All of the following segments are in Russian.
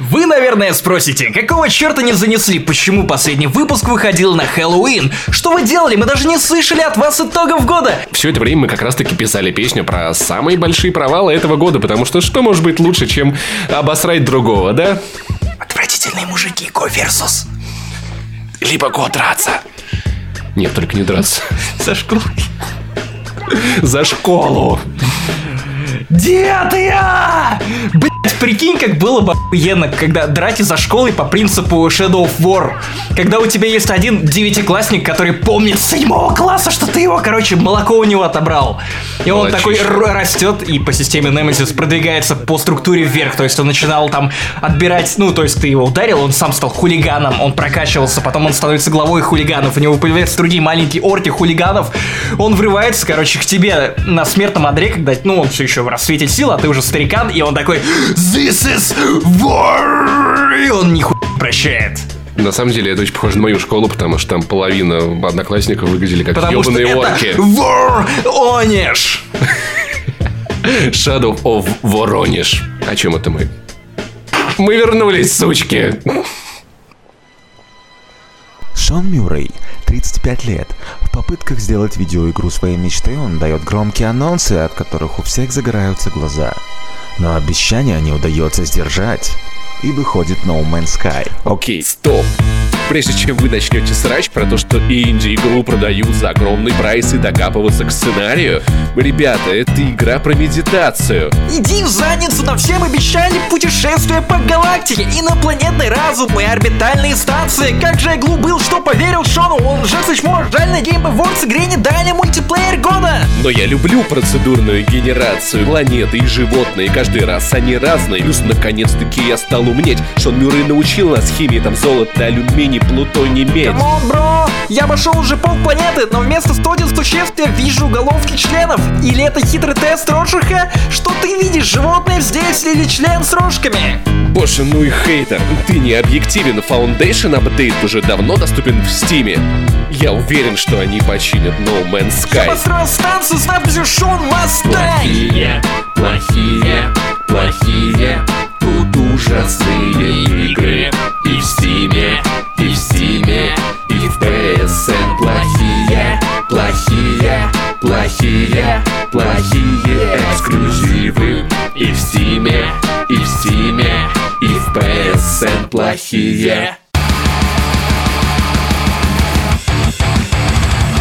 Вы, наверное, спросите, какого черта не занесли, почему последний выпуск выходил на Хэллоуин? Что вы делали? Мы даже не слышали от вас итогов года. Все это время мы как раз-таки писали песню про самые большие провалы этого года, потому что что может быть лучше, чем обосрать другого, да? Отвратительные мужики, Ко версус. Либо Ко драться. Нет, только не драться. За школой. За школу. Дед я! Блять, прикинь, как было бы охуенно, когда драть за школой по принципу Shadow of War. Когда у тебя есть один девятиклассник, который помнит с седьмого класса, что ты его, короче, молоко у него отобрал. И он такой растет и по системе Nemesis продвигается по структуре вверх. То есть он начинал там отбирать, ну, то есть ты его ударил, он сам стал хулиганом, он прокачивался, потом он становится главой хулиганов, у него появляются другие маленькие орки хулиганов. Он врывается, короче, к тебе на смертном одре, когда, ну, он все еще в рассвете сил, а ты уже старикан, и он такой This is war! И он нихуя прощает. На самом деле, это очень похоже на мою школу, потому что там половина одноклассников выглядели как потому ебаные что орки. Это Воронеж! Shadow of Воронеж. О чем это мы? Мы вернулись, сучки! Шон Мюррей, 35 лет. В попытках сделать видеоигру своей мечты он дает громкие анонсы, от которых у всех загораются глаза. Но обещания не удается сдержать и выходит No Man's Sky. Окей, okay, стоп прежде чем вы начнете срач про то, что инди-игру продают за огромный прайс и докапываться к сценарию, ребята, это игра про медитацию. Иди в задницу, нам всем обещали путешествие по галактике, инопланетный разум и орбитальные станции. Как же я глуп был, что поверил Шону, он же чмо, жаль на Game Awards игре не дали мультиплеер года. Но я люблю процедурную генерацию планеты и животные, каждый раз они разные. Плюс наконец-таки я стал умнеть. Шон Мюррей научил нас химии, там золото, алюминий, плутоний, медь. Come on, bro! Я обошел уже полпланеты, но вместо 101 существ я вижу головки членов. Или это хитрый тест Роршаха? Что ты видишь, животное здесь или член с рожками? Боже, ну и хейтер, ты не объективен, Foundation update уже давно доступен в Стиме. Я уверен, что они починят No Man's Sky. Я построил станцию с надписью Шон Мастай. Плохие, плохие, плохие, тут ужасные игры. И в Стиме, и в Стиме, и в PSN плохие, плохие, плохие, плохие эксклюзивы. И в Стиме, и в Стиме, и в PSN плохие.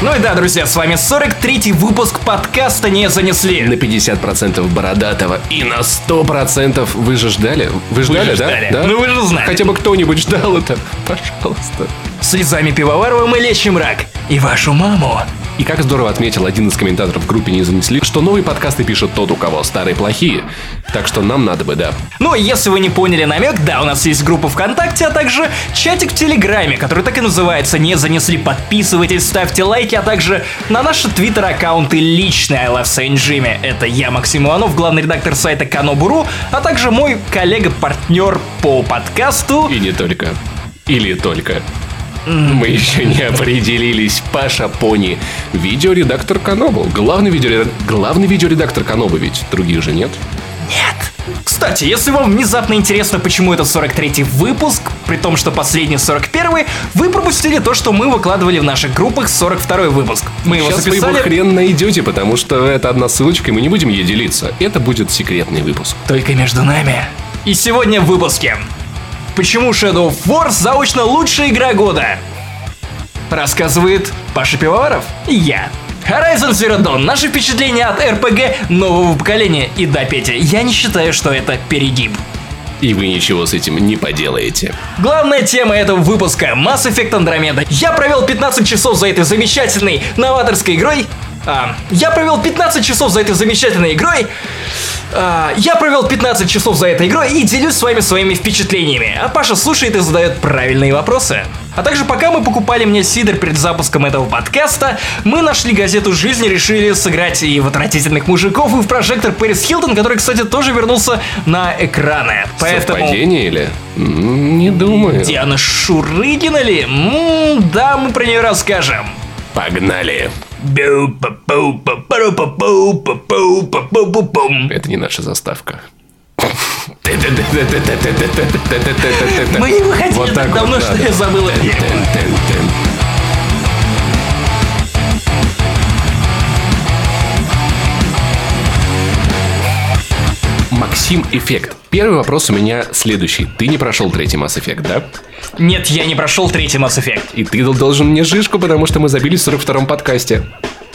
Ну и да, друзья, с вами 43-й выпуск подкаста «Не занесли». На 50% бородатого и на 100% вы же ждали? Вы ждали, вы да? ждали. да? Ну вы же знали. Хотя бы кто-нибудь ждал это, пожалуйста. Слезами Пивоварова мы лечим рак. И вашу маму. И как здорово отметил один из комментаторов в группе «Не занесли», что новые подкасты пишет тот, у кого старые плохие. Так что нам надо бы, да. Ну, если вы не поняли намек, да, у нас есть группа ВКонтакте, а также чатик в Телеграме, который так и называется «Не занесли». Подписывайтесь, ставьте лайки, а также на наши твиттер-аккаунты личные I Love Saint Jimmy. Это я, Максим Иванов, главный редактор сайта Канобуру, а также мой коллега-партнер по подкасту. И не только. Или только. Мы еще не определились. Паша Пони. Видеоредактор Канобу. Главный, видеоредактор... Главный видеоредактор Канобу ведь. Других же нет. Нет. Кстати, если вам внезапно интересно, почему это 43-й выпуск, при том, что последний 41-й, вы пропустили то, что мы выкладывали в наших группах 42-й выпуск. Мы его Сейчас записали... вы его хрен найдете, потому что это одна ссылочка, и мы не будем ей делиться. Это будет секретный выпуск. Только между нами. И сегодня в выпуске. Почему Shadow of War заочно лучшая игра года? Рассказывает Паша Пивоваров и я. Horizon Zero Dawn. Наши впечатления от RPG нового поколения. И да, Петя, я не считаю, что это перегиб. И вы ничего с этим не поделаете. Главная тема этого выпуска – Mass Effect Andromeda. Я провел 15 часов за этой замечательной новаторской игрой. А, я провел 15 часов за этой замечательной игрой. А, я провел 15 часов за этой игрой и делюсь с вами своими впечатлениями. А Паша слушает и задает правильные вопросы. А также пока мы покупали мне сидр перед запуском этого подкаста, мы нашли газету «Жизнь» и решили сыграть и в «Отвратительных мужиков», и в прожектор Пэрис Хилтон, который, кстати, тоже вернулся на экраны. Поэтому... Совпадение или? Не думаю. Диана Шурыгина ли? М-м, да, мы про нее расскажем. Погнали. Это не наша заставка. Мы не выходили так давно, что я забыл. Максим Эффект. Первый вопрос у меня следующий. Ты не прошел третий Mass Effect, да? Нет, я не прошел третий Mass Effect. И ты должен мне жишку, потому что мы забили в 42-м подкасте,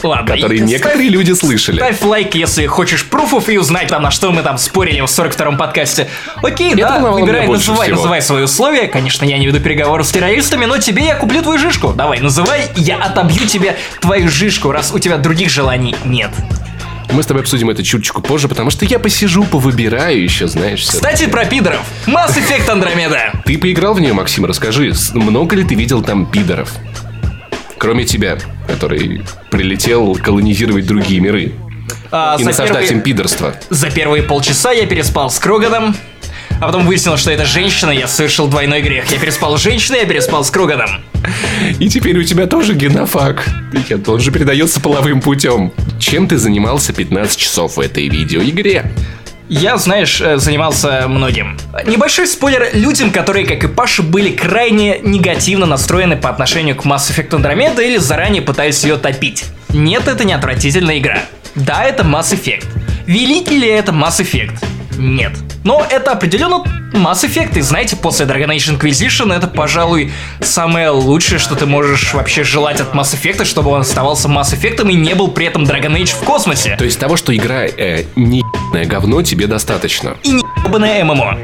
Ладно. который и некоторые ставь- люди слышали. Ставь лайк, если хочешь пруфов и узнать там, на что мы там спорили в 42-м подкасте. Окей, Это да, выбирай, называй, всего. называй свои условия. Конечно, я не веду переговоры с террористами, но тебе я куплю твою жишку. Давай, называй, я отобью тебе твою жишку, раз у тебя других желаний нет. Мы с тобой обсудим это чуточку позже, потому что я посижу, повыбираю еще, знаешь. Кстати, про пидоров. Mass Effect Андромеда. Ты поиграл в нее, Максим, расскажи, много ли ты видел там пидоров? Кроме тебя, который прилетел колонизировать другие миры А, и за, насаждать первые, им пидорство. за первые полчаса я переспал с Кроганом. А потом выяснилось, что это женщина, я совершил двойной грех. Я переспал с женщиной, я переспал с Кроганом. И теперь у тебя тоже генофак. Он же передается половым путем. Чем ты занимался 15 часов в этой видеоигре? Я, знаешь, э, занимался многим. Небольшой спойлер людям, которые, как и Паша, были крайне негативно настроены по отношению к Mass Effect Andromeda или заранее пытались ее топить. Нет, это не отвратительная игра. Да, это Mass Effect. Великий ли это Mass Effect? Нет. Но это определенно Mass Effect, и знаете, после Dragon Age Inquisition это, пожалуй, самое лучшее, что ты можешь вообще желать от Mass Effect, чтобы он оставался Mass Effect и не был при этом Dragon Age в космосе. То есть того, что игра э, не говно, тебе достаточно. И не ММО.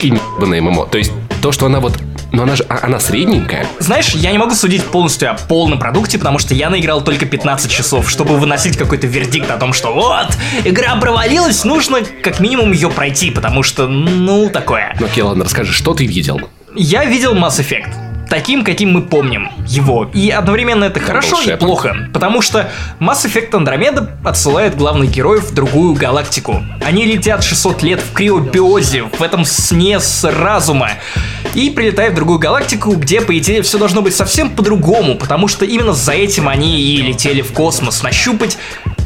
И не ММО. То есть то, что она вот... Но она же... а- Она средненькая. Знаешь, я не могу судить полностью о полном продукте, потому что я наиграл только 15 часов, чтобы выносить какой-то вердикт о том, что вот, игра провалилась, нужно как минимум ее пройти, потому что, ну, такое. Ну, окей, ладно, расскажи, что ты видел? Я видел Mass Effect. Таким, каким мы помним его. И одновременно это хорошо и плохо, потому что Mass Effect Andromeda отсылает главных героев в другую галактику. Они летят 600 лет в криобиозе, в этом сне с разума, и прилетают в другую галактику, где, по идее, все должно быть совсем по-другому, потому что именно за этим они и летели в космос, нащупать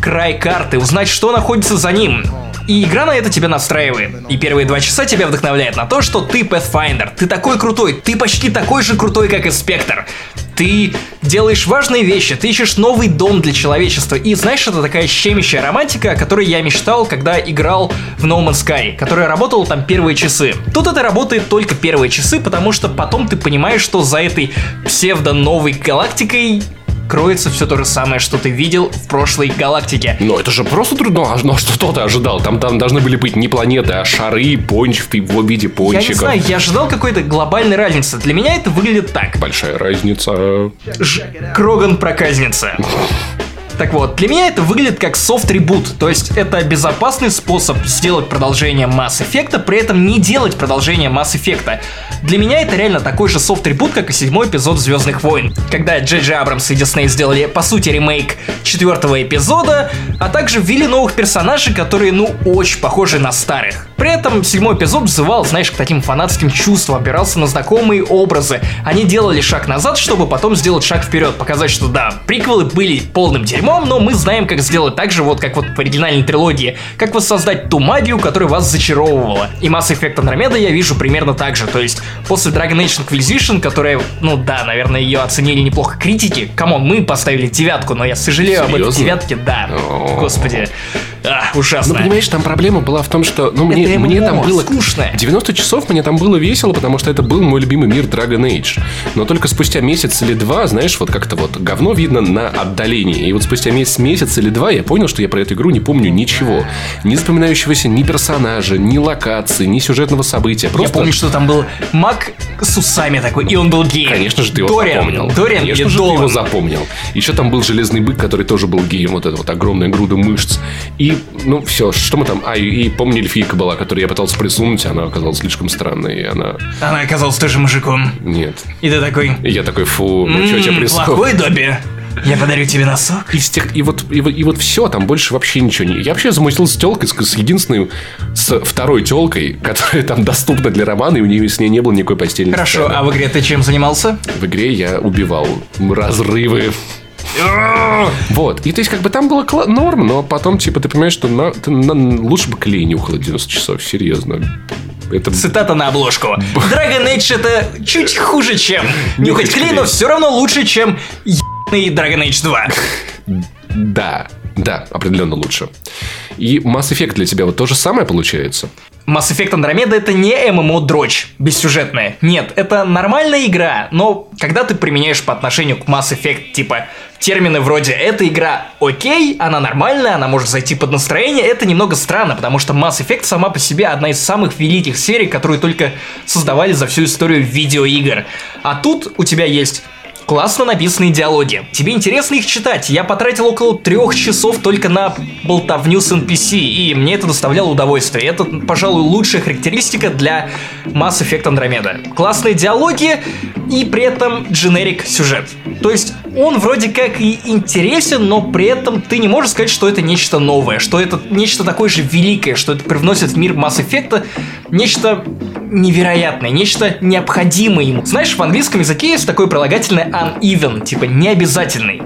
край карты, узнать, что находится за ним. И игра на это тебя настраивает. И первые два часа тебя вдохновляет на то, что ты Pathfinder, ты такой крутой, ты почти такой же крутой, как и Спектр. Ты делаешь важные вещи, ты ищешь новый дом для человечества. И знаешь, это такая щемящая романтика, о которой я мечтал, когда играл в No Man's Sky, которая работала там первые часы. Тут это работает только первые часы, потому что потом ты понимаешь, что за этой псевдо-новой галактикой кроется все то же самое, что ты видел в прошлой галактике. Ну, это же просто трудно. А ну, что ты ожидал? Там, там должны были быть не планеты, а шары, пончик, ты в виде Я не пончиков. знаю, я ожидал какой-то глобальной разницы. Для меня это выглядит так. Большая разница. Ж- Кроган проказница. Так вот, для меня это выглядит как софт-ребут, то есть это безопасный способ сделать продолжение Mass Effect, при этом не делать продолжение Mass Effect. Для меня это реально такой же софт-ребут, как и седьмой эпизод Звездных войн, когда Джей Абрамс и Дисней сделали, по сути, ремейк четвертого эпизода, а также ввели новых персонажей, которые, ну, очень похожи на старых. При этом седьмой эпизод взывал, знаешь, к таким фанатским чувствам, опирался на знакомые образы. Они делали шаг назад, чтобы потом сделать шаг вперед, показать, что да, приквелы были полным дерьмом, но мы знаем, как сделать так же, вот как вот в оригинальной трилогии, как воссоздать ту магию, которая вас зачаровывала. И Mass Effect Andromeda я вижу примерно так же, то есть после Dragon Age Inquisition, которая, ну да, наверное, ее оценили неплохо критики, come on, мы поставили девятку, но я сожалею об этой Серьезно? девятке, да, О. господи, а, ужасно. Ну, понимаешь, там проблема была в том, что... Ну, мне, Это мне там было... скучное. 90 часов мне там было весело, потому что это был мой любимый мир Dragon Age. Но только спустя месяц или два, знаешь, вот как-то вот говно видно на отдалении. И вот спустя месяц, месяц или два я понял, что я про эту игру не помню ничего. Ни запоминающегося ни персонажа, ни локации, ни сюжетного события. Я Просто... помню, что там был маг с усами такой, и он был геем. Конечно же, ты его Дориан, запомнил. Дориан Конечно же, ты его Долан. запомнил. Еще там был железный бык, который тоже был геем. Вот эта вот огромная груда мышц. И, ну, все, что мы там... А, и, и помню, эльфийка была, которую я пытался присунуть, она оказалась слишком странной, и она... Она оказалась тоже мужиком. Нет. И ты такой, И я такой, фу, ну что тебя «М, присунул? плохой Добби. Я подарю тебе носок. И, с тех- и вот, и, и вот все, там больше вообще ничего не... Я вообще замутился с телкой, с, с единственной, с второй телкой, которая там доступна для романа, и у нее с ней не было никакой постельной Хорошо, сцены. а в игре ты чем занимался? В игре я убивал разрывы. Вот. И то есть, как бы там было норм, но потом, типа, ты понимаешь, что на- на- лучше бы клей не ухло 90 часов, серьезно. Это Цитата на обложку. Dragon Age это чуть хуже, чем Нюхать клей, но все равно лучше, чем ебаный Dragon Age 2. да, да, определенно лучше. И Mass Effect для тебя вот то же самое получается? Mass Effect Andromeda это не ММО-дрочь бессюжетная. Нет, это нормальная игра, но когда ты применяешь по отношению к Mass Effect, типа, термины вроде «эта игра окей, она нормальная, она может зайти под настроение», это немного странно, потому что Mass Effect сама по себе одна из самых великих серий, которые только создавали за всю историю видеоигр. А тут у тебя есть Классно написанные диалоги. Тебе интересно их читать. Я потратил около трех часов только на болтовню с NPC, и мне это доставляло удовольствие. Это, пожалуй, лучшая характеристика для Mass Effect Andromeda. Классные диалоги и при этом дженерик сюжет. То есть он вроде как и интересен, но при этом ты не можешь сказать, что это нечто новое, что это нечто такое же великое, что это привносит в мир Mass Effect нечто невероятное, нечто необходимое ему. Знаешь, в английском языке есть такое прилагательное uneven, типа необязательный.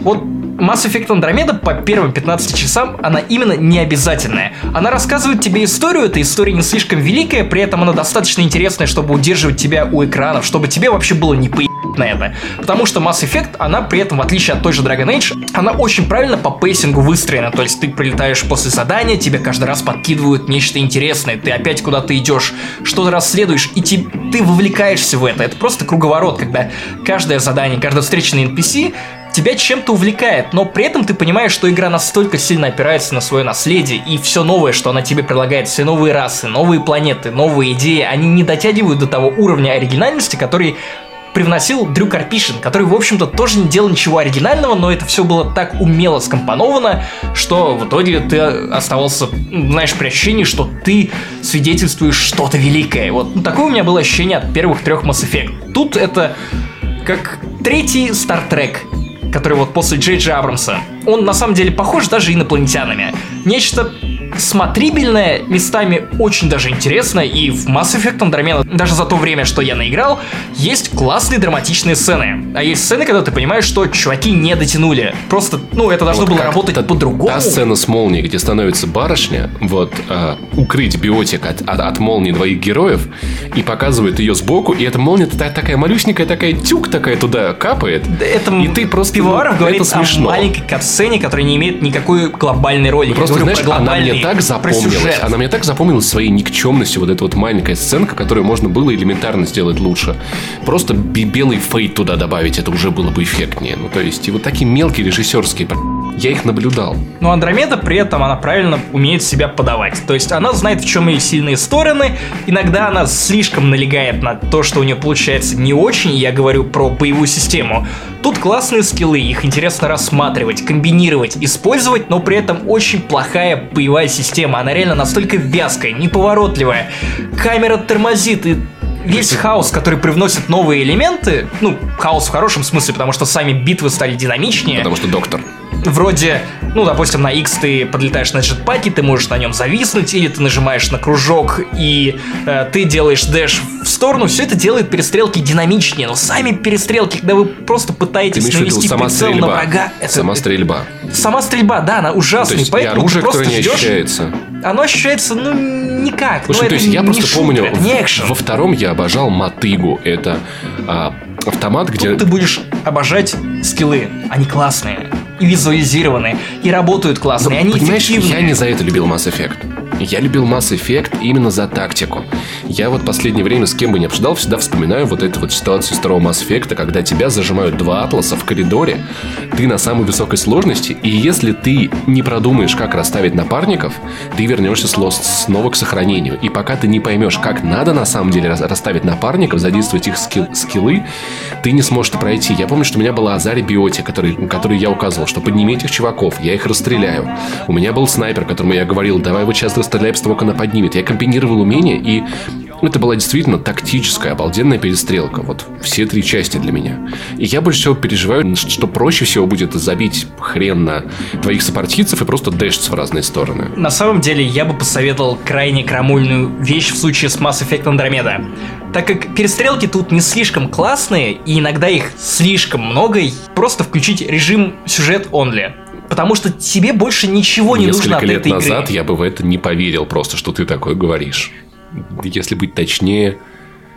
Вот Mass Effect Andromeda по первым 15 часам, она именно необязательная. Она рассказывает тебе историю, эта история не слишком великая, при этом она достаточно интересная, чтобы удерживать тебя у экранов, чтобы тебе вообще было не по на это. Потому что Mass Effect, она при этом, в отличие от той же Dragon Age, она очень правильно по пейсингу выстроена. То есть ты прилетаешь после задания, тебе каждый раз подкидывают нечто интересное, ты опять куда-то идешь, что-то расследуешь, и ты, ты вовлекаешься в это. Это просто круговорот, когда каждое задание, каждая встреча на NPC тебя чем-то увлекает, но при этом ты понимаешь, что игра настолько сильно опирается на свое наследие, и все новое, что она тебе предлагает, все новые расы, новые планеты, новые идеи, они не дотягивают до того уровня оригинальности, который привносил Дрю Карпишин, который, в общем-то, тоже не делал ничего оригинального, но это все было так умело скомпоновано, что в итоге ты оставался, знаешь, при ощущении, что ты свидетельствуешь что-то великое. Вот ну, такое у меня было ощущение от первых трех Mass Effect. Тут это как третий Star Trek, который вот после Джей Джей Абрамса. Он на самом деле похож даже инопланетянами. Нечто смотрибельная, местами очень даже интересная, и в Mass Effect Andromeda, даже за то время, что я наиграл, есть классные драматичные сцены. А есть сцены, когда ты понимаешь, что чуваки не дотянули. Просто, ну, это должно Вот было работать та- по-другому. Та сцена с молнией, где становится барышня, вот, а, укрыть биотик от, от, от молнии двоих героев, и показывает ее сбоку, и эта молния та- такая малюсенькая, такая тюк такая туда капает. Это и ты просто... Пивоваров ну, говорит это о смешно. маленькой катсцене, которая не имеет никакой глобальной роли. Я Просто, говорю знаешь, про она мне так запомнилась. Она мне так запомнилась своей никчемностью. Вот эта вот маленькая сценка, которую можно было элементарно сделать лучше. Просто белый фейт туда добавить, это уже было бы эффектнее. Ну, то есть, и вот такие мелкие режиссерские... Я их наблюдал. Но Андромеда при этом она правильно умеет себя подавать. То есть она знает, в чем ее сильные стороны. Иногда она слишком налегает на то, что у нее получается не очень. Я говорю про боевую систему. Тут классные скиллы, их интересно рассматривать, комбинировать, использовать, но при этом очень плохая боевая система. Она реально настолько вязкая, неповоротливая. Камера тормозит и Весь хаос, который привносит новые элементы, ну, хаос в хорошем смысле, потому что сами битвы стали динамичнее Потому что доктор. вроде, ну, допустим, на X ты подлетаешь на джетпаке, ты можешь на нем зависнуть, или ты нажимаешь на кружок и э, ты делаешь дэш в сторону, все это делает перестрелки динамичнее, но сами перестрелки, когда вы просто Ты пытаетесь виду навести сама прицел на стрельба. врага, это- Сама стрельба. сама стрельба, да, она То ужасная, есть, и поэтому оружие, ты просто которое не ждешь, ощущается. оно ощущается, ну, никак, Слушай, ну, то есть я просто шутер, помню, не экшен. во втором я обожал мотыгу. Это а, автомат, где... Тут ты будешь обожать скиллы, они классные, и визуализированные, и работают классно, и они Ну, Понимаешь, эффективные. я не за это любил Mass Effect. Я любил Mass Effect именно за тактику. Я вот последнее время с кем бы ни обсуждал, всегда вспоминаю вот эту вот ситуацию второго Mass Effect, когда тебя зажимают два атласа в коридоре, ты на самой высокой сложности, и если ты не продумаешь, как расставить напарников, ты вернешься снова к сохранению. И пока ты не поймешь, как надо на самом деле рас- расставить напарников, задействовать их скилл- скиллы, ты не сможешь пройти. Я помню, что у меня была Азари Биоти, который, который я указывал, что подними этих чуваков, я их расстреляю. У меня был снайпер, которому я говорил, давай вот сейчас как она поднимет. Я комбинировал умения, и это была действительно тактическая, обалденная перестрелка. Вот все три части для меня. И я больше всего переживаю, что проще всего будет забить хрен на твоих сопартийцев и просто дэшиться в разные стороны. На самом деле, я бы посоветовал крайне крамольную вещь в случае с Mass Effect Andromeda. Так как перестрелки тут не слишком классные, и иногда их слишком много, просто включить режим сюжет only. Потому что тебе больше ничего не нужно Несколько от лет этой назад игры. я бы в это не поверил просто, что ты такое говоришь. если быть точнее,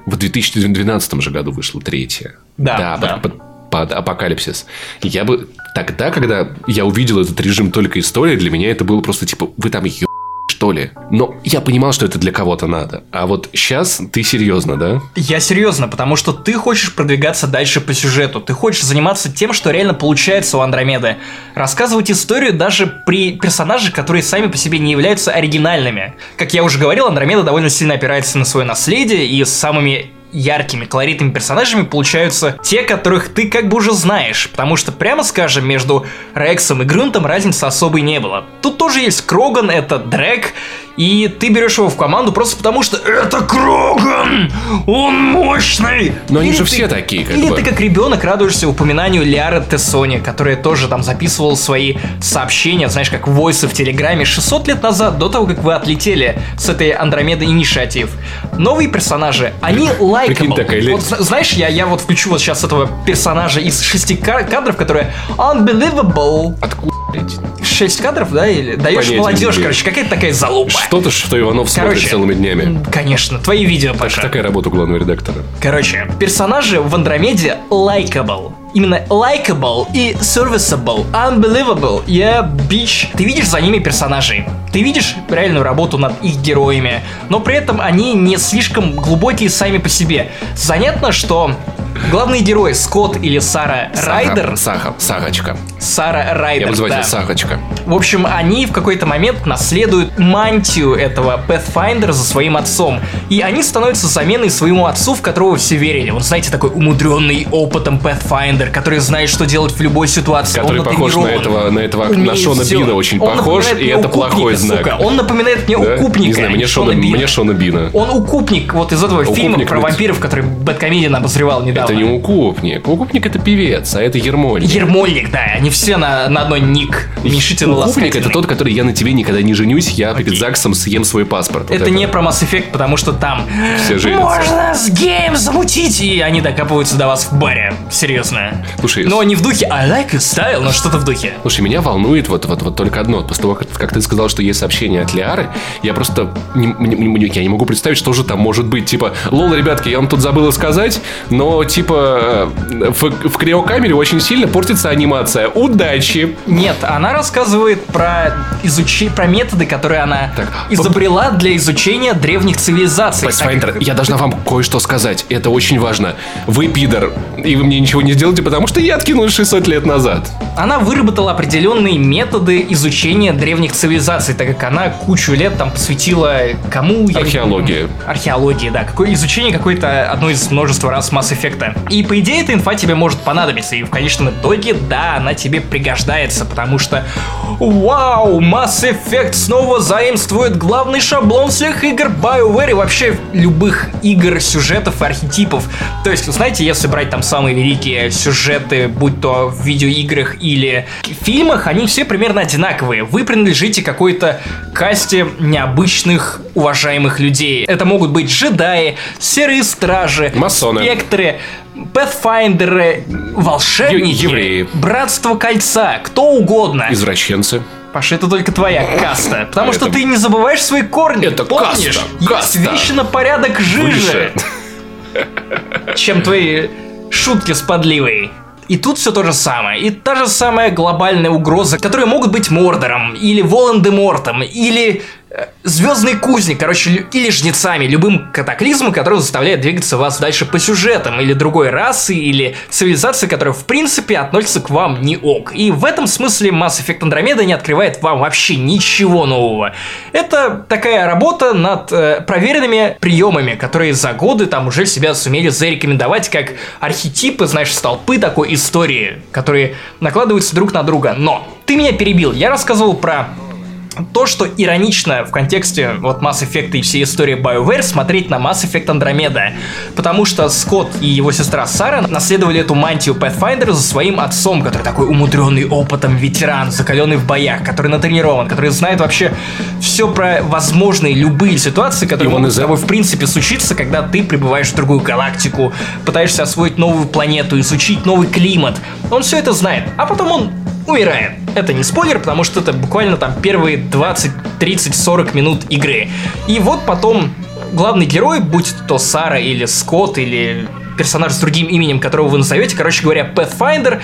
в 2012 же году вышла третья. Да, да. под- под- под апокалипсис. Я бы тогда, когда я увидел этот режим только история, для меня это было просто типа, вы там ё что ли? Но я понимал, что это для кого-то надо. А вот сейчас ты серьезно, да? Я серьезно, потому что ты хочешь продвигаться дальше по сюжету, ты хочешь заниматься тем, что реально получается у Андромеды. Рассказывать историю даже при персонажах, которые сами по себе не являются оригинальными. Как я уже говорил, Андромеда довольно сильно опирается на свое наследие, и самыми яркими, колоритными персонажами получаются те, которых ты как бы уже знаешь, потому что, прямо скажем, между Рексом и Грунтом разницы особой не было. Тут тоже есть Кроган, это Дрэк, и ты берешь его в команду просто потому, что это Кроган! Он мощный! Но они Или же ты- все такие, как Или бы. ты как ребенок радуешься упоминанию Лиары Тессони, которая тоже там записывала свои сообщения, знаешь, как войсы в Телеграме 600 лет назад, до того, как вы отлетели с этой Андромеды Инициатив. Новые персонажи, они лайкабл. Вот, зна- знаешь, я, я вот включу вот сейчас этого персонажа из шести ка- кадров, которые unbelievable. Откуда? Шесть кадров, да? Или даешь молодежь, короче, какая-то такая залупа. Что-то, что Иванов смотрит Короче, целыми днями. Конечно, твои видео, Паша. Такая работа главного редактора. Короче, персонажи в Андромеде likable. Именно likable и serviceable, unbelievable, yeah, bitch. Ты видишь за ними персонажей. Ты видишь реальную работу над их героями, но при этом они не слишком глубокие сами по себе. Занятно, что главные герои Скотт или Сара Райдер, Саха, Сахочка. Сара Я Райдер, буду звать да. Сахочка. В общем, они в какой-то момент наследуют мантию этого Pathfinder за своим отцом. И они становятся заменой своему отцу, в которого все верили. Он, знаете, такой умудренный опытом Pathfinder, который знает, что делать в любой ситуации. Который Он похож на этого, на этого, на Шона. Бина очень Он похож, и это плохой знак. сука. Он напоминает мне Да? укупника. Не знаю, мне Шона, Бина. мне Шона Бина. Он укупник вот из этого фильма Укупник про ведь- вампиров, который Бэткомедиан обозревал недавно. Это не укупник. Укупник это певец, а это Ермольник. Ермольник, да, они все на, на одной ник. Уменьшительно Укупник это тот, который я на тебе никогда не женюсь, я перед ЗАГСом съем свой паспорт. Вот Это не про Mass Effect, потому что там Все женятся. можно с гейм замутить, и они докапываются до вас в баре. Серьезно. Слушай, Но не в духе I like your style, но что-то в духе. Слушай, меня волнует вот, вот, вот только одно. После того, как, ты сказал, что есть сообщение от Лиары, я просто не, не- не- я не могу представить, что же там может быть. Типа, лол, ребятки, я вам тут забыла сказать, но типа э, в, в криокамере очень сильно портится анимация. Удачи! Нет, она рассказывает про изучи... про методы, которые она Так, изобрела для изучения древних цивилизаций. Pathfinder, я должна вам кое-что сказать. Это очень важно. Вы пидор, и вы мне ничего не сделаете, потому что я откинул 600 лет назад. Она выработала определенные методы изучения древних цивилизаций, так как она кучу лет там посвятила кому? Археологии. Археологии, да. Какое изучение какой-то одной из множества раз Mass Effect. И по идее эта инфа тебе может понадобиться. И в конечном итоге, да, она тебе пригождается, потому что Вау, Mass Effect снова заимствует главный шаблон всех игр BioWare и вообще любых игр, сюжетов и архетипов. То есть, знаете, если брать там самые великие сюжеты, будь то в видеоиграх или в фильмах, они все примерно одинаковые. Вы принадлежите какой-то касте необычных, уважаемых людей. Это могут быть джедаи, серые стражи, Масоны. спектры, Пэthфайндеры, волшебники, евреи. Братство Кольца, кто угодно. Извращенцы. Паша, это только твоя каста. Потому Это- что ты не забываешь свои корни. Это помнишь? каста, Есть каста. вечно порядок жиже, Выше. чем твои шутки с подливой. И тут все то же самое. И та же самая глобальная угроза, которые могут быть Мордором, или Волан-де-Мортом, или Звездный Кузник, короче, или Жнецами, любым катаклизмом, который заставляет двигаться вас дальше по сюжетам, или другой расы, или цивилизации, которая в принципе относится к вам не ок. И в этом смысле Mass Effect Andromeda не открывает вам вообще ничего нового. Это такая работа над э, проверенными приемами, которые за годы там уже себя сумели зарекомендовать как архетипы, знаешь, столпы такой истории, которые накладываются друг на друга. Но ты меня перебил. Я рассказывал про то, что иронично в контексте вот Mass Effect и всей истории BioWare смотреть на Mass Effect Andromeda. Потому что Скотт и его сестра Сара наследовали эту мантию Pathfinder за своим отцом, который такой умудренный опытом ветеран, закаленный в боях, который натренирован, который знает вообще все про возможные любые ситуации, которые И он могут из- с тобой в принципе случиться, когда ты прибываешь в другую галактику, пытаешься освоить новую планету, изучить новый климат. Он все это знает, а потом он умирает. Это не спойлер, потому что это буквально там первые 20, 30, 40 минут игры. И вот потом главный герой, будь то Сара или Скотт или персонаж с другим именем, которого вы назовете, короче говоря, Pathfinder,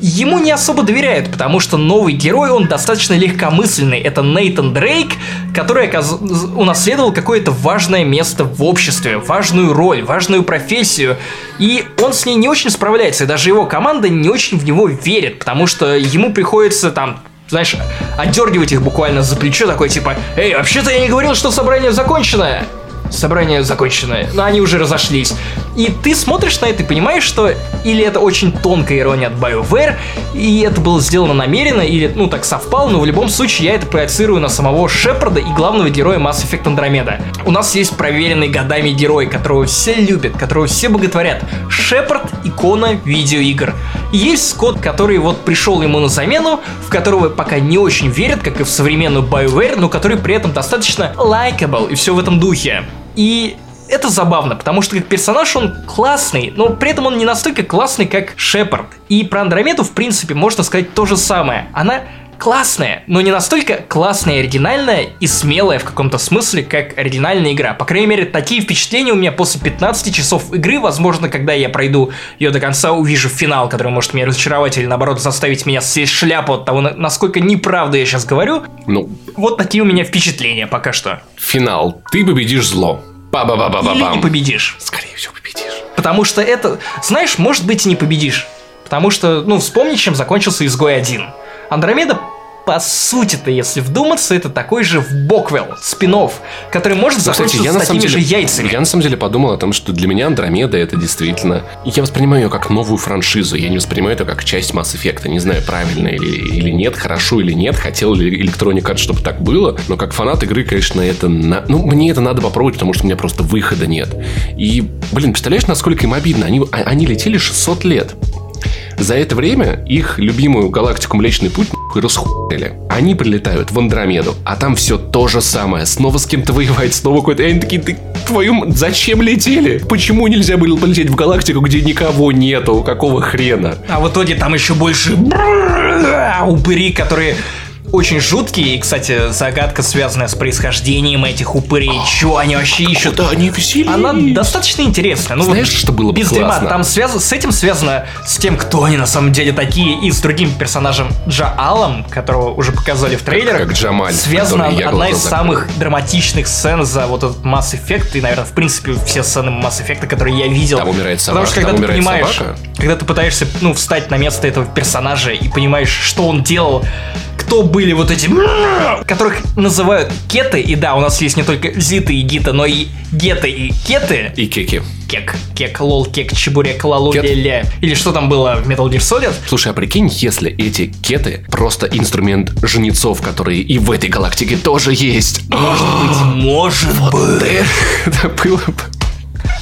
ему не особо доверяют, потому что новый герой, он достаточно легкомысленный. Это Нейтан Дрейк, который оказ... унаследовал какое-то важное место в обществе, важную роль, важную профессию. И он с ней не очень справляется, и даже его команда не очень в него верит, потому что ему приходится там знаешь, отдергивать их буквально за плечо, такой типа, «Эй, вообще-то я не говорил, что собрание закончено!» собрание законченное, но они уже разошлись. И ты смотришь на это и понимаешь, что или это очень тонкая ирония от BioWare, и это было сделано намеренно, или, ну, так совпало, но в любом случае я это проецирую на самого Шепарда и главного героя Mass Effect Andromeda. У нас есть проверенный годами герой, которого все любят, которого все боготворят. Шепард — икона видеоигр. И есть Скотт, который вот пришел ему на замену, в которого пока не очень верят, как и в современную BioWare, но который при этом достаточно likable и все в этом духе. И это забавно, потому что как персонаж он классный, но при этом он не настолько классный, как Шепард. И про Андромеду, в принципе, можно сказать то же самое. Она классная, но не настолько классная, оригинальная и смелая в каком-то смысле, как оригинальная игра. По крайней мере, такие впечатления у меня после 15 часов игры, возможно, когда я пройду ее до конца, увижу финал, который может меня разочаровать или наоборот заставить меня съесть шляпу от того, насколько неправду я сейчас говорю. Ну, вот такие у меня впечатления пока что. Финал. Ты победишь зло. Ба ба ба ба ба Или не победишь. Скорее всего, победишь. Потому что это, знаешь, может быть и не победишь. Потому что, ну, вспомни, чем закончился Изгой 1. Андромеда по сути-то, если вдуматься, это такой же в Боквелл, спинов, который может закончиться Кстати, я с такими деле, же яйцами. я на самом деле подумал о том, что для меня Андромеда это действительно... Я воспринимаю ее как новую франшизу, я не воспринимаю это как часть Mass Effect. Не знаю, правильно или, или нет, хорошо или нет, хотел ли Electronic Arts, чтобы так было, но как фанат игры, конечно, это... на- Ну, мне это надо попробовать, потому что у меня просто выхода нет. И, блин, представляешь, насколько им обидно? Они, а- они летели 600 лет. За это время их любимую галактику Млечный Путь нахуй расхуяли. Они прилетают в Андромеду, а там все то же самое. Снова с кем-то воевать, снова какой-то... Они такие, ты твою... Зачем летели? Почему нельзя было полететь в галактику, где никого нету? Какого хрена? А в итоге там еще больше упыри, которые очень жуткие. И, кстати, загадка, связанная с происхождением этих упырей. Чего они вообще ищут? Да, они весели. Она достаточно интересная. Ну, Знаешь, вот что было бы без дерьма. классно? Там связ... с этим связано с тем, кто они на самом деле такие, и с другим персонажем Джаалом, которого уже показали в трейлерах. как Джамаль, Связана одна из самых драматичных сцен за вот этот Mass Effect, и, наверное, в принципе, все сцены Mass Effect, которые я видел. Там умирает Потому собака, что когда ты понимаешь, собака. когда ты пытаешься, ну, встать на место этого персонажа и понимаешь, что он делал, кто были вот эти, которых называют кеты, и да, у нас есть не только зиты и гита, но и геты и кеты, И кеки. кек, кек, лол, кек, чебурек, лалу, Кет. ле или что там было в Metal Gear Solid, Слушай, а прикинь, если эти кеты просто инструмент жнецов, которые и в этой галактике тоже есть. может быть. Это было бы...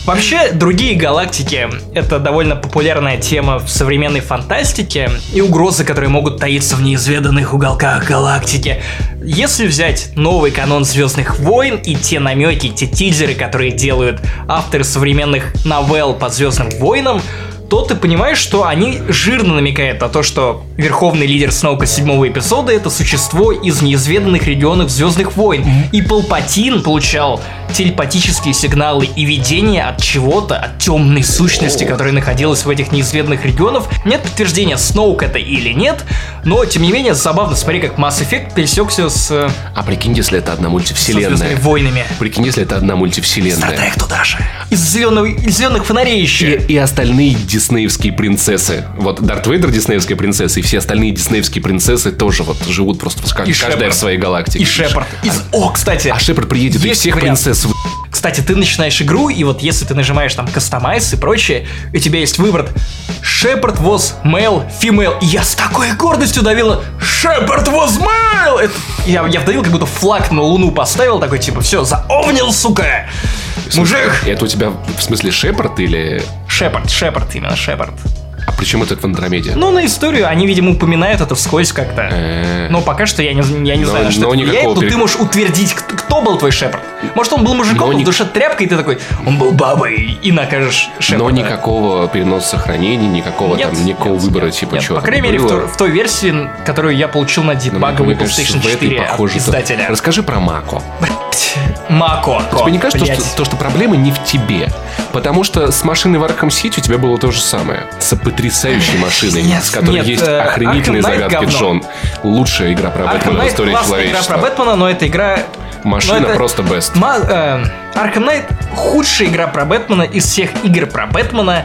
Вообще, другие галактики — это довольно популярная тема в современной фантастике и угрозы, которые могут таиться в неизведанных уголках галактики. Если взять новый канон Звездных войн и те намеки, те тизеры, которые делают авторы современных новелл по Звездным войнам, то ты понимаешь, что они жирно намекают на то, что верховный лидер Сноука седьмого эпизода это существо из неизведанных регионов Звездных войн. И Палпатин получал телепатические сигналы и видения от чего-то, от темной сущности, которая находилась в этих неизведанных регионах. Нет подтверждения, Сноук это или нет, но тем не менее забавно, смотри, как Mass Effect пересекся с э, А прикинь, если это одна со мультивселенная. войнами. Прикинь, если это одна мультивселенная. Стартрек туда же. Из зеленого, из зеленых фонарей И, еще. и остальные диснеевские принцессы. Вот Дарт Вейдер диснеевская принцесса, и все остальные диснеевские принцессы тоже вот живут просто в- каждая Шепард. в своей галактике. И Шепард. Из... О, кстати, А Шепард приедет и Есть всех вариант. принцесс Кстати, ты начинаешь игру, и вот если ты нажимаешь там кастомайз и прочее, у тебя есть выбор Shepard was male, female. И я с такой гордостью давила Shepard was male! Это- я, я вдавил, как будто флаг на луну поставил, такой типа, все, заовнил, сука! Мужик! Это у тебя в смысле Шепард или... Шепард, Шепард, именно Шепард. А причем это в Андромеде? Ну, на историю они, видимо, упоминают это вскользь как-то. Э, Но пока что я не, я не Но- знаю, на что но это влияет, но ты можешь утвердить, кто, был твой Шепард. Может, он был мужиком, Но в душе тряпкой, и ты такой, он был бабой, и накажешь Шепарда. Но никакого переноса сохранений, никакого Нет, там, никакого нет, выбора, нет, типа, нет. чего По крайней мере, в, то- в той версии, которую я получил на Ну, дебаговый кажется, PlayStation в этой 4 от похоже, издателя. Расскажи про Мако. Мако. Тебе не кажется, то, что проблема не в тебе? Потому что с машиной в Arkham City у тебя было то же самое. С потрясающей машиной, Нет, с которой нет, есть э, охренительные загадки говно. Джон. Лучшая игра про Arkham Бэтмена в Knight истории классная игра про человечества. Бэтмена, но эта игра... Машина это- просто best. Ма- э, Arkham Knight худшая игра про Бэтмена из всех игр про Бэтмена,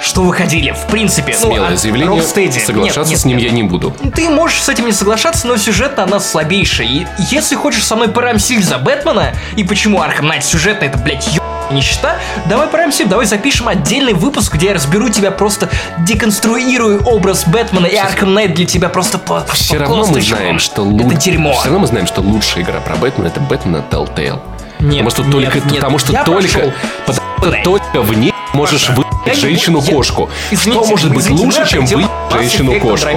что выходили, в принципе. ну, Смелое от заявление. Rocksteady. Соглашаться Нет, нет, с ним нет. я не буду. Ты можешь с этим не соглашаться, но сюжетно она слабейшая. И если хочешь со мной порамсить за Бэтмена, и почему Arkham Knight сюжетно это, блядь, ё... нищета, давай порамсим, давай запишем отдельный выпуск, где я разберу тебя просто, деконструирую образ Бэтмена, и Arkham Knight для тебя просто по Все по равно мы знаем, что Это лу- дерьмо. Все равно мы знаем, что лучшая игра про Бэтмена это Бэтмен от Telltale. Нет, потому что нет, только, нет, потому что я только, потому что только в ней можешь не женщину-кошку. Что может быть лучше, чем Effect женщину-кошку?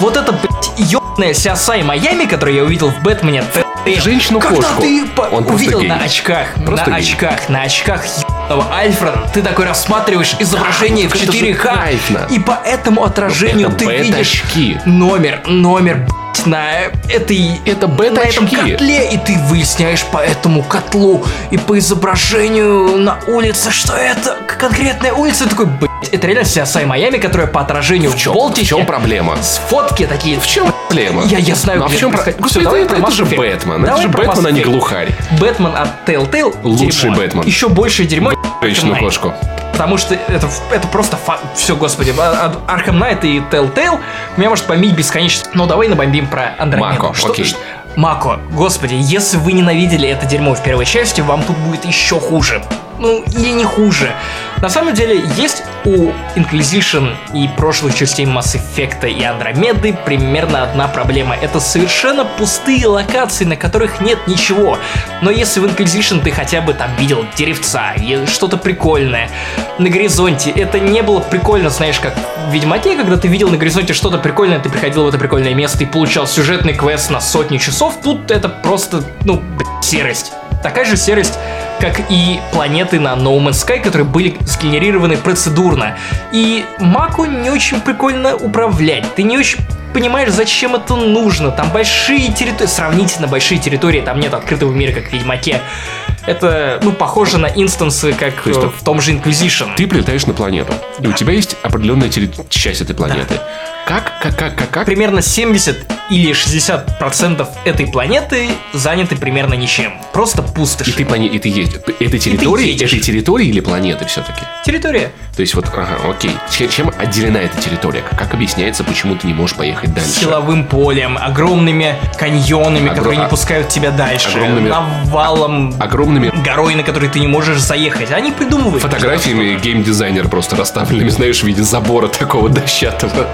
Вот это, ёбаная Сиасай Майами, которую я увидел в Бэтмене. Женщину-кошку. Когда ты по- Он увидел на очках, Просто на гей. очках, на очках ебаного Альфреда, ты такой рассматриваешь изображение в это же 4К, кайфно. и по этому отражению ты видишь номер, номер, на этой... Это на этом котле, и ты выясняешь по этому котлу и по изображению на улице, что это конкретная улица. Ты такой, блядь, это реально Сиасай Майами, которая по отражению в, В чем, в Болтике чем проблема? с фотки такие. В чем проблема? Я, я знаю, Ну, а в чем это про- происходит. Господи, давай это, это же. Бэтмен. Это Давай же про Бэтмен, а не глухарь. Бэтмен от Telltale. Лучший дерьмо. Бэтмен. Еще больше дерьмо. Женщину-кошку. Потому что это, это просто Все, господи, а- Arkham Knight и Telltale меня может бомбить бесконечно. Но давай набомбим про Андромеду. Мако, Что- окей. ш- Мако, господи, если вы ненавидели это дерьмо в первой части, вам тут будет еще хуже. Ну, или не хуже. На самом деле, есть у Inquisition и прошлых частей Mass Effect и Андромеды примерно одна проблема. Это совершенно пустые локации, на которых нет ничего. Но если в Inquisition ты хотя бы там видел деревца, и что-то прикольное на горизонте, это не было прикольно, знаешь, как в Ведьмаке, когда ты видел на горизонте что-то прикольное, ты приходил в это прикольное место и получал сюжетный квест на сотню часов, тут это просто, ну, серость. Такая же серость, как и планеты на No Man's Sky, которые были сгенерированы процедурно. И Маку не очень прикольно управлять. Ты не очень понимаешь, зачем это нужно. Там большие территории, сравнительно большие территории, там нет открытого мира, как в Ведьмаке. Это, ну, похоже на инстансы, как есть э, так- в том же Inquisition. Ты прилетаешь на планету, и у тебя есть определенная терри- часть этой планеты. Как, как, как, как, как? примерно 70 или 60 процентов этой планеты заняты примерно ничем. Просто И пустоши. ты, по ней- и ты едешь. Это территории, едешь. этой территории или планеты все-таки? Территория. То есть вот, ага, окей. Чем, чем отделена эта территория? Как объясняется, почему ты не можешь поехать дальше? Силовым полем, огромными каньонами, Огро- которые а- не пускают тебя дальше, огромными- навалом Огромными горой, на который ты не можешь заехать. Они придумывают. фотографиями геймдизайнер просто расставленными, знаешь, в виде забора такого дощатого.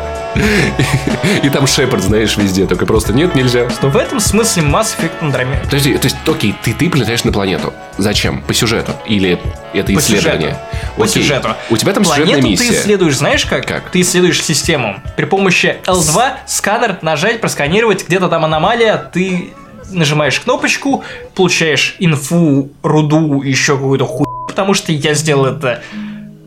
И там Шепард, знаешь, везде. Только просто нет, нельзя. Стоп. В этом смысле Mass Effect Andromeda. Подожди, то есть, окей, ты, ты полетаешь на планету. Зачем? По сюжету? Или это По исследование? сюжету. По сюжету. У тебя там Планету сюжетная ты миссия. исследуешь, знаешь как? Как? Ты исследуешь систему. При помощи L2 сканер нажать, просканировать, где-то там аномалия, ты нажимаешь кнопочку, получаешь инфу, руду, еще какую-то хуйню, потому что я сделал это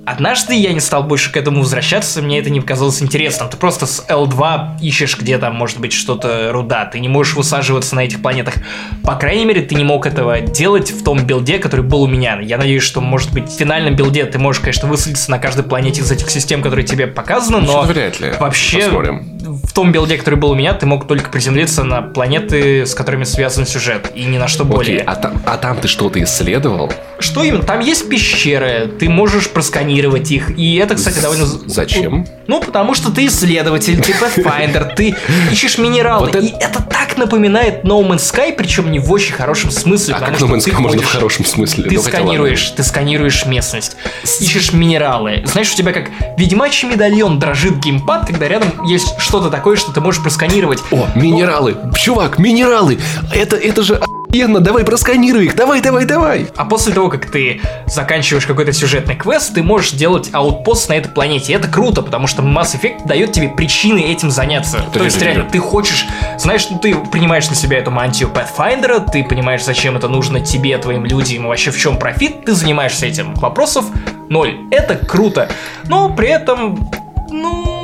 Однажды я не стал больше к этому возвращаться, мне это не показалось интересным. Ты просто с L2 ищешь, где там может быть что-то руда. Ты не можешь высаживаться на этих планетах. По крайней мере, ты не мог этого делать в том билде, который был у меня. Я надеюсь, что, может быть, в финальном билде ты можешь, конечно, высадиться на каждой планете из этих систем, которые тебе показаны, но вряд ли. вообще Посмотрим. в том билде, который был у меня, ты мог только приземлиться на планеты, с которыми связан сюжет, и ни на что более. Окей, а там, а там ты что-то исследовал? Что именно? Там есть пещеры, ты можешь просканировать их. И это, кстати, довольно... Зачем? Ну, потому что ты исследователь, ты Pathfinder, ты ищешь минералы. Вот это- И это так напоминает No Man's Sky, причем не в очень хорошем смысле. А как на Man's Sky можно в хорошем смысле? Ты Ну, сканируешь, ты сканируешь местность, ищешь минералы. Знаешь, у тебя как ведьмачий медальон дрожит геймпад, когда рядом есть что-то такое, что ты можешь просканировать. О, минералы! Чувак, минералы! Это, это же охуенно, давай просканируй их, давай, давай, давай. А после того, как ты заканчиваешь какой-то сюжетный квест, ты можешь делать аутпост на этой планете. И это круто, потому что Mass Effect дает тебе причины этим заняться. То есть реально, ты хочешь, знаешь, ну ты принимаешь на себя эту мантию Pathfinder, ты понимаешь, зачем это нужно тебе, твоим людям, и вообще в чем профит, ты занимаешься этим. Вопросов ноль. Это круто. Но при этом, ну,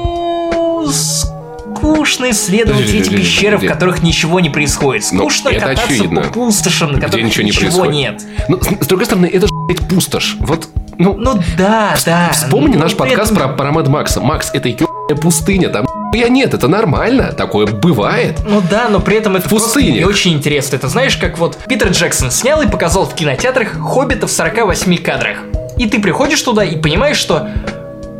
скучно исследовать Подожди, эти подожди, пещеры, в которых ничего не происходит. Ну, Скучно это кататься очевидно. по пустошам, на Где которых ничего не происходит. нет. Ну, с, другой стороны, это же, блядь, пустошь. Вот, ну, Ну да, да. вспомни Ну, наш подкаст этом- про, про Mad Макса. Макс, это ебаная пустыня, там я нет, это нормально, такое бывает. Ну да, но при этом это просто пустынях. не очень интересно. Это знаешь, как вот Питер Джексон снял и показал в кинотеатрах «Хоббита» в 48 кадрах. И ты приходишь туда и понимаешь, что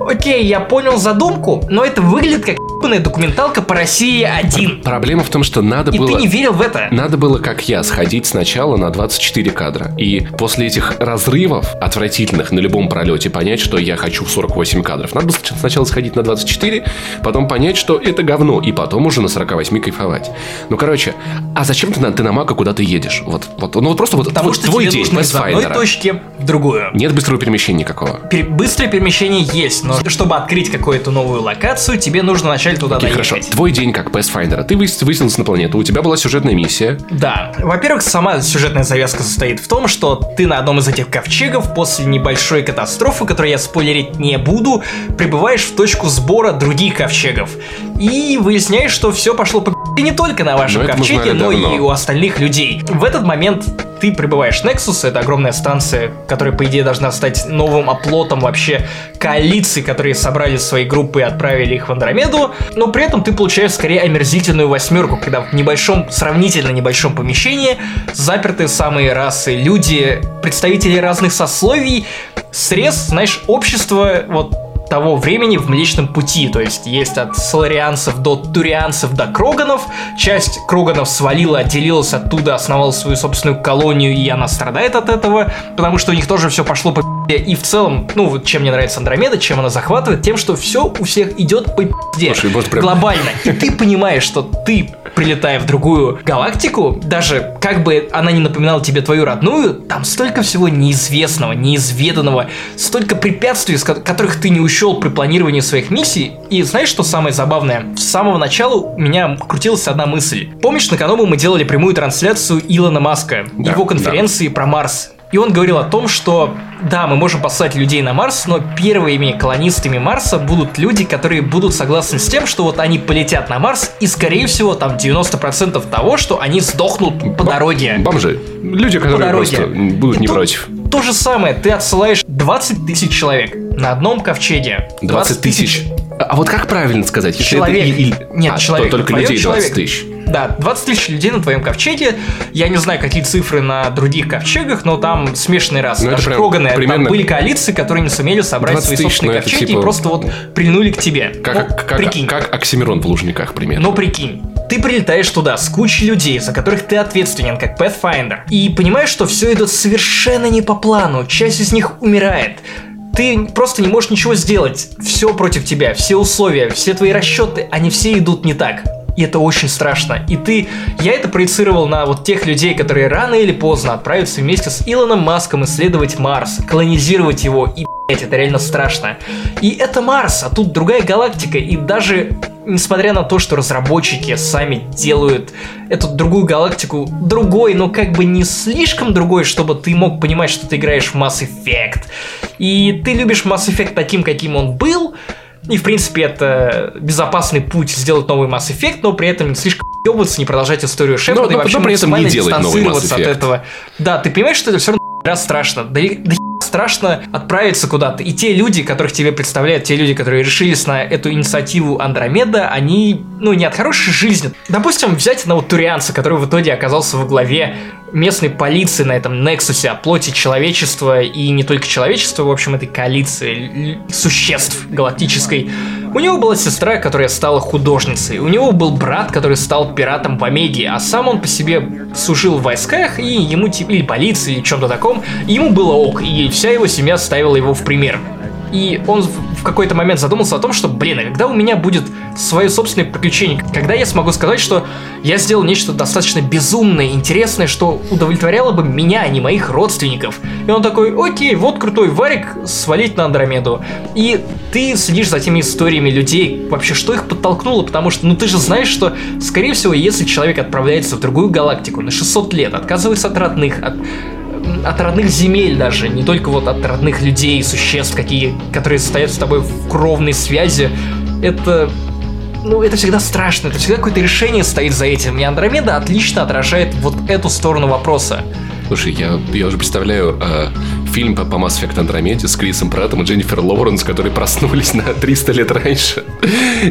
Окей, я понял задумку, но это выглядит как ебаная документалка по России 1. Проблема в том, что надо И было... ты не верил в это. Надо было, как я, сходить сначала на 24 кадра. И после этих разрывов отвратительных на любом пролете понять, что я хочу 48 кадров. Надо было сначала сходить на 24, потом понять, что это говно, и потом уже на 48 кайфовать. Ну, короче, а зачем ты на, ты на Мака куда ты едешь? Вот, вот, ну вот просто вот Потому вот что твой тебе день нужно из одной точки в другую. Нет быстрого перемещения никакого. Пер- Быстрое перемещение есть, но чтобы открыть какую-то новую локацию, тебе нужно вначале туда Окей, доехать. хорошо. Твой день как Pathfinder. Ты высадился на планету, у тебя была сюжетная миссия. Да. Во-первых, сама сюжетная завязка состоит в том, что ты на одном из этих ковчегов после небольшой катастрофы, которую я спойлерить не буду, прибываешь в точку сбора других ковчегов. И выясняешь, что все пошло по пи***, не только на вашем Но ковчеге, но давно. и у остальных людей. В этот момент ты прибываешь в Nexus, это огромная станция, которая, по идее, должна стать новым оплотом вообще коалиции, которые собрали свои группы и отправили их в Андромеду, но при этом ты получаешь скорее омерзительную восьмерку, когда в небольшом, сравнительно небольшом помещении заперты самые расы, люди, представители разных сословий, срез, знаешь, общество вот того времени в Млечном Пути. То есть есть от соларианцев до турианцев до кроганов. Часть кроганов свалила, отделилась оттуда, основала свою собственную колонию, и она страдает от этого, потому что у них тоже все пошло по. И в целом, ну, вот чем мне нравится Андромеда, чем она захватывает, тем, что все у всех идет по прям- Глобально. И ты понимаешь, что ты прилетая в другую галактику, даже как бы она не напоминала тебе твою родную, там столько всего неизвестного, неизведанного, столько препятствий, которых ты не учел при планировании своих миссий. И знаешь, что самое забавное? С самого начала у меня крутилась одна мысль. Помнишь, на канале мы делали прямую трансляцию Илона Маска, Да, его конференции про Марс. И он говорил о том, что да, мы можем послать людей на Марс, но первыми колонистами Марса будут люди, которые будут согласны с тем, что вот они полетят на Марс, и скорее всего там 90% того, что они сдохнут по дороге. Бомжи. Люди, которые просто будут И не против. То же самое, ты отсылаешь 20 тысяч человек на одном ковчеге. 20 тысяч. А вот как правильно сказать? Если Человек. это и- и- Нет, а, то человек. только людей 20 человек. тысяч. Да, 20 тысяч людей на твоем ковчеге. Я не знаю, какие цифры на других ковчегах, но там смешанные расы. Ну, Даже там были коалиции, которые не сумели собрать 20 свои тысяч, собственные ну, это ковчеги типа- и просто вот прильнули к тебе. Как, Ну, как, прикинь. как Оксимирон в Лужниках, примерно. Но прикинь, ты прилетаешь туда с кучей людей, за которых ты ответственен, как Pathfinder, и понимаешь, что все идет совершенно не по плану, часть из них умирает. Ты просто не можешь ничего сделать. Все против тебя, все условия, все твои расчеты, они все идут не так. И это очень страшно. И ты... Я это проецировал на вот тех людей, которые рано или поздно отправятся вместе с Илоном Маском исследовать Марс, колонизировать его. И, блядь, это реально страшно. И это Марс, а тут другая галактика. И даже несмотря на то, что разработчики сами делают эту другую галактику другой, но как бы не слишком другой, чтобы ты мог понимать, что ты играешь в Mass Effect. И ты любишь Mass Effect таким, каким он был, и, в принципе, это безопасный путь сделать новый Mass Effect, но при этом не слишком ебаться, не продолжать историю Шепарда но- и вообще но при этом не делать новый Mass дистанцироваться от этого. Да, ты понимаешь, что это все равно раз страшно. Да, да страшно отправиться куда-то. И те люди, которых тебе представляют, те люди, которые решились на эту инициативу Андромеда, они, ну, не от хорошей жизни. Допустим, взять одного турианца, который в итоге оказался во главе местной полиции на этом Нексусе о плоти человечества и не только человечества, в общем, этой коалиции существ галактической. У него была сестра, которая стала художницей. У него был брат, который стал пиратом в Омеге, а сам он по себе служил в войсках, и ему, типа, или полиции, или чем-то таком, ему было ок, и вся его семья ставила его в пример. И он в какой-то момент задумался о том, что, блин, а когда у меня будет свое собственное приключение, когда я смогу сказать, что я сделал нечто достаточно безумное, интересное, что удовлетворяло бы меня, а не моих родственников. И он такой, окей, вот крутой варик, свалить на Андромеду. И ты следишь за теми историями людей, вообще, что их подтолкнуло, потому что, ну ты же знаешь, что, скорее всего, если человек отправляется в другую галактику на 600 лет, отказывается от родных, от от родных земель даже, не только вот от родных людей, существ, какие, которые состоят с тобой в кровной связи, это ну, это всегда страшно, это всегда какое-то решение стоит за этим. И Андромеда отлично отражает вот эту сторону вопроса. Слушай, я, я уже представляю э, фильм по, Mass Effect Andromeda с Крисом Праттом и Дженнифер Лоуренс, которые проснулись на 300 лет раньше.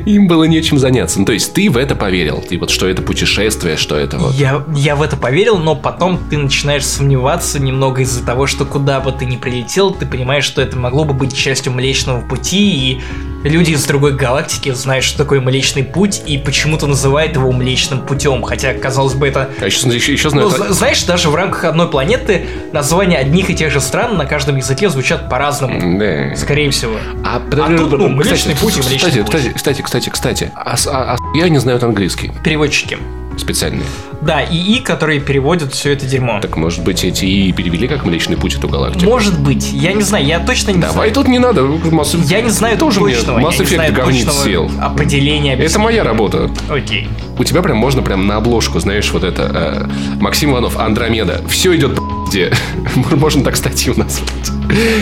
Им было нечем заняться. Ну, то есть ты в это поверил, ты вот что это путешествие, что это вот. Я, я в это поверил, но потом ты начинаешь сомневаться немного из-за того, что куда бы ты ни прилетел, ты понимаешь, что это могло бы быть частью Млечного Пути, и люди из другой галактики знают, что такое Млечный Путь, и почему-то называют его Млечным Путем, хотя, казалось бы, это... А еще, еще, еще Ну, знаю, зна- знаешь, даже в рамках одной планеты названия одних и тех же стран на каждом языке звучат по-разному. Да. Скорее всего. А, тут, ну, Млечный Путь и кстати, Млечный Путь. кстати, кстати, кстати, кстати, а, с- а- а я не знают английский Переводчики. Специальные. Да, ИИ, которые переводят все это дерьмо. Так может быть эти и перевели как Млечный Путь эту галактику? Может быть, я не знаю, я точно не Давай знаю. тут не надо. Масс... Я не знаю тоже мне точного, Mass я не Effect говнит сел. определения. Это моя работа. Окей. У тебя прям можно прям на обложку, знаешь, вот это э, Максим Иванов, Андромеда. Все идет где. Можно так статью назвать.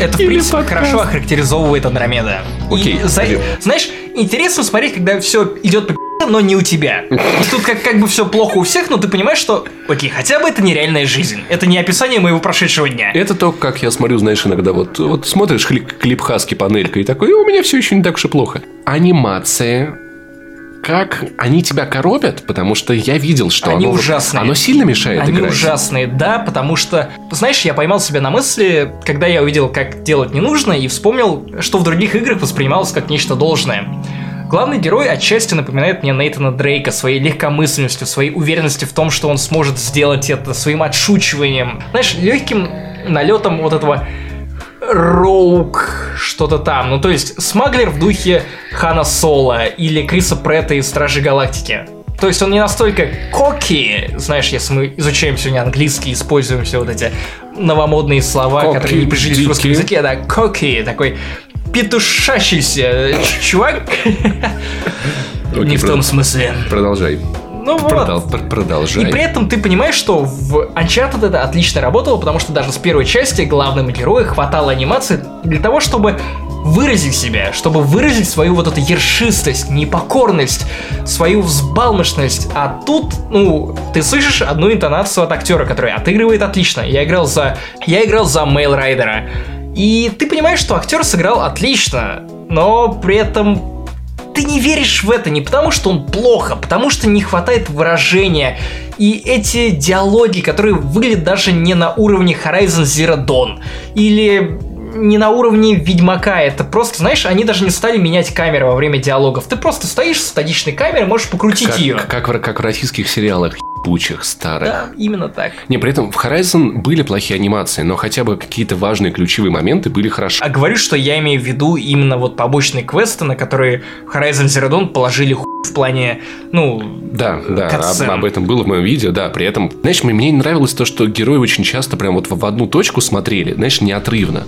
Это, в Или принципе, подкаст. хорошо охарактеризовывает Андромеда. Окей, И за-. Знаешь, интересно смотреть, когда все идет по но не у тебя. И тут как, как бы все плохо у всех, но ты понимаешь, что, окей, хотя бы это нереальная жизнь. Это не описание моего прошедшего дня. Это то, как я смотрю, знаешь, иногда вот, вот смотришь клип, клип Хаски панелька и такой, «Э, у меня все еще не так уж и плохо. Анимация, как они тебя коробят, потому что я видел, что Они оно, ужасные. оно сильно мешает Они играть. ужасные, да, потому что, знаешь, я поймал себя на мысли, когда я увидел, как делать не нужно, и вспомнил, что в других играх воспринималось как нечто должное. Главный герой отчасти напоминает мне Нейтана Дрейка своей легкомысленностью, своей уверенностью в том, что он сможет сделать это, своим отшучиванием. Знаешь, легким налетом вот этого Роук, что-то там. Ну, то есть, смаглер в духе Хана Соло или Криса Претта из Стражи Галактики. То есть он не настолько коки, знаешь, если мы изучаем сегодня английский, используем все вот эти новомодные слова, Коки, которые не прижились в русском языке, да, коки, такой петушащийся ч- чувак. Не в том смысле. Продолжай. Ну вот. Продол- пр- продолжай. И при этом ты понимаешь, что в Uncharted это отлично работало, потому что даже с первой части главному герою хватало анимации для того, чтобы выразить себя, чтобы выразить свою вот эту ершистость, непокорность, свою взбалмошность. А тут, ну, ты слышишь одну интонацию от актера, который отыгрывает отлично. Я играл за... Я играл за Мейл Райдера. И ты понимаешь, что актер сыграл отлично, но при этом ты не веришь в это не потому, что он плохо, а потому что не хватает выражения. И эти диалоги, которые выглядят даже не на уровне Horizon Zero Dawn или не на уровне Ведьмака, это просто, знаешь, они даже не стали менять камеры во время диалогов. Ты просто стоишь с статичной камерой, можешь покрутить как, ее. как, в, как в российских сериалах ебучих старых. Да, именно так. Не, при этом в Horizon были плохие анимации, но хотя бы какие-то важные ключевые моменты были хорошо. А говорю, что я имею в виду именно вот побочные квесты, на которые в Horizon Zero Dawn положили хуй в плане, ну, Да, да, об, об этом было в моем видео, да, при этом, знаешь, мне, мне не нравилось то, что герои очень часто прям вот в, одну точку смотрели, знаешь, неотрывно.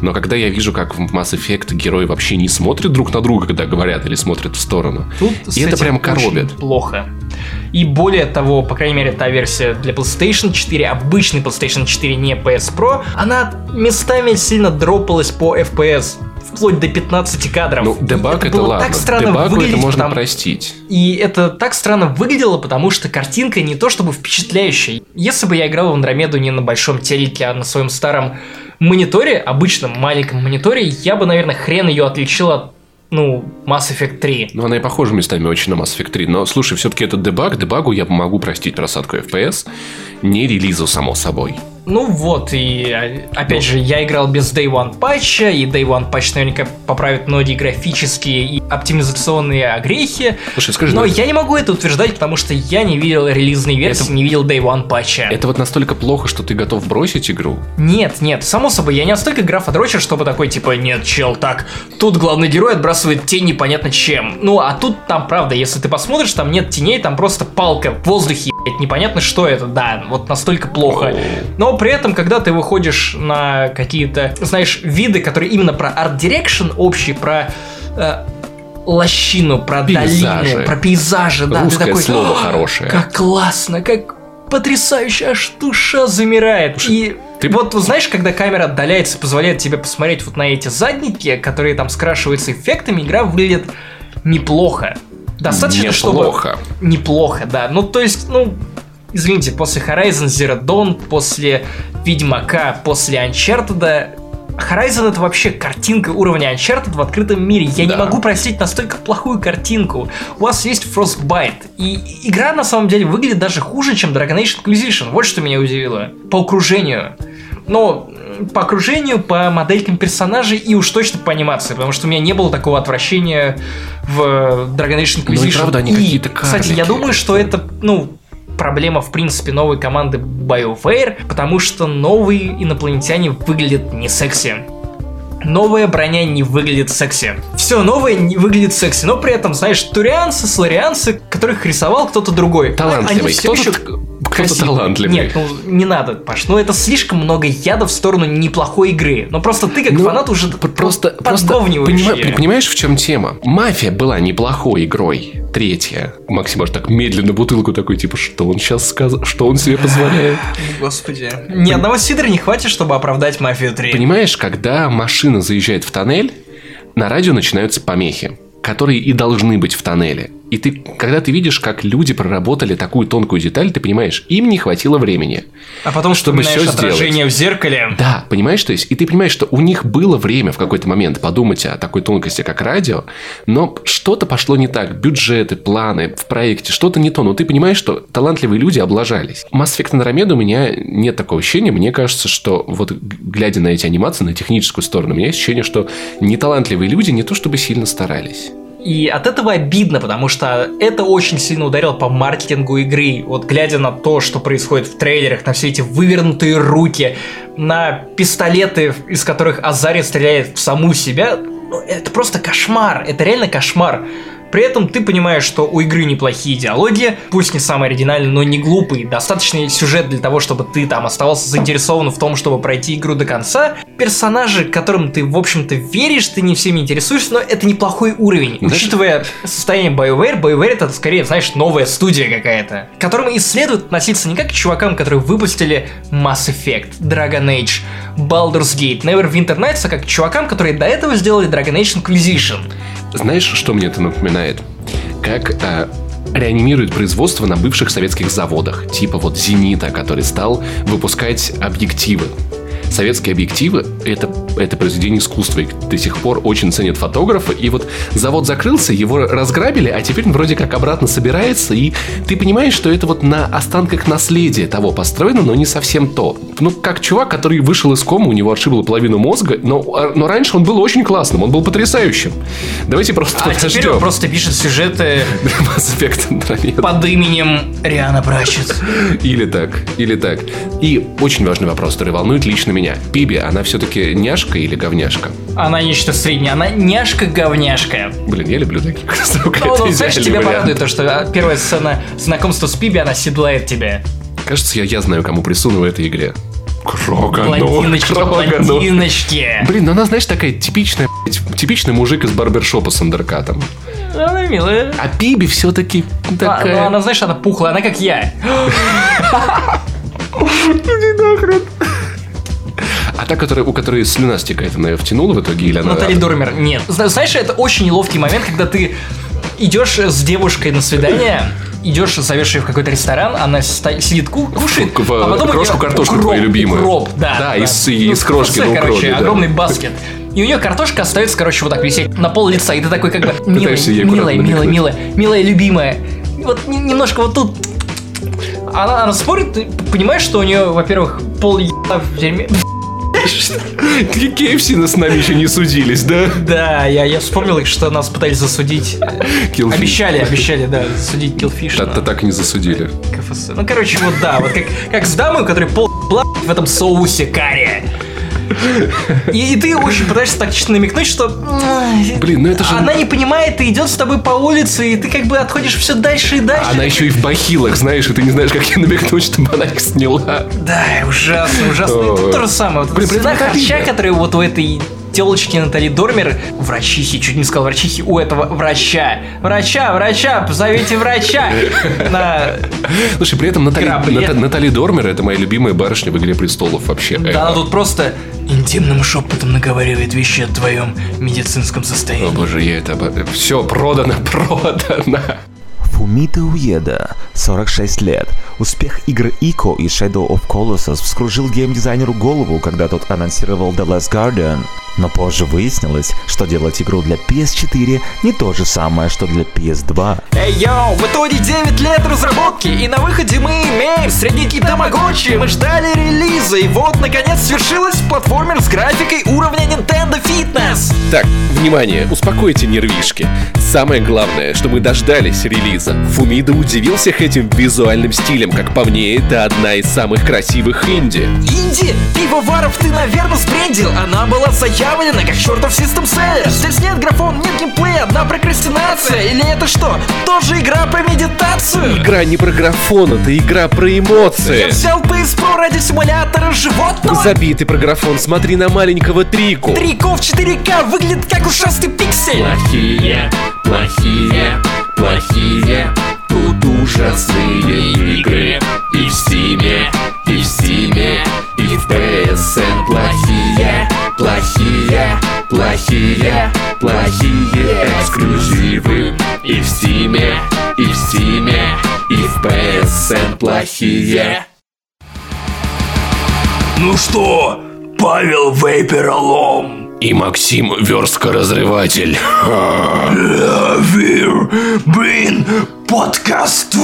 Но когда я вижу, как в Mass Effect герои вообще не смотрят друг на друга, когда говорят, или смотрят в сторону, Тут и это прям коробит. плохо. И более того, по крайней мере, та версия для PlayStation 4, обычный PlayStation 4, не PS Pro, она местами сильно дропалась по FPS. Вплоть до 15 кадров. Ну, дебаг это, было ладно. так странно Дебагу это можно потому- простить. И это так странно выглядело, потому что картинка не то чтобы впечатляющая. Если бы я играл в Андромеду не на большом телеке, а на своем старом мониторе, обычном маленьком мониторе, я бы, наверное, хрен ее отличил от, ну, Mass Effect 3. Ну, она и похожа местами очень на Mass Effect 3. Но, слушай, все-таки это дебаг. Дебагу я могу простить просадку FPS. Не релизу, само собой. Ну вот, и а, опять же, я играл без Day One патча, и Day One патч наверняка поправит многие графические и оптимизационные огрехи. Слушай, скажи, Но ну, я не могу это утверждать, потому что я не видел релизной версии, Это- не видел Day One патча. это вот настолько плохо, что ты готов бросить игру? Нет, нет, само собой, я не настолько графодрочер, чтобы такой, типа, нет, чел, так, тут главный герой отбрасывает тень непонятно чем. Ну, а тут там, правда, если ты посмотришь, там нет теней, там просто палка в воздухе, непонятно, что это, да, вот настолько плохо. Но при этом, когда ты выходишь на какие-то, знаешь, виды, которые именно про art direction общий, про э, лощину, про Пейзажи. долину, про пейзажи, да, Русское ты такой, слово «А, хорошее». Как классно, как потрясающе, аж душа замирает. И ты- вот знаешь, когда камера отдаляется, позволяет тебе посмотреть вот на эти задники, которые там скрашиваются эффектами, игра выглядит неплохо. Достаточно, чтобы... Неплохо. Неплохо, да. Ну, то есть, ну, извините, после Horizon Zero Dawn, после Ведьмака, после Uncharted, Horizon это вообще картинка уровня Uncharted в открытом мире. Я не Да. могу простить настолько плохую картинку. У вас есть Frostbite, и игра на самом деле выглядит даже хуже, чем Dragon Age Inquisition. Вот что меня удивило. По окружению. Но по окружению, по моделькам персонажей и уж точно по анимации, потому что у меня не было такого отвращения в Dragon Age Inquisition. Ну и правда, они И, какие-то Кстати, я карлики. думаю, что это, ну, проблема, в принципе, новой команды BioWare, потому что новые инопланетяне выглядят не секси. Новая броня не выглядит секси. Все новое не выглядит секси, но при этом, знаешь, турианцы, сларианцы, которых рисовал кто-то другой. Талантливый. Они все Кто-то- еще кто-то талантливый. Нет, ну не надо, Паш, ну это слишком много яда в сторону неплохой игры. Но просто ты как Ну, фанат уже просто, просто подговниваешь понима- понимаешь, в чем тема? Мафия была неплохой игрой. Третья. Максим аж так медленно бутылку такой, типа, что он сейчас сказал, что он себе позволяет. Господи. Ни одного сидра не хватит, чтобы оправдать Мафию 3. Понимаешь, когда машина заезжает в тоннель, на радио начинаются помехи, которые и должны быть в тоннеле. И ты, когда ты видишь, как люди проработали такую тонкую деталь, ты понимаешь, им не хватило времени. А потом, чтобы всё отражение в зеркале. Да, понимаешь, то есть, и ты понимаешь, что у них было время в какой-то момент подумать о такой тонкости, как радио, но что-то пошло не так. Бюджеты, планы в проекте, что-то не то. Но ты понимаешь, что талантливые люди облажались. Mass Effect Andromeda у меня нет такого ощущения. Мне кажется, что вот глядя на эти анимации, на техническую сторону, у меня есть ощущение, что неталантливые люди не то чтобы сильно старались. И от этого обидно, потому что это очень сильно ударило по маркетингу игры. Вот глядя на то, что происходит в трейлерах, на все эти вывернутые руки, на пистолеты, из которых Азари стреляет в саму себя, ну, это просто кошмар. Это реально кошмар. При этом ты понимаешь, что у игры неплохие диалоги, пусть не самые оригинальные, но не глупые. Достаточный сюжет для того, чтобы ты там оставался заинтересован в том, чтобы пройти игру до конца. Персонажи, которым ты, в общем-то, веришь, ты не всеми интересуешься, но это неплохой уровень. Знаешь- Учитывая состояние BioWare, BioWare это скорее, знаешь, новая студия какая-то, к которым и следует относиться не как к чувакам, которые выпустили Mass Effect, Dragon Age, Baldur's Gate, Neverwinter Nights, а как к чувакам, которые до этого сделали Dragon Age Inquisition. Знаешь, что мне это напоминает? Как э, реанимирует производство на бывших советских заводах, типа вот «Зенита», который стал выпускать объективы. Советские объективы это, — это произведение искусства, их до сих пор очень ценят фотографы. И вот завод закрылся, его разграбили, а теперь он вроде как обратно собирается, и ты понимаешь, что это вот на останках наследия того построено, но не совсем то. Ну, как чувак, который вышел из комы, у него отшибло половину мозга, но, а, но раньше он был очень классным, он был потрясающим. Давайте просто А теперь подождем. он просто пишет сюжеты под именем Риана Брачет. Или так, или так. И очень важный вопрос, который волнует лично меня. Пиби, она все-таки няшка или говняшка? Она нечто среднее, она няшка-говняшка. Блин, я люблю таких. Сука, Ну, ну, знаешь, тебя вариант. порадует то, что а, первая сцена знакомства с Пиби, она седлает тебя. Кажется, я, я знаю, кому присуну в этой игре. Крогану. Блондиночки, Крогану. блондиночки. Блин, ну она, знаешь, такая типичная, типичный мужик из барбершопа с андеркатом. Она милая. А Пиби все-таки А, ну, такая... она, знаешь, она пухлая, она как я. А та, которая, у которой слюна стекает, она ее втянула в итоге или она... Натали Дормер, нет. Зна- Знаешь, это очень неловкий момент, когда ты идешь с девушкой на свидание, идешь, зовешь ее в какой-то ресторан, она ста- сидит, ку- кушает, В- а потом крошку неё картошку укроп, твою любимую. укроп, да. Да, из- из крошки на укропе, короче, да. огромный баскет. И у нее картошка остается, короче, вот так висеть на пол лица, и ты такой как бы, милая, милая, милая, милая, милая, любимая. Вот немножко вот тут она, она смотрит, ты понимаешь, что у нее, во-первых, пол в дерьме. KFC с нами еще не судились, да? Да, я, я вспомнил, их, что нас пытались засудить. Killfish. Обещали, обещали, да, засудить Killfish. Да-то так и не засудили. КФС. Ну, короче, вот да, вот как, как с дамой, у которой пол в этом соусе карри. И, и ты очень пытаешься тактично намекнуть, что Блин, ну это же... она не понимает и идет с тобой по улице, и ты как бы отходишь все дальше и дальше. Она еще и в бахилах, знаешь, и ты не знаешь, как ей намекнуть, чтобы она их сняла. Да, ужасно, ужасно. И тут то же самое. Вот Блин, цена харча, которая вот у этой телочки Натали Дормер, врачихи, чуть не сказал врачихи, у этого врача. Врача, врача, позовите врача. На... Слушай, при этом Натали, Грабли. Ната- Натали Дормер это моя любимая барышня в «Игре престолов» вообще. Да, она тут просто интимным шепотом наговаривает вещи о твоем медицинском О состоянии. боже, я это... Все, продано, продано. Фумита Уеда, 46 лет. Успех игр Ико и Shadow of Colossus вскружил геймдизайнеру голову, когда тот анонсировал The Last Guardian. Но позже выяснилось, что делать игру для PS4 не то же самое, что для PS2. Эй, йоу, в итоге 9 лет разработки, и на выходе мы имеем средненький тамагочи. Мы ждали релиза, и вот, наконец, свершилась платформер с графикой уровня Nintendo Fitness. Так, внимание, успокойте нервишки. Самое главное, что мы дождались релиза. Фумида удивил всех этим визуальным стилем. Как по мне, это одна из самых красивых инди. Инди, пивоваров ты, наверное, сбрендил. Она была заявлена как чертов систем селлер. Здесь нет графон, нет геймплея, одна прокрастинация. Или это что, тоже игра про медитацию? Игра не про графон, это игра про Я эмоции. взял PS Pro ради симулятора животного. Забитый про графон, смотри на маленького Трику. Трико в 4К выглядит как ушастый пиксель. Плохие, плохие, плохие Тут ужасные игры И в Стиме, и в Стиме, и в PSN Плохие, плохие, плохие, плохие эксклюзивы И в Стиме, и в Стиме, и в PSN Плохие Ну что, Павел Вейперолом? И Максим Верстка-разрыватель. Блин, подкаст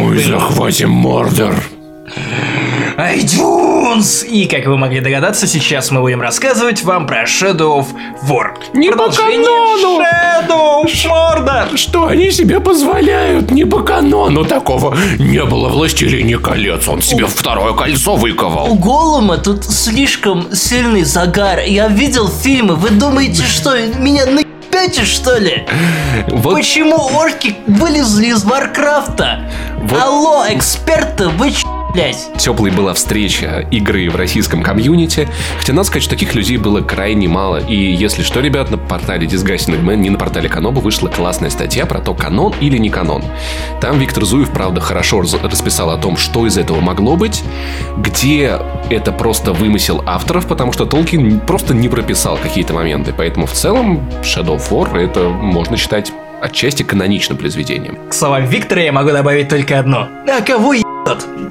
бы захватим Мордор. iTunes. И как вы могли догадаться, сейчас мы будем рассказывать вам про Shadow of War. Не по канону. Shadow of Mordor. Что они себе позволяют? Не по канону такого не было «Властелине колец». Он себе второе кольцо У выковал. Голума тут слишком сильный загар. Я видел фильмы. Вы думаете, что меня наебете, что ли? Вот Почему орки вылезли из Варкрафта? Вот. Алло, эксперты, вы ч**, блядь? теплой была встреча игры в российском комьюнити. Хотя, надо сказать, что таких людей было крайне мало. И если что, ребят, на портале Disgusting Man, не на портале Каноба, вышла классная статья про то, канон или не канон. Там Виктор Зуев, правда, хорошо расписал о том, что из этого могло быть, где это просто вымысел авторов, потому что Толкин просто не прописал какие-то моменты. Поэтому в целом Shadow of War это можно считать отчасти каноничным произведением. К словам Виктора я могу добавить только одно. А кого ебет?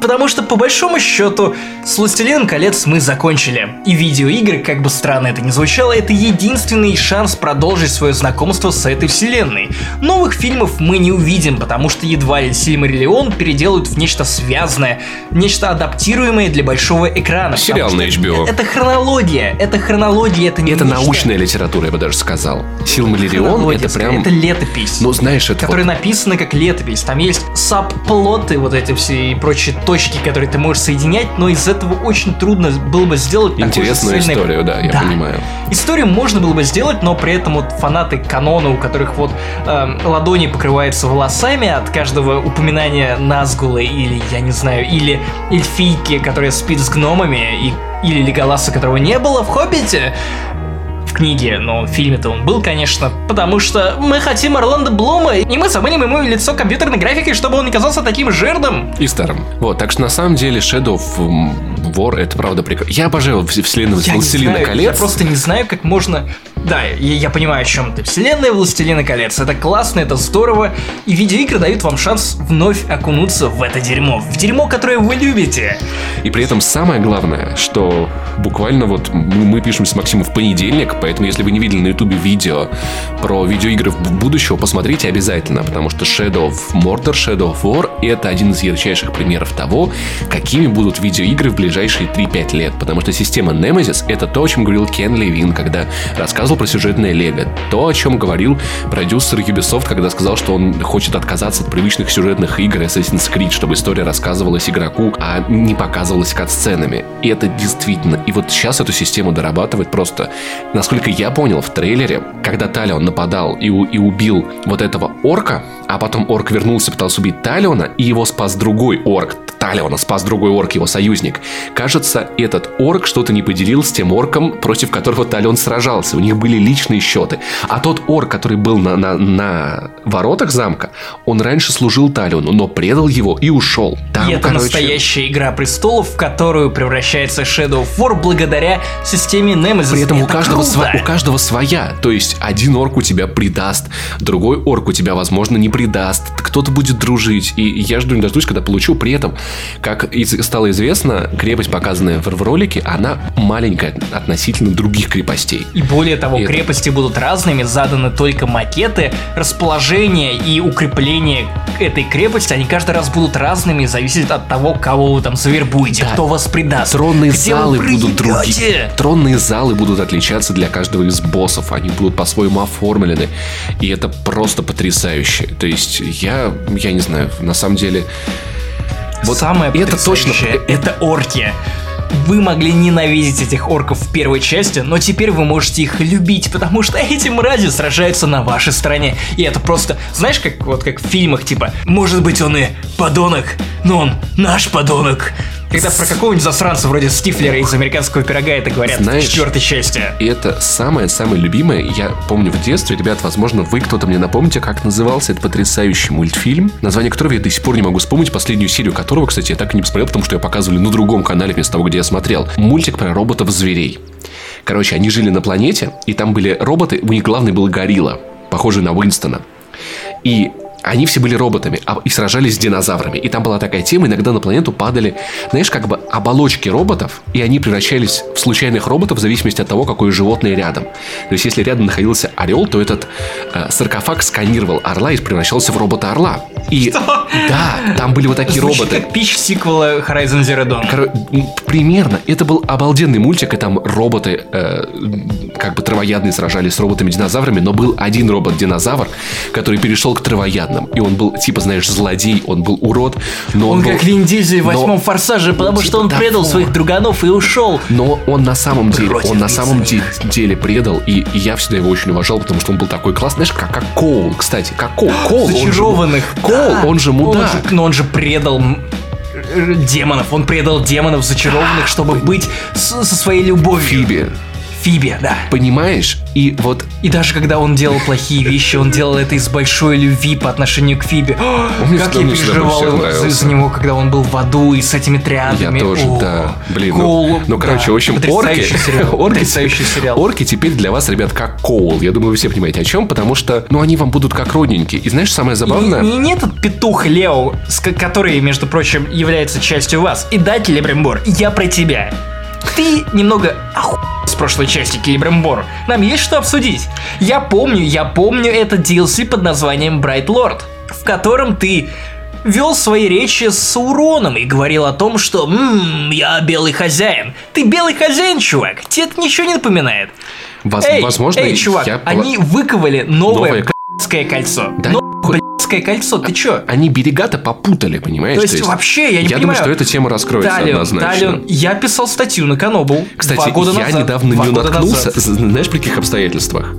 Потому что, по большому счету, с «Властелином колец» мы закончили. И видеоигры, как бы странно это ни звучало, это единственный шанс продолжить свое знакомство с этой вселенной. Новых фильмов мы не увидим, потому что едва ли Сильмариллион переделают в нечто связанное, нечто адаптируемое для большого экрана. Сериал на HBO. Это хронология, это хронология, это не Это нечто- научная литература, я бы даже сказал. Хронология, это прям... Это летопись Ну, знаешь, это которые вот- написаны как летопись. Там есть сабплоты, вот эти все прочие точки, которые ты можешь соединять, но из этого очень трудно было бы сделать интересную цельный- историю, да, я понимаю. Историю можно было бы сделать, но при этом вот фанаты канона, у которых вот эм, ладони покрываются волосами от каждого упоминания Назгулы или, я не знаю, или эльфийки, которая спит с гномами, и, или Леголаса, которого не было в «Хоббите», в книге, но в фильме-то он был, конечно, потому что мы хотим Орландо Блума, и мы заманим ему лицо компьютерной графикой, чтобы он не казался таким жирным. И старым. Вот, так что на самом деле Shadow War это правда прикольно. Я обожаю вс- вселенную Я «Властелина знаю, колец». я просто не знаю, как можно Да, я, я понимаю, о чем ты. Вселенная Властелина колец. Это классно, это здорово. И видеоигры дают вам шанс вновь окунуться в это дерьмо. В дерьмо, которое вы любите. И при этом самое главное, что буквально вот мы, пишем с Максимом в понедельник, поэтому если вы не видели на ютубе видео про видеоигры в будущего, посмотрите обязательно, потому что Shadow of Mordor, Shadow of War это один из ярчайших примеров того, какими будут видеоигры в ближайшие 3-5 лет, потому что система Nemesis это то, о чем говорил Кен Левин, когда рассказывал про сюжетное лего, то, о чем говорил продюсер Ubisoft, когда сказал, что он хочет отказаться от привычных сюжетных игр Assassin's Creed, чтобы история рассказывалась игроку, а не показывалась кат-сценами. И это действительно. И вот сейчас эту систему дорабатывает просто. Насколько я понял, в трейлере, когда Талион нападал и, и убил вот этого орка, а потом орк вернулся, пытался убить Талиона, и его спас другой орк. Талиона спас другой орк, его союзник. Кажется, этот орк что-то не поделил с тем орком, против которого Талион сражался. У них были личные счеты. А тот орк, который был на, на, на воротах замка, он раньше служил Талиону, но предал его и ушел. Там, и это короче, настоящая игра престолов, в которую превращается Shadow of War благодаря системе Nemesis. При этом у Это каждого, круто. сва- у каждого своя. То есть один орк у тебя предаст, другой орк у тебя, возможно, не предаст. Кто-то будет дружить. И я жду не дождусь, когда получу. При этом, как стало известно, крепость, показанная в, ролике, она маленькая относительно других крепостей. И более того, И это- крепости будут разными, заданы только макеты, расположение и укрепление этой крепости, они каждый раз будут разными, зависит от того, кого вы там завербуете, Да. кто вас предаст. Тронные где залы будут другие. Тронные залы будут отличаться для каждого из боссов. Они будут по-своему оформлены. И это просто потрясающе. То есть я, я не знаю, на самом деле... Вот Самое это точно... это орки. Вы могли ненавидеть этих орков в первой части, но теперь вы можете их любить, потому что эти мрази сражаются на вашей стороне. И это просто, знаешь, как вот как в фильмах, типа, может быть он и подонок, но он наш подонок. Когда про какого-нибудь засранца вроде Стифлера из американского пирога это говорят Знаешь, в четвертой части. И это самое-самое любимое. Я помню в детстве, ребят, возможно, вы кто-то мне напомните, как назывался этот потрясающий мультфильм, название которого я до сих пор не могу вспомнить, последнюю серию которого, кстати, я так и не посмотрел, потому что я показывали на другом канале вместо того, где я смотрел. Мультик про роботов-зверей. Короче, они жили на планете, и там были роботы, у них главный был горилла, похожий на Уинстона. И они все были роботами а- и сражались с динозаврами. И там была такая тема, иногда на планету падали, знаешь, как бы оболочки роботов, и они превращались в случайных роботов в зависимости от того, какое животное рядом. То есть, если рядом находился орел, то этот э, саркофаг сканировал орла и превращался в робота-орла. И да, там были вот такие Звучит роботы. как пич сиквела Horizon Zero Dawn. М, примерно. Это был обалденный мультик, и там роботы, э, как бы травоядные сражались с роботами-динозаврами, но был один робот-динозавр, который перешел к травоядным. И он был, типа, знаешь, злодей, он был урод, но он, Он был... как Вин Дизель в восьмом форсаже, потому типа что он предал того. своих друганов и ушел. Но он на самом деле, Против он на самом де- деле предал, и, и я всегда его очень уважал, потому что он был такой классный, знаешь, как, как Коул, кстати, как Коул. Коул, он же- Зачарованных. Коул, да. он же мудак. Он же- но он же предал э, демонов. Он предал демонов зачарованных, чтобы быть со своей любовью. Фиби, Фиби, да. понимаешь? И вот И даже когда он делал плохие вещи, он делал это из большой любви по отношению к Фиби. О, как я переживал за, него, когда он был в аду и с этими Я триадами. тоже, О, да. Блин, Коул, ну, ну, короче, в общем, орки, сериал, орки, сериал. орки теперь для вас, ребят, как Коул. Я думаю, вы все понимаете о чем, потому что, ну, они вам будут как родненькие. И знаешь, самое забавное... И, и не этот петух Лео, который, между прочим, является частью вас. И да, Келебрембор, я про тебя. Ты немного оху... с прошлой части Келебрембор. Нам есть что обсудить. Я помню, я помню этот DLC под названием Bright Lord, в котором ты вел свои речи с Сауроном и говорил о том, что «Ммм, я белый хозяин». Ты белый хозяин, чувак. Тебе это ничего не напоминает. Воз- Эй, возможно, эй, чувак, я- они выковали новое, Новое кольцо. Да Новое блядское кольцо, ты чё? Они берега-то попутали, понимаешь? То есть, вообще, я не я понимаю. думаю, что эта тема раскроется Талион, однозначно. Талион, я писал статью на Канобу Кстати, два года я назад. недавно Два года наткнулся. назад. Знаешь, при каких обстоятельствах?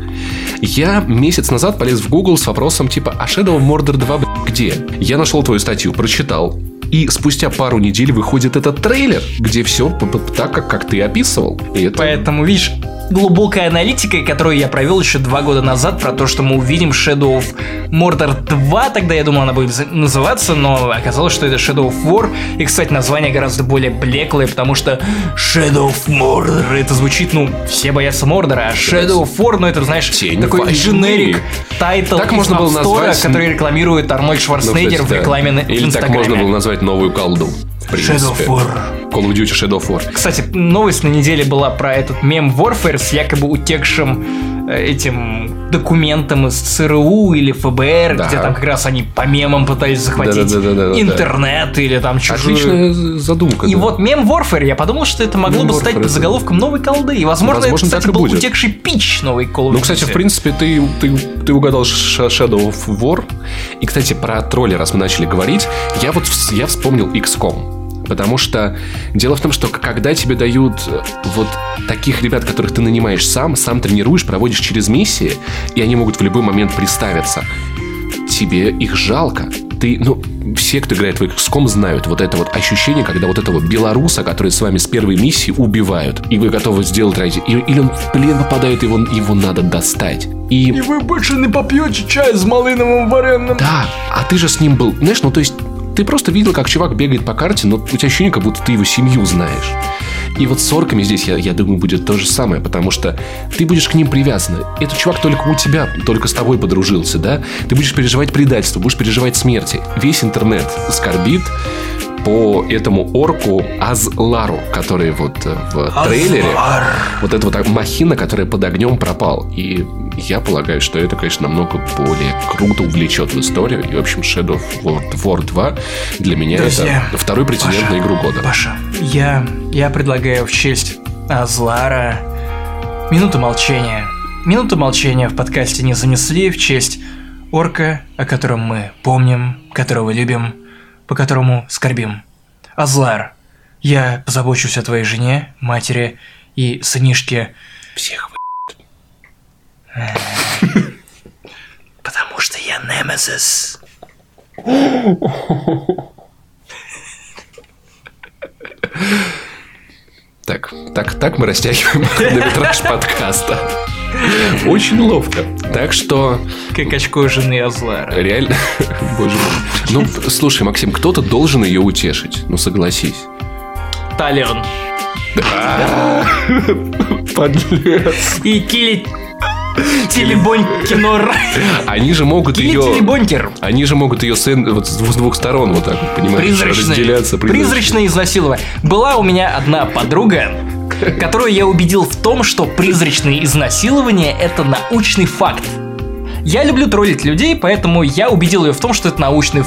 Я месяц назад полез в Google с вопросом типа «А Shadow of Mordor 2, блядь, где?» Я нашел твою статью, прочитал. И спустя пару недель выходит этот трейлер, где все так, как, как ты описывал. И это... Поэтому, видишь, глубокой аналитикой, которую я провел еще два года назад, про то, что мы увидим Shadow of Mordor 2, тогда я думал, она будет называться, но оказалось, что это Shadow of War, и, кстати, название гораздо более блеклое, потому что Shadow of Mordor, это звучит, ну, все боятся Мордора, а Shadow of War, ну, это, знаешь, Тень такой войны. generic title Так можно было назвать- который рекламирует Арнольд Ну, Шварценеггер кстати, в рекламе на в Или так можно было назвать новую колду. Shadow of War. Call of Duty Shadow of War. Кстати, новость на неделе была про этот мем Warfare с якобы утекшим э, этим документом из ЦРУ или ФБР, Да. где там как раз они по мемам пытались захватить Да-да-да-да-да-да. интернет или там чужую... Отличная задумка. И да. вот мем Warfare, я подумал, что это могло Мем бы стать под да. заголовком новой колды. И, возможно, Возможно, это, кстати, был будет. утекший пич новой of Ну, кстати, в принципе, ты, ты, ты угадал Shadow of War. И, кстати, про тролля, раз мы начали говорить, я вот я вспомнил XCOM. Потому что дело в том, что когда тебе дают э, вот таких ребят, которых ты нанимаешь сам, сам тренируешь, проводишь через миссии, и они могут в любой момент приставиться, тебе их жалко. Ты, ну, все, кто играет в XCOM, знают вот это вот ощущение, когда вот этого белоруса, который с вами с первой миссии убивают, и вы готовы сделать ради... и- Или он в плен попадает, его, его надо достать. И... вы больше не попьете чай с малиновым вареным. Да, а ты же с ним был, знаешь, ну то есть ты просто видел, как чувак бегает по карте, но у тебя ощущение, как будто ты его семью знаешь. И вот с орками здесь, я, я думаю, будет то же самое, потому что ты будешь к ним привязан. Этот чувак только у тебя, только с тобой подружился, да? Ты будешь переживать предательство, будешь переживать смерти. Весь интернет скорбит по этому орку Азлару, который вот э, в трейлере, вот эта вот махина, которая под огнем пропал. И я полагаю, что это, конечно, намного более круто увлечет в историю. И, в общем, Shadow of War, War 2 для меня Друзья, это второй претендент на игру года. Паша, я, я предлагаю в честь Азлара минуту молчания. Минуту молчания в подкасте не занесли в честь орка, о котором мы помним, которого любим, по которому скорбим. Азлар, я позабочусь о твоей жене, матери и сынишке. Всех Потому что я Немезис. Так, так, так мы растягиваем хронометраж подкаста. Очень ловко. Так что Как очко жены Азлара. реально... Боже мой. Ну, слушай, Максим, кто-то должен ее утешить. Ну, согласись. Талион. Подлец. И Телебонькинор. Они же могут ее... Телебонькер. Они же могут ее с, вот с двух сторон вот так вот, понимаешь, Призрачное. разделяться. Призрачное изнасилование. Была у меня одна подруга, которую я убедил в том, что призрачное изнасилование это научный факт. Я люблю троллить людей, поэтому я убедил ее в том, что это научный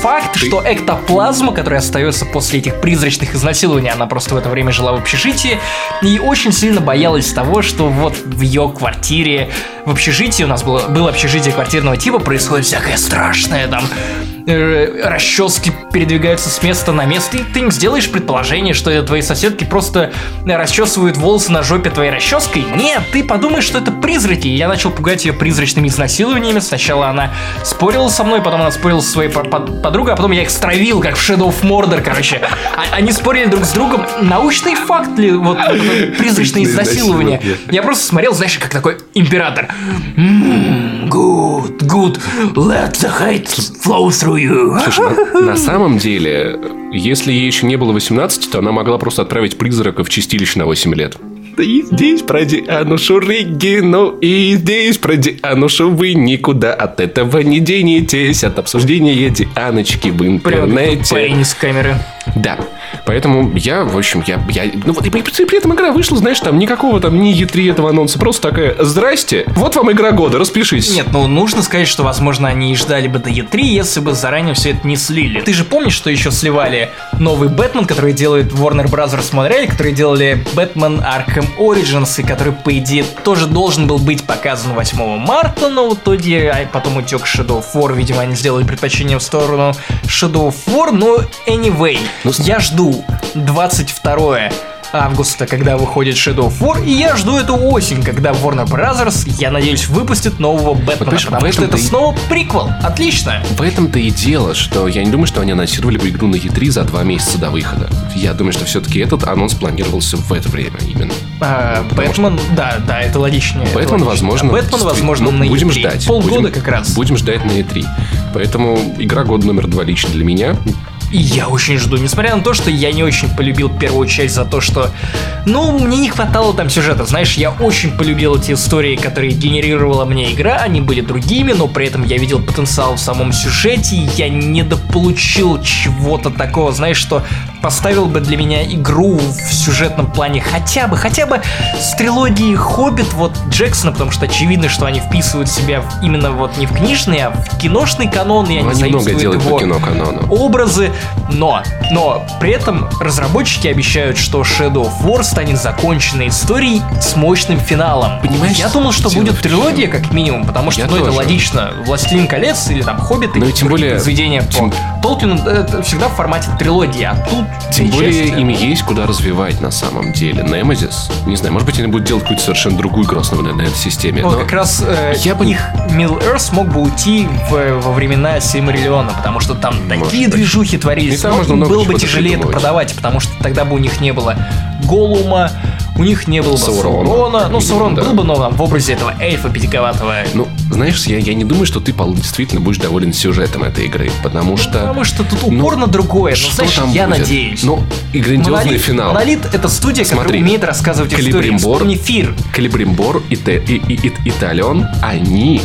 факт, что эктоплазма, которая остается после этих призрачных изнасилований, она просто в это время жила в общежитии и очень сильно боялась того, что вот в ее квартире, в общежитии, у нас было, было общежитие квартирного типа, происходит всякое страшное, там э, расчески передвигаются с места на место, и ты не сделаешь предположение, что это твои соседки просто расчесывают волосы на жопе твоей расческой. Нет, ты подумаешь, что это призраки. И я начал пугать ее призрачными изнасилованиями. Сначала она спорила со мной, потом она спорила со своей по- по- подругой, а потом я их стравил, как в Shadow of Mordor, короче. А- Они спорили друг с другом. Научный факт ли вот это призрачное изнасилование? Я просто смотрел, знаешь, как такой император. «М, Good, good. Let the hate flow through you. Слушай, на, на самом деле, если ей еще не было 18, то она могла просто отправить призрака в чистилище на 8 лет. Да и здесь про Дианушу Регину, и здесь про Дианушу вы никуда от этого не денетесь, от обсуждения Дианочки в интернете. парень из камеры. Да. Поэтому я, в общем, я... я ну вот и при, при этом игра вышла, знаешь, там никакого там ни E3 этого анонса. Просто такая, здрасте, вот вам игра года, распишитесь. Нет, ну нужно сказать, что, возможно, они и ждали бы до E3, если бы заранее все это не слили. Ты же помнишь, что еще сливали новый Бэтмен, который делает Warner Bros. Montreal, которые делали Бэтмен Arkham Origins, и который, по идее, тоже должен был быть показан 8 марта, но в итоге а потом утек Shadow of War, видимо, они сделали предпочтение в сторону Shadow of War, но anyway, Ну, я жду 22 августа, когда выходит Shadow of War, и я жду эту осень, когда Warner Brothers, я надеюсь, выпустит нового Бэтмена, понимаешь, потому что это и- снова приквел. Отлично. В этом-то и дело, что я не думаю, что они анонсировали бы игру на E3 за два месяца до выхода. Я думаю, что все-таки этот анонс планировался в это время именно. А, Бэтмен, да, да, это логичнее. это Бэтмен, логичнее. возможно... А Бэтмен, возможно, ну, на Будем E3. ждать. Полгода Будем- как раз. Будем ждать на E3. Поэтому игра года номер два лично для меня. И я очень жду, несмотря на то, что я не очень полюбил первую часть за то, что, ну, мне не хватало там сюжета, знаешь, я очень полюбил эти истории, которые генерировала мне игра, они были другими, но при этом я видел потенциал в самом сюжете, и я недополучил чего-то такого, знаешь, что поставил бы для меня игру в сюжетном плане хотя бы, хотя бы с трилогии Хоббит вот Джексона, потому что очевидно, что они вписывают себя в- именно вот не в книжный, а в киношный канон, и они Ну, Они много заимствуют делают его по кино канону. образы, но, но при этом разработчики обещают, что Shadow of War станет законченной историей с мощным финалом. Понимаешь, Я думал, что будет трилогия, как минимум, потому что, Я ну, это тоже. логично. Властелин колец или там Хоббит Ну и тем более- произведения тем- по Толкину это всегда в формате трилогии, а тут Тем более им есть куда развивать на самом деле. Немезис, не знаю, может быть они будут делать какую-то совершенно другую игру, основанную на этой системе. Ну, но как раз э, я бы- их Middle Earth мог бы уйти в- во времена Симариллиона, потому что там Может такие быть. движухи творились. Но было бы тяжелее это продавать, потому что тогда бы у них не было Голума, у них не было бы Саурона. Саурона. Ну, Саурон Да. был бы, но там в образе этого эльфа пятиковатого. Ну, знаешь, я, я не думаю, что ты действительно будешь доволен сюжетом этой игры, потому что... Потому что тут ну, упор на другое. Ну, что знаешь, там я будет? надеюсь. Ну, и грандиозный Монолит, финал. Монолит это студия, Смотри, которая умеет рассказывать истории. Калибримбор, Вспомни Фир. Калибримбор и, и, и, и, и Талион, они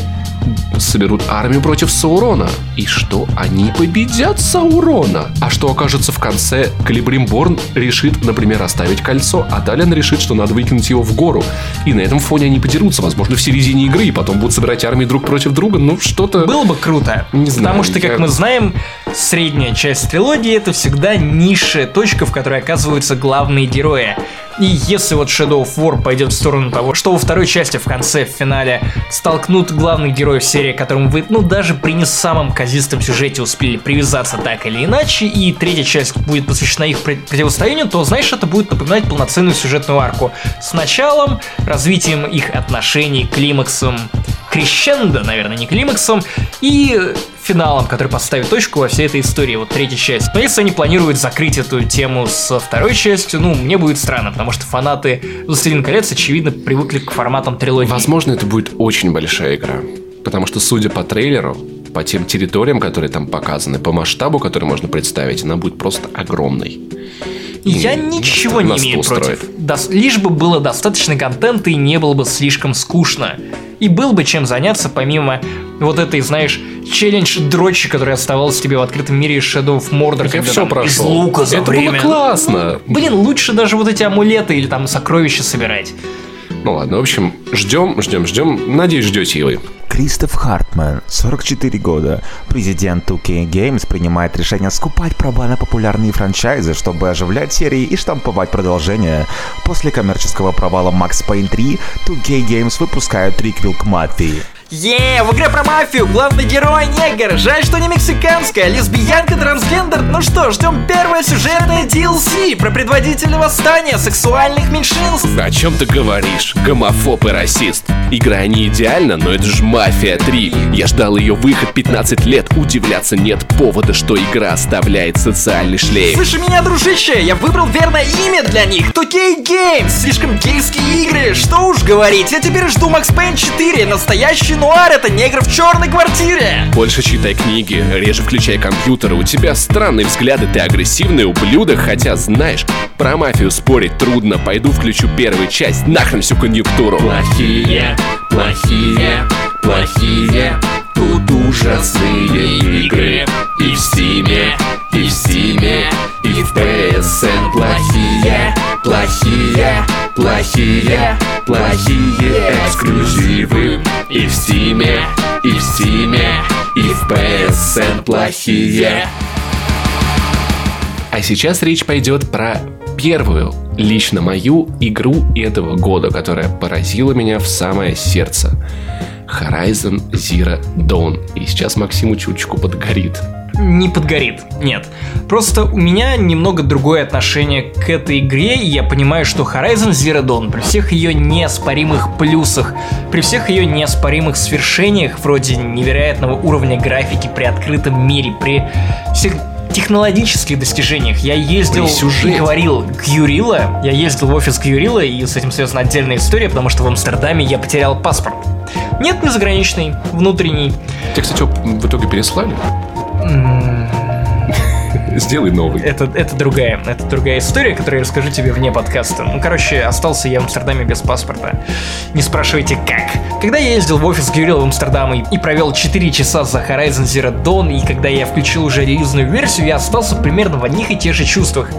соберут армию против Саурона. И что? Они победят Саурона. А что окажется в конце? Калибримборн решит, например, оставить кольцо, а Талион решит, что надо выкинуть его в гору. И на этом фоне они подерутся, возможно, в середине игры, и потом будут собирать армии друг против друга. Ну, что-то... Было бы круто. Не знаю, потому что, как я- мы знаем, средняя часть трилогии это всегда низшая точка, в которой оказываются главные герои. И если вот Shadow of War пойдет в сторону того, что во второй части в конце, в финале, столкнут главных героев серии, которым вы, ну, даже при не самом казистом сюжете успели привязаться так или иначе, и третья часть будет посвящена их пр- противостоянию, то, знаешь, это будет напоминать полноценную сюжетную арку. С началом, развитием их отношений, климаксом, крещендо, наверное, не климаксом, и финалом, который поставит точку во всей этой истории, вот третья часть. Но если они планируют закрыть эту тему со второй частью, ну, мне будет странно, потому что фанаты «Властелин колец», очевидно, привыкли к форматам трилогии. Возможно, это будет очень большая игра. Потому что, судя по трейлеру, по тем территориям, которые там показаны, по масштабу, который можно представить, она будет просто огромной. И Я ничего не имею против. Дос- лишь бы было достаточно контента и не было бы слишком скучно. И был бы чем заняться, помимо вот этой, знаешь, челлендж дрочи, который оставался тебе в открытом мире Shadow of Mordor, Я когда все там из прошел. лука за это время. было классно. Блин, лучше даже вот эти амулеты или там сокровища собирать. Ну ладно, в общем, ждем, ждем, ждем. Надеюсь, ждете и вы. Кристоф Хартман, 44 года, президент 2K Games, принимает решение скупать права на популярные франчайзы, чтобы оживлять серии и штамповать продолжение. После коммерческого провала Max Payne 3, 2K Games выпускают триквел к Мафии. Е, в игре про мафию главный герой негр. Жаль, что не мексиканская, лесбиянка, трансгендер. Ну что, ждем первое сюжетное DLC про предводителя восстания сексуальных меньшинств. О чем ты говоришь? Гомофоб и расист. Игра не идеальна, но это же Мафия 3. Я ждал ее выход 15 лет. Удивляться нет повода, что игра оставляет социальный шлейф. Слыши меня, дружище, я выбрал верное имя для них. 2K Games, слишком гейские игры, что уж говорить. Я теперь жду Max Payne 4, настоящий нуар, это негр в черной квартире. Больше читай книги, реже включай компьютер. У тебя странные взгляды, ты агрессивный ублюдок, хотя знаешь, про мафию спорить трудно. Пойду включу первую часть, нахрен всю конъюнктуру. Плохие, плохие, плохие Тут ужасные игры И в Стиме, и в Стиме, и в PSN Плохие, плохие, плохие, плохие эксклюзивы И в Стиме, и в Стиме, и в PSN Плохие А сейчас речь пойдет про первую, лично мою игру этого года, которая поразила меня в самое сердце. Horizon Zero Dawn. И сейчас Максиму чуточку подгорит. Не подгорит. Нет. Просто у меня немного другое отношение к этой игре, и я понимаю, что Horizon Zero Dawn при всех ее неоспоримых плюсах, при всех ее неоспоримых свершениях, вроде невероятного уровня графики при открытом мире, при всех технологических достижениях. Я ездил и говорил к Юрила, я ездил в офис к Юрила, и с этим связана отдельная история, потому что в Амстердаме я потерял паспорт. Нет, не заграничный, внутренний. Тебе, кстати, в итоге переслали? Сделай новый. Это, это другая, это другая история, которую я расскажу тебе вне подкаста. Ну, короче, остался я в Амстердаме без паспорта. Не спрашивайте, как. Когда я ездил в офис Гюрила в Амстердам и, и провел 4 часа за Horizon Zero Dawn, и когда я включил уже релизную версию, я остался примерно в одних и тех же чувствах.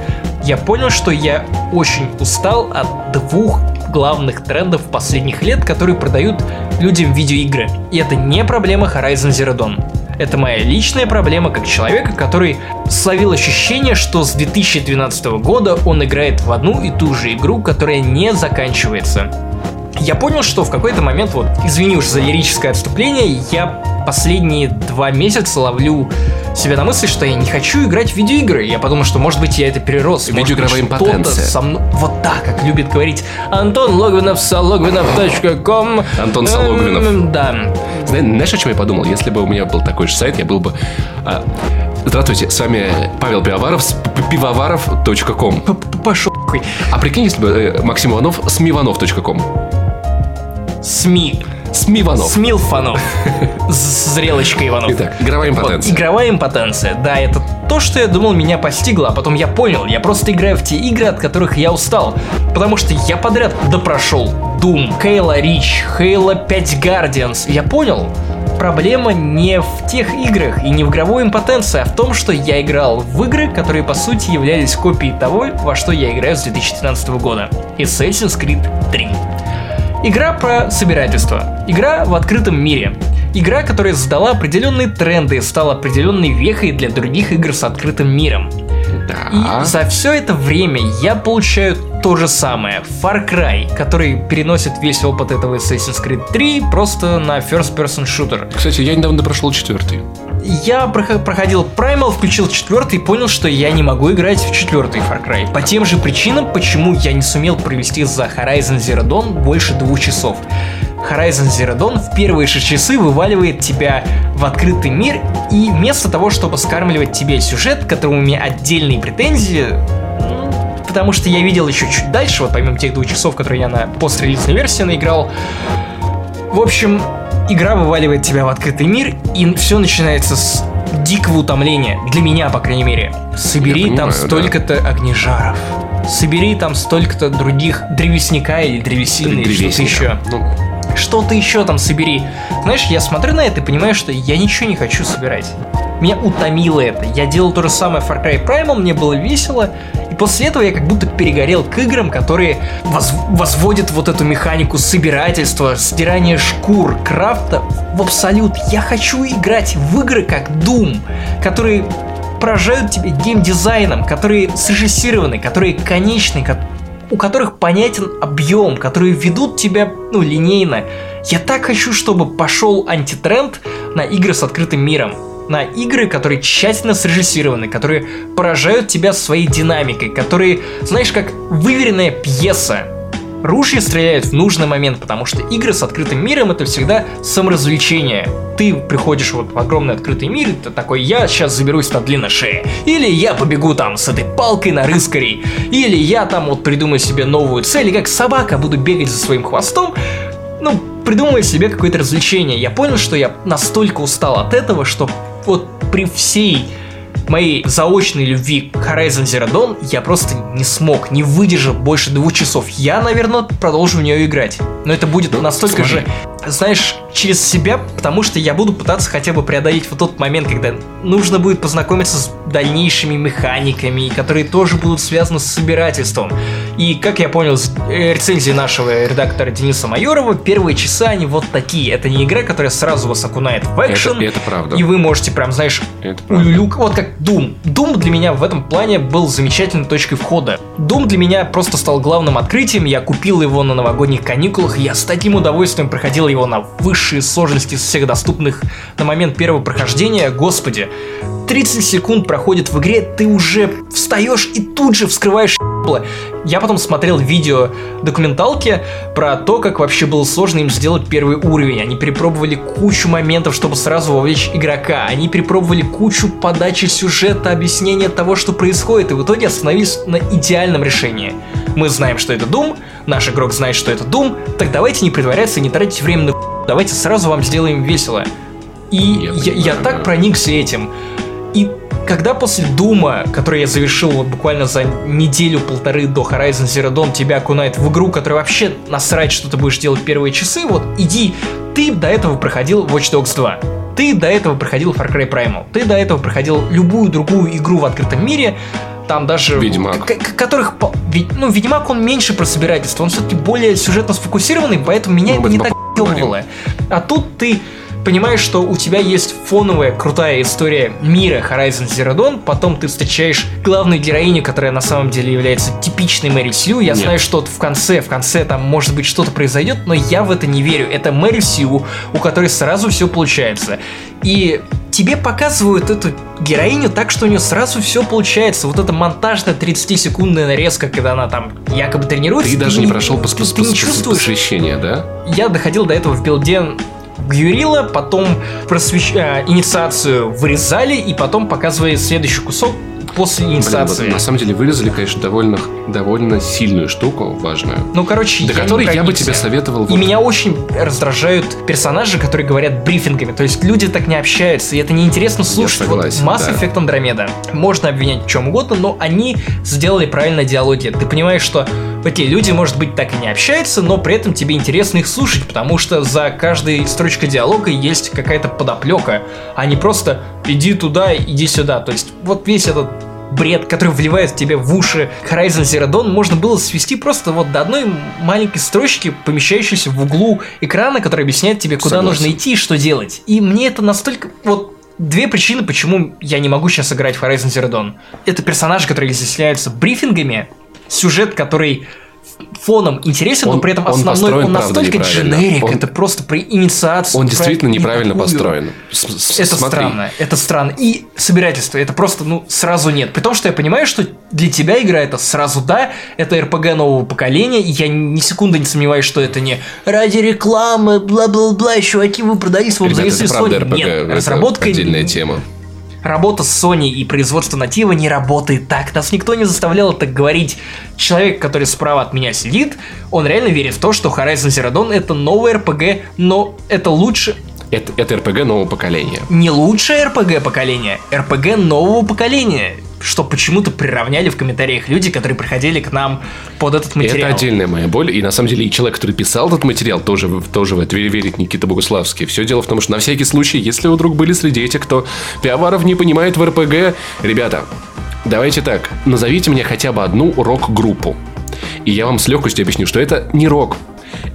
Я понял, что я очень устал от двух главных трендов последних лет, которые продают людям видеоигры. И это не проблема Horizon Zero Dawn. Это моя личная проблема как человека, который словил ощущение, что с 2012 года он играет в одну и ту же игру, которая не заканчивается. Я понял, что в какой-то момент, вот, извини уж за лирическое отступление, я последние два месяца ловлю себя на мысли, что я не хочу играть в видеоигры. Я подумал, что, может быть, я это перерос. Видеоигровая импотенция. со мной- Вот так, как любит говорить Антон Логвинов, salogvinov.com. Антон Сологвинов. Эм, Да. Знаешь, о чем я подумал? Если бы у меня был такой же сайт, я был бы... а, Здравствуйте, с вами Павел Пивоваров с пивоваров.ком. Пошел. А прикинь, если бы э, Максим Иванов с миванов.ком. СМИ. Смиванов. Смилфанов. З- Зрелочка Иванов. Итак, игровая Вот, импотенция. игровая импотенция. Да, это то, что я думал меня постигло, а потом я понял, я просто играю в те игры, от которых я устал. Потому что я подряд допрошел Doom, Halo Reach, Halo 5 Guardians. Я понял, проблема не в тех играх и не в игровой импотенции, а в том, что я играл в игры, которые по сути являлись копией того, во что я играю с 2013 года. Assassin's Creed 3. Игра про собирательство. Игра в открытом мире. Игра, которая задала определенные тренды и стала определенной вехой для других игр с открытым миром. Да. И за все это время я получаю то же самое. Far Cry, который переносит весь опыт этого Assassin's Creed 3 просто на first person shooter. Кстати, я недавно прошел четвертый. Я прохо- проходил Primal, включил четвертый и понял, что я не могу играть в четвертый Far Cry. По тем же причинам, почему я не сумел провести за Horizon Zero Dawn больше двух часов. Horizon Zero Dawn в первые 6 часы вываливает тебя в открытый мир, и вместо того, чтобы скармливать тебе сюжет, к которому у меня отдельные претензии, потому что я видел еще чуть дальше, вот помимо тех двух часов, которые я на пострелизной версии наиграл, в общем, игра вываливает тебя в открытый мир, и все начинается с дикого утомления. Для меня, по крайней мере. Собери Я там столько-то огнежаров. Собери там столько-то других древесника или древесины, или что-то еще. Ну, Что-то еще там собери. Знаешь, я смотрю на это и понимаю, что я ничего не хочу собирать. Меня утомило это. Я делал то же самое в Far Cry Primal, мне было весело. После этого я как будто перегорел к играм, которые воз- возводят вот эту механику собирательства, стирания шкур, крафта в абсолют. Я хочу играть в игры как Doom, которые поражают тебя геймдизайном, которые срежиссированы, которые конечны, ко- у которых понятен объем, которые ведут тебя, ну, линейно. Я так хочу, чтобы пошел антитренд на игры с открытым миром. На игры, которые тщательно срежиссированы, которые поражают тебя своей динамикой, которые, знаешь, как выверенная пьеса. Ружья стреляют в нужный момент, потому что игры с открытым миром это всегда саморазвлечение. Ты приходишь вот в огромный открытый мир, и ты такой, я сейчас заберусь на длинной шее. Или я побегу там с этой палкой на рыскарей. Или я там вот придумаю себе новую цель, и как собака буду бегать за своим хвостом. Ну, придумывая себе какое-то развлечение. Я понял, что я настолько устал от этого, что вот при всей моей заочной любви к Horizon Zero Dawn я просто не смог, не выдержав больше двух часов. Я, наверное, продолжу в нее играть. Но это будет настолько скажи. же, знаешь, через себя, потому что я буду пытаться хотя бы преодолеть вот тот момент, когда нужно будет познакомиться с дальнейшими механиками, которые тоже будут связаны с собирательством. И, как я понял из э, рецензии нашего редактора Дениса Майорова, первые часы они вот такие. Это не игра, которая сразу вас окунает в экшен. Это- это правда. И вы можете прям, знаешь, улюлюк, вот как Doom. Doom для меня в этом плане был замечательной точкой входа. Doom для меня просто стал главным открытием. Я купил его на новогодних каникулах, и я с таким удовольствием проходил его на высшем высшие сложности из всех доступных на момент первого прохождения, господи, 30 секунд проходит в игре, ты уже встаешь и тут же вскрываешь ебало. Я потом смотрел видео документалки про то, как вообще было сложно им сделать первый уровень. Они перепробовали кучу моментов, чтобы сразу вовлечь игрока. Они перепробовали кучу подачи сюжета, объяснения того, что происходит, и в итоге остановились на идеальном решении. Мы знаем, что это Doom, наш игрок знает, что это Doom, так давайте не притворяться и не тратить время на давайте сразу вам сделаем весело. И Я я, я так проникся этим. И когда после Дума, который я завершил вот буквально за неделю-полторы до Horizon Zero Dawn, тебя окунает в игру, которая вообще насрать, что ты будешь делать первые часы, вот иди, ты до этого проходил Watch Dogs 2. Ты до этого проходил Far Cry Primal. Ты до этого проходил любую другую игру в открытом мире. Там даже... Ведьмак. которых... Ну, Ведьмак, он меньше про собирательство. Он все-таки более сюжетно сфокусированный, поэтому меня это не так ебывало. А тут ты понимаешь, что у тебя есть фоновая крутая история мира Horizon Zero Dawn, потом ты встречаешь главную героиню, которая на самом деле является типичной Мэри Сью. Я Нет. знаю, что в конце, в конце там может быть что-то произойдет, но я в это не верю. Это Мэри Сью, у которой сразу все получается. И тебе показывают эту героиню так, что у нее сразу все получается. Вот эта монтажная 30-секундная нарезка, когда она там якобы тренируется. Ты даже не прошел пос- ты- пос- ты не чувствуешь посвящение, да? я доходил до этого в билде Гюрила, потом просвещ... э, инициацию вырезали, и потом показывали следующий кусок после Блин, вот инициации. на самом деле вырезали, конечно, довольно, довольно сильную штуку, важную. Ну, короче, До я которой я бы тебе советовал... И вот- меня очень раздражают персонажи, которые говорят брифингами. То есть люди так не общаются, и это неинтересно слушать. согласен, вот Mass да. Effect Andromeda. Можно обвинять в чем угодно, но они сделали правильно диалоги. Ты понимаешь, что окей, люди, может быть, так и не общаются, но при этом тебе интересно их слушать, потому что за каждой строчкой диалога есть какая-то подоплека, а не просто иди туда, иди сюда. То есть вот весь этот бред, который вливает тебе в уши Horizon Zero Dawn, можно было свести просто вот до одной маленькой строчки, помещающейся в углу экрана, которая объясняет тебе, куда Согласен. нужно идти и что делать. И мне это настолько... Вот две причины, почему я не могу сейчас играть в Horizon Zero Dawn. Это персонажи, которые изъясняются брифингами, сюжет, который фоном интересен, но Он- при этом он основной, построен, он настолько дженерик, Он- это просто про инициацию. Он действительно неправильно никакую. построен. С- Это смотри. странно, это странно. И собирательство, это просто, ну, сразу нет. При том, что я понимаю, что для тебя игра это сразу да, это РПГ нового поколения, и я ни секунды не сомневаюсь, что это не ради рекламы, бла-бла-бла, чуваки, вы завезли это правда Sony. РПГ, Нет, это разработка... отдельная тема. Работа с Sony и производство натива не работает так. Нас никто не заставлял так говорить. Человек, который справа от меня сидит, он реально верит в то, что Horizon Zero Dawn это новый РПГ, но это лучше, Это, это РПГ нового поколения. не лучшее РПГ поколения, РПГ нового поколения. Что почему-то приравняли в комментариях люди, которые приходили к нам под этот материал. Это отдельная моя боль. И на самом деле и человек, который писал этот материал, тоже, тоже в это верит Никита Богуславский. Все дело в том, что на всякий случай, если вдруг были среди этих, кто пиаваров не понимает в РПГ, ребята, давайте так, назовите мне хотя бы одну рок-группу. И я вам с легкостью объясню, что это не рок.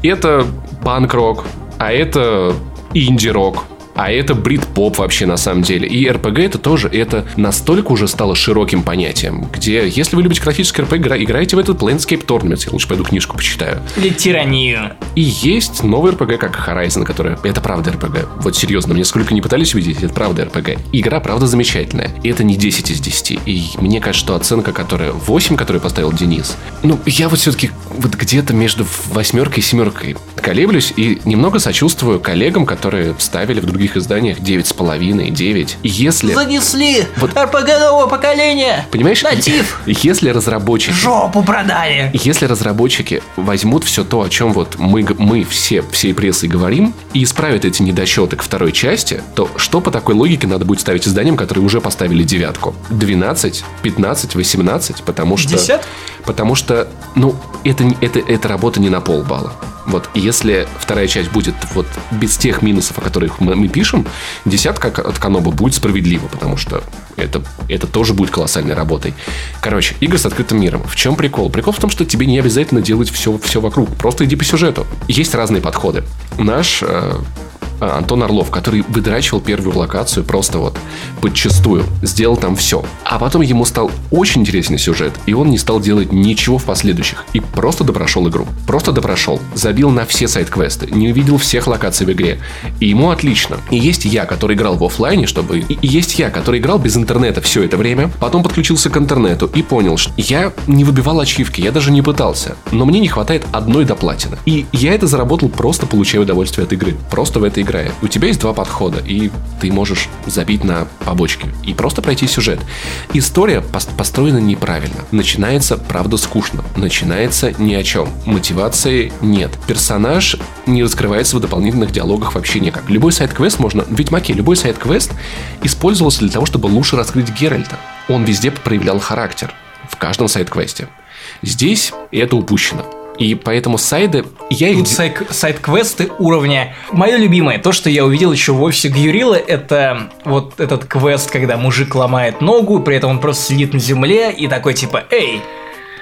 Это панк-рок, а это инди-рок. А это брит-поп вообще на самом деле. И РПГ это тоже, это настолько уже стало широким понятием, где, если вы любите графический РПГ, игра- играйте в этот Landscape Tournament. Я лучше пойду книжку почитаю. Или тиранию. И есть новый РПГ, как Horizon, который... Это правда РПГ. Вот серьезно, мне сколько не пытались увидеть, это правда РПГ. Игра, правда, замечательная. И это не 10 из 10. И мне кажется, что оценка, которая 8, которую поставил Денис, ну, я вот все-таки вот где-то между восьмеркой и семеркой колеблюсь и немного сочувствую коллегам, которые ставили в других изданиях 9,5, 9. И если... Занесли Вот- РПГ нового поколения. Понимаешь, Натив. если разработчики Жопу продали. если разработчики возьмут все то, о чем вот мы, мы все, всей прессой говорим, и исправят эти недосчеты к второй части, то что по такой логике надо будет ставить изданиям, которые уже поставили девятку? 12, 15, 18, потому что... 50? Потому что, ну, это, это, это работа не на полбалла. Вот, и если вторая часть будет вот без тех минусов, о которых мы, мы пишем, десятка от Каноба будет справедливо, потому что это, это тоже будет колоссальной работой. Короче, игры с открытым миром. В чем прикол? Прикол в том, что тебе не обязательно делать все, все вокруг. Просто иди по сюжету. Есть разные подходы. Наш э, Антон Орлов, который выдрачивал первую локацию просто вот подчастую. Сделал там все. А потом ему стал очень интересный сюжет, и он не стал делать ничего в последующих. И просто допрошел игру. Просто допрошел. Забил на все сайт-квесты. Не увидел всех локаций в игре. И ему отлично. И есть я, который играл в офлайне, чтобы... И есть я, который играл без интернета все это время, потом подключился к интернету и понял, что я не выбивал ачивки, я даже не пытался. Но мне не хватает одной до платины. И я это заработал просто получая удовольствие от игры. Просто в это играя. У тебя есть два подхода, и ты можешь забить на побочки. И просто пройти сюжет. История пос- построена неправильно. Начинается, правда, скучно. Начинается ни о чем. Мотивации нет. Персонаж не раскрывается в дополнительных диалогах вообще никак. Любой сайт-квест можно... В Ведьмаке любой сайт-квест использовался для того, чтобы лучше раскрыть Геральта. Он везде проявлял характер. В каждом сайт-квесте. Здесь это упущено. И поэтому сайды... Я их... Тут сайт- сайт-квесты уровня. Мое любимое, то, что я увидел еще в офисе Гюрила, это вот этот квест, когда мужик ломает ногу, при этом он просто сидит на земле и такой типа, эй,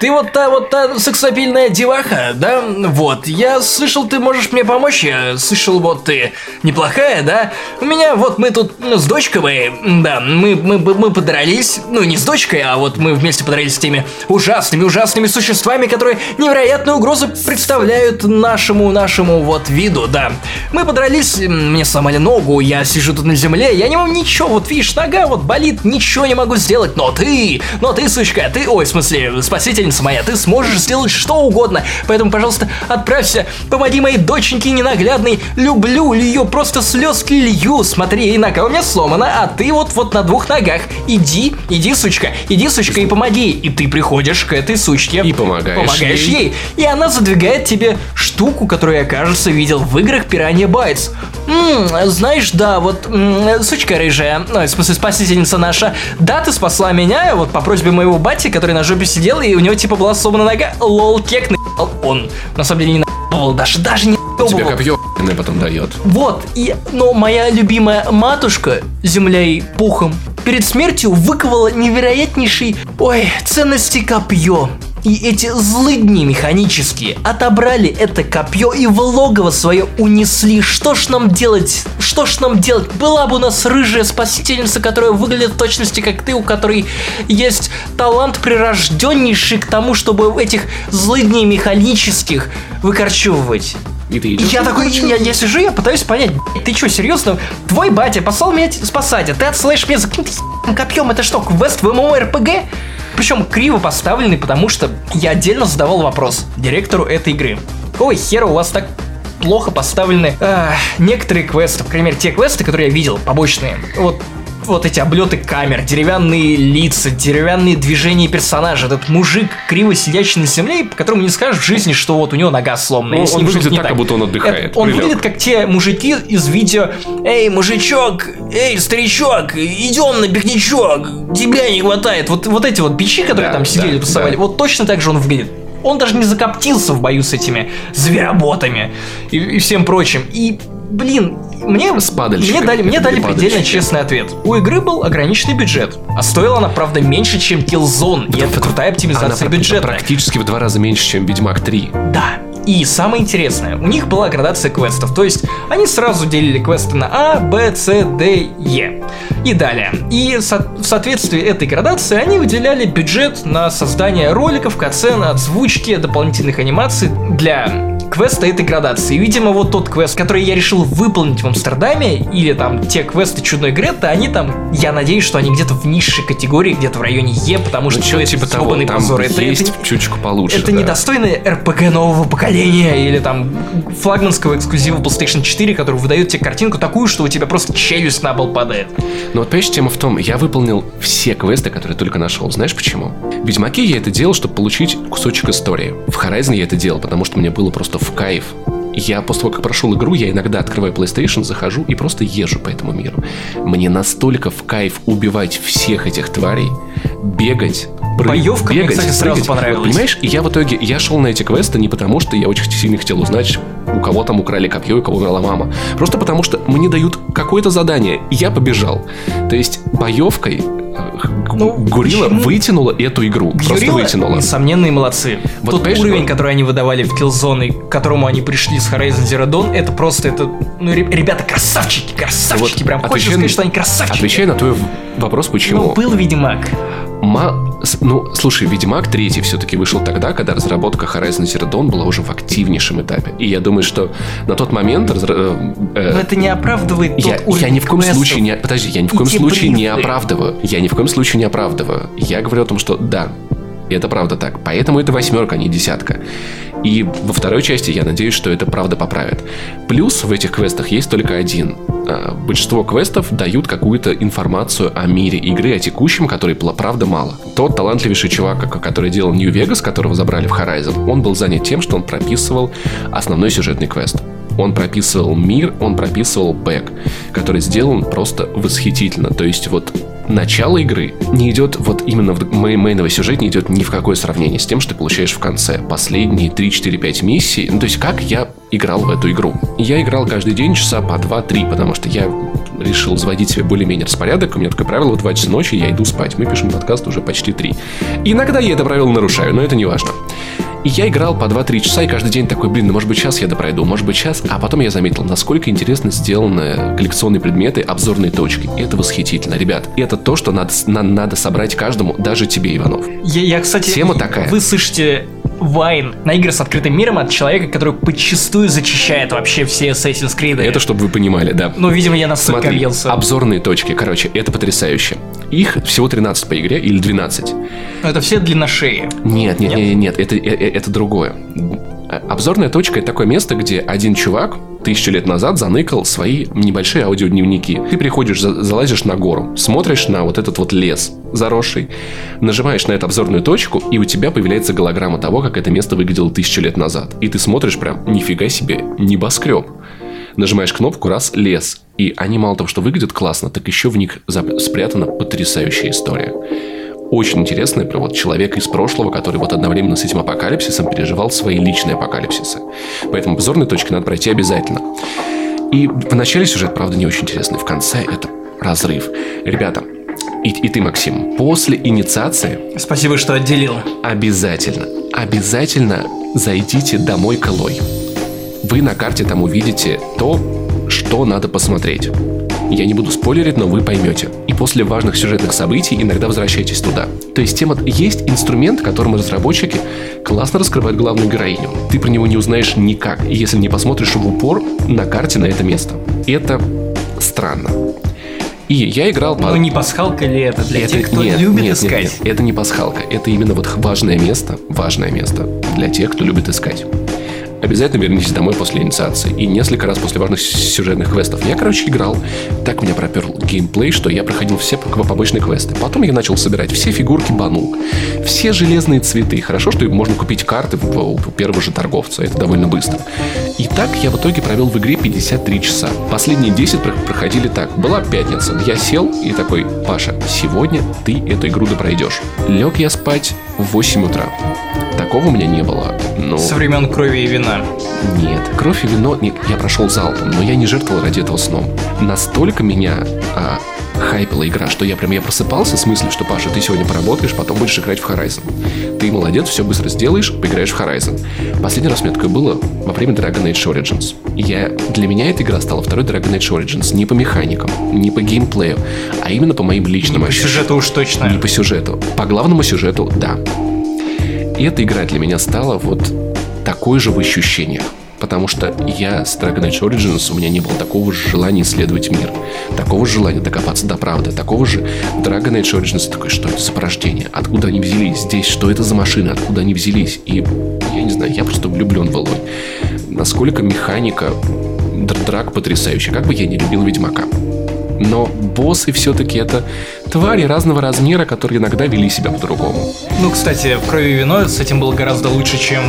ты вот та вот та сексапильная деваха, да? Вот, я слышал, ты можешь мне помочь, я слышал, вот ты неплохая, да? У меня вот мы тут ну, с дочкой да, мы, мы, мы подрались, ну не с дочкой, а вот мы вместе подрались с теми ужасными, ужасными существами, которые невероятную угрозу представляют нашему, нашему вот виду, да. Мы подрались, мне сломали ногу, я сижу тут на земле, я не могу ничего, вот видишь, нога вот болит, ничего не могу сделать, но ты, но ты, сучка, ты, ой, в смысле, спасительница моя, ты сможешь сделать что угодно, поэтому, пожалуйста, отправься, помоги моей доченьке ненаглядной, люблю ее, просто слезки лью, смотри, нога у меня сломана, а ты вот вот на двух ногах, иди, иди, сучка, иди, сучка, и помоги, и ты приходишь к этой сучке, И помогаешь помогаешь ей. ей, и она задвигает тебе штуку, которую я, кажется, видел в играх Piranha Bytes. М, знаешь, да, вот, м, сучка рыжая, ну, в смысле, спасительница наша, да, ты спасла меня, вот, по просьбе моего бати, который на жопе сидел, и у него, типа, была сломана нога, лол, кек на***л он. На самом деле не на***л, даже, даже не Тебе на***л. копье потом дает. Вот, и, но моя любимая матушка, землей пухом, перед смертью выковала невероятнейший, ой, ценности копье. И эти злыдни механические отобрали это копье и в логово свое унесли. Что ж нам делать? Что ж нам делать? Была бы у нас рыжая спасительница, которая выглядит в точности как ты, у которой есть талант прирожденнейший к тому, чтобы этих злыдней механических выкорчевывать. И ты идешь. я такой, я, я сижу, я пытаюсь понять, «Б***ь, ты что, серьезно? Твой батя послал меня спасать, а ты отсылаешь меня за каким-то копьем, это что, квест в ММО-РПГ? Причем криво поставленный, потому что я отдельно задавал вопрос директору этой игры. Какого хера у вас так плохо поставлены а, некоторые квесты, мере, те квесты, которые я видел, побочные. Вот вот эти облеты камер, деревянные лица, деревянные движения персонажа, этот мужик, криво сидящий на земле, по которому не скажешь в жизни, что вот у него нога сломана. Ну, он выглядит так, как будто он отдыхает, Это- он прилег. выглядит как те мужики из видео «Эй, мужичок, эй, старичок, идем на пикничок, тебя не хватает». Вот, вот эти вот бичи, которые Да, там сидели, да, тусовали, да. вот точно так же он выглядит. Он даже не закоптился в бою с этими звероботами и, и всем прочим. И, блин, мне, мне дали, мне дали предельно честный ответ. У игры был ограниченный бюджет, а стоила она, правда, меньше, чем Killzone, и это крутая Она оптимизация пр- бюджета. практически в два раза меньше, чем Ведьмак 3. Да. И самое интересное, у них была градация квестов, то есть они сразу делили квесты на А, Б, С, Д, Е. И далее. И со- в соответствии этой градации они выделяли бюджет на создание роликов, катсцен, озвучки, дополнительных анимаций для квеста этой градации. И, видимо, вот тот квест, который я решил выполнить в Амстердаме, или там те квесты чудной Гретты, они там, я надеюсь, что они где-то в нисшей категории, где-то в районе Е, потому что Ну, всё что это типа того, там позор. Это- это есть не- чуточку получше. это да. недостойное РПГ нового поколения или там флагманского эксклюзива PlayStation 4, который выдает тебе картинку такую, что у тебя просто челюсть на пол падает. Но вот, понимаешь, тема в том, я выполнил все квесты, которые только нашел. Знаешь почему? В Ведьмаке я это делал, чтобы получить кусочек истории. В Horizon я это делал, потому что мне было просто в кайф. Я после того, как прошел игру, я иногда открываю PlayStation, захожу и просто езжу по этому миру. Мне настолько в кайф убивать всех этих тварей, бегать, прыг- Боевка мне, бегать, кстати, сразу прыгать. понравилась. Понимаешь, и я в итоге, я шел на эти квесты не потому, что я очень сильно хотел узнать, у кого там украли копье и у кого умерла мама. Просто потому, что мне дают какое-то задание, и я побежал. То есть боевкой Ну, Гурила почему? вытянула эту игру. Просто Гюрила, вытянула. несомненные молодцы. Вот, Тот понимаешь, уровень, который они выдавали в Killzone, к которому они пришли с Horizon Zero Dawn, это просто, это, ну, ре- ребята, красавчики, красавчики, Вот прям хочется отвечая- сказать, что они красавчики. Отвечая на твой вопрос, почему. Ну, был Ведьмак. Ма- Ну, слушай, Ведьмак 3 все-таки вышел тогда, когда разработка Horizon Zero Dawn была уже в активнейшем этапе. И я думаю, что на тот момент... э, э, Но это не оправдывает тот я, уровень я ни в коем квестов. случае не... Подожди, я ни в коем случае не брифы. оправдываю. Я ни в коем случае не оправдываю. Я говорю о том, что да, это правда так. Поэтому это восьмерка, а не десятка. И во второй части я надеюсь, что это правда поправит. Плюс в этих квестах есть только один. А, Большинство квестов дают какую-то информацию о мире игры, о текущем, который пла- правда мало. Тот талантливейший чувак, ко- который делал Vegas, которого забрали в Horizon, он был занят тем, что он прописывал основной сюжетный квест. Он прописывал мир, он прописывал бэк, который сделан просто восхитительно. То есть вот начало игры не идет, вот именно в мей- мейновый сюжет не идет ни в какое сравнение с тем, что ты получаешь в конце. Последние 3, 4, 5 миссий. Ну, то есть как я играл в эту игру? Я играл каждый день часа по 2-3, потому что я решил заводить себе более-менее распорядок. У меня такое правило, в 2 часа ночи я иду спать. Мы пишем подкаст уже почти 3. Иногда я это правило нарушаю, но это не важно. И я играл по 2-3 часа, и каждый день такой, блин, ну может быть сейчас я допройду, может быть сейчас. А потом я заметил, насколько интересно сделаны коллекционные предметы, обзорные точки. И это восхитительно, ребят. Это то, что надо, на- надо собрать каждому, даже тебе, Иванов. Я, я, кстати, Тема такая. вы слышите Вайн на игры с открытым миром от человека, который подчастую зачищает вообще все Assassin's Creed. Это чтобы вы понимали, да. Ну, видимо, я настолько Смотри, объелся. обзорные точки, короче, это потрясающе. Их всего 13 по игре или 12. Но это все длинношеи. Нет, нет, Нет? нет, нет, это, э- э- это другое. А- Обзорная точка это такое место, где один чувак тысячу лет назад заныкал свои небольшие аудиодневники. Ты приходишь, за- залазишь на гору, смотришь на вот этот вот лес заросший, нажимаешь на эту обзорную точку, и у тебя появляется голограмма того, как это место выглядело тысячу лет назад. И ты смотришь прям, нифига себе, небоскреб. Нажимаешь кнопку, раз, лес. И они мало того, что выглядят классно, так еще в них спрятана потрясающая история очень интересная про вот человека из прошлого, который вот одновременно с этим апокалипсисом переживал свои личные апокалипсисы. Поэтому обзорные точки надо пройти обязательно. И в начале сюжет, правда, не очень интересный. В конце это разрыв. Ребята, и, и ты, Максим, после инициации Спасибо, что отделил. обязательно, обязательно зайдите домой к Элой. Вы на карте там увидите то, что надо посмотреть. Я не буду спойлерить, но вы поймете. И после важных сюжетных событий иногда возвращайтесь туда. То есть тема есть инструмент, которым разработчики классно раскрывают главную героиню. Ты про него не узнаешь никак, если не посмотришь в упор на карте на это место. Это странно. И я играл по... Ну, не пасхалка ли это для Это- тех, кто нет, любит нет, искать? Нет, нет, это не пасхалка. Это именно вот важное место, важное место для тех, кто любит искать. Обязательно вернитесь домой после инициации и несколько раз после важных сюжетных квестов. Я, короче, играл. Так меня проперл геймплей, что я проходил все побочные квесты. Потом я начал собирать все фигурки банук, все железные цветы. Хорошо, что можно купить карты у первого же торговца. Это довольно быстро. И так я в итоге провел в игре 53 часа. Последние 10 про- проходили так. Была пятница. Я сел и такой, Паша, сегодня ты эту игру допройдешь. Лег я спать в 8 утра. Такого у меня не было. Ну, Со времен крови и вина. Нет, кровь и вино, нет, я прошел залпом, но я не жертвовал ради этого сном. Настолько меня а, хайпила игра, что я прям я просыпался с мыслью, что Паша, ты сегодня поработаешь, потом будешь играть в Horizon. Ты молодец, все быстро сделаешь, поиграешь в Horizon. Последний раз у меня такое было во время Dragon Age Origins. Я, для меня эта игра стала второй Dragon Age Origins не по механикам, не по геймплею, а именно по моим личным По ощущениям. сюжету уж точно. Не по сюжету. По главному сюжету, да. И эта игра для меня стала вот такой же в ощущениях. Потому что я с Dragon Age Origins, у меня не было такого же желания исследовать мир. Такого же желания докопаться до правды. Такого же Dragon Age Origins такой, что это за порождение? Откуда они взялись? Здесь что это за машины? Откуда они взялись? И я не знаю, я просто влюблен в Элой. Насколько механика др- драк потрясающая. Как бы я не любил Ведьмака. Но боссы все-таки это твари разного размера, которые иногда вели себя по-другому. Ну, кстати, в крови и вино с этим было гораздо лучше, чем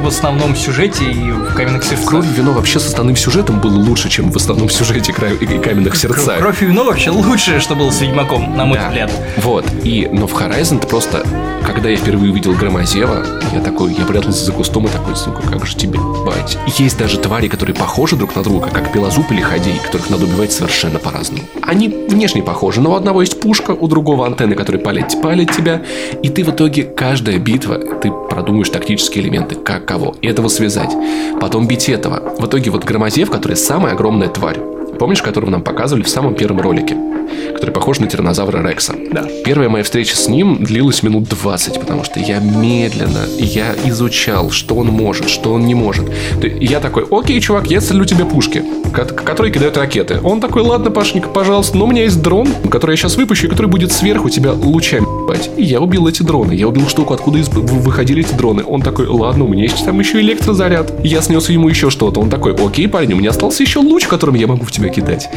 в основном сюжете и в каменных сердцах. Кровь и вино вообще с основным сюжетом было лучше, чем в основном сюжете и каменных сердцах. Кровь и вино вообще лучшее, что было с Ведьмаком, на мой Да. взгляд. Вот. И, но в Horizon просто, когда я впервые увидел Громозева, я такой, я прятался за кустом и такой, сука, как же тебе бать. Есть даже твари, которые похожи друг на друга, как Пелозуб или Ходей, которых надо убивать совершенно по-разному. Они внешне похожи, но у одного есть пушка, ушко, у другого антенны, которые палят, палят тебя. И ты в итоге, каждая битва, ты продумаешь тактические элементы, как кого, этого связать. Потом бить этого. В итоге вот Громозев, который самая огромная тварь. Помнишь, которого нам показывали в самом первом ролике? Который похож на тиранозавра Рекса. Да. Первая моя встреча с ним длилась минут 20, потому что я медленно, я изучал, что он может, что он не может. Я такой, окей, чувак, я целю тебе пушки, ко- которые кидают ракеты. Он такой, ладно, Пашенька, пожалуйста, но у меня есть дрон, который я сейчас выпущу, и который будет сверху тебя лучами ебать. Я убил эти дроны. Я убил штуку, откуда из- выходили эти дроны. Он такой, ладно, у меня есть там еще электрозаряд. Я снес ему еще что-то. Он такой, окей, парень, у меня остался еще луч, которым я могу в тебя кидать.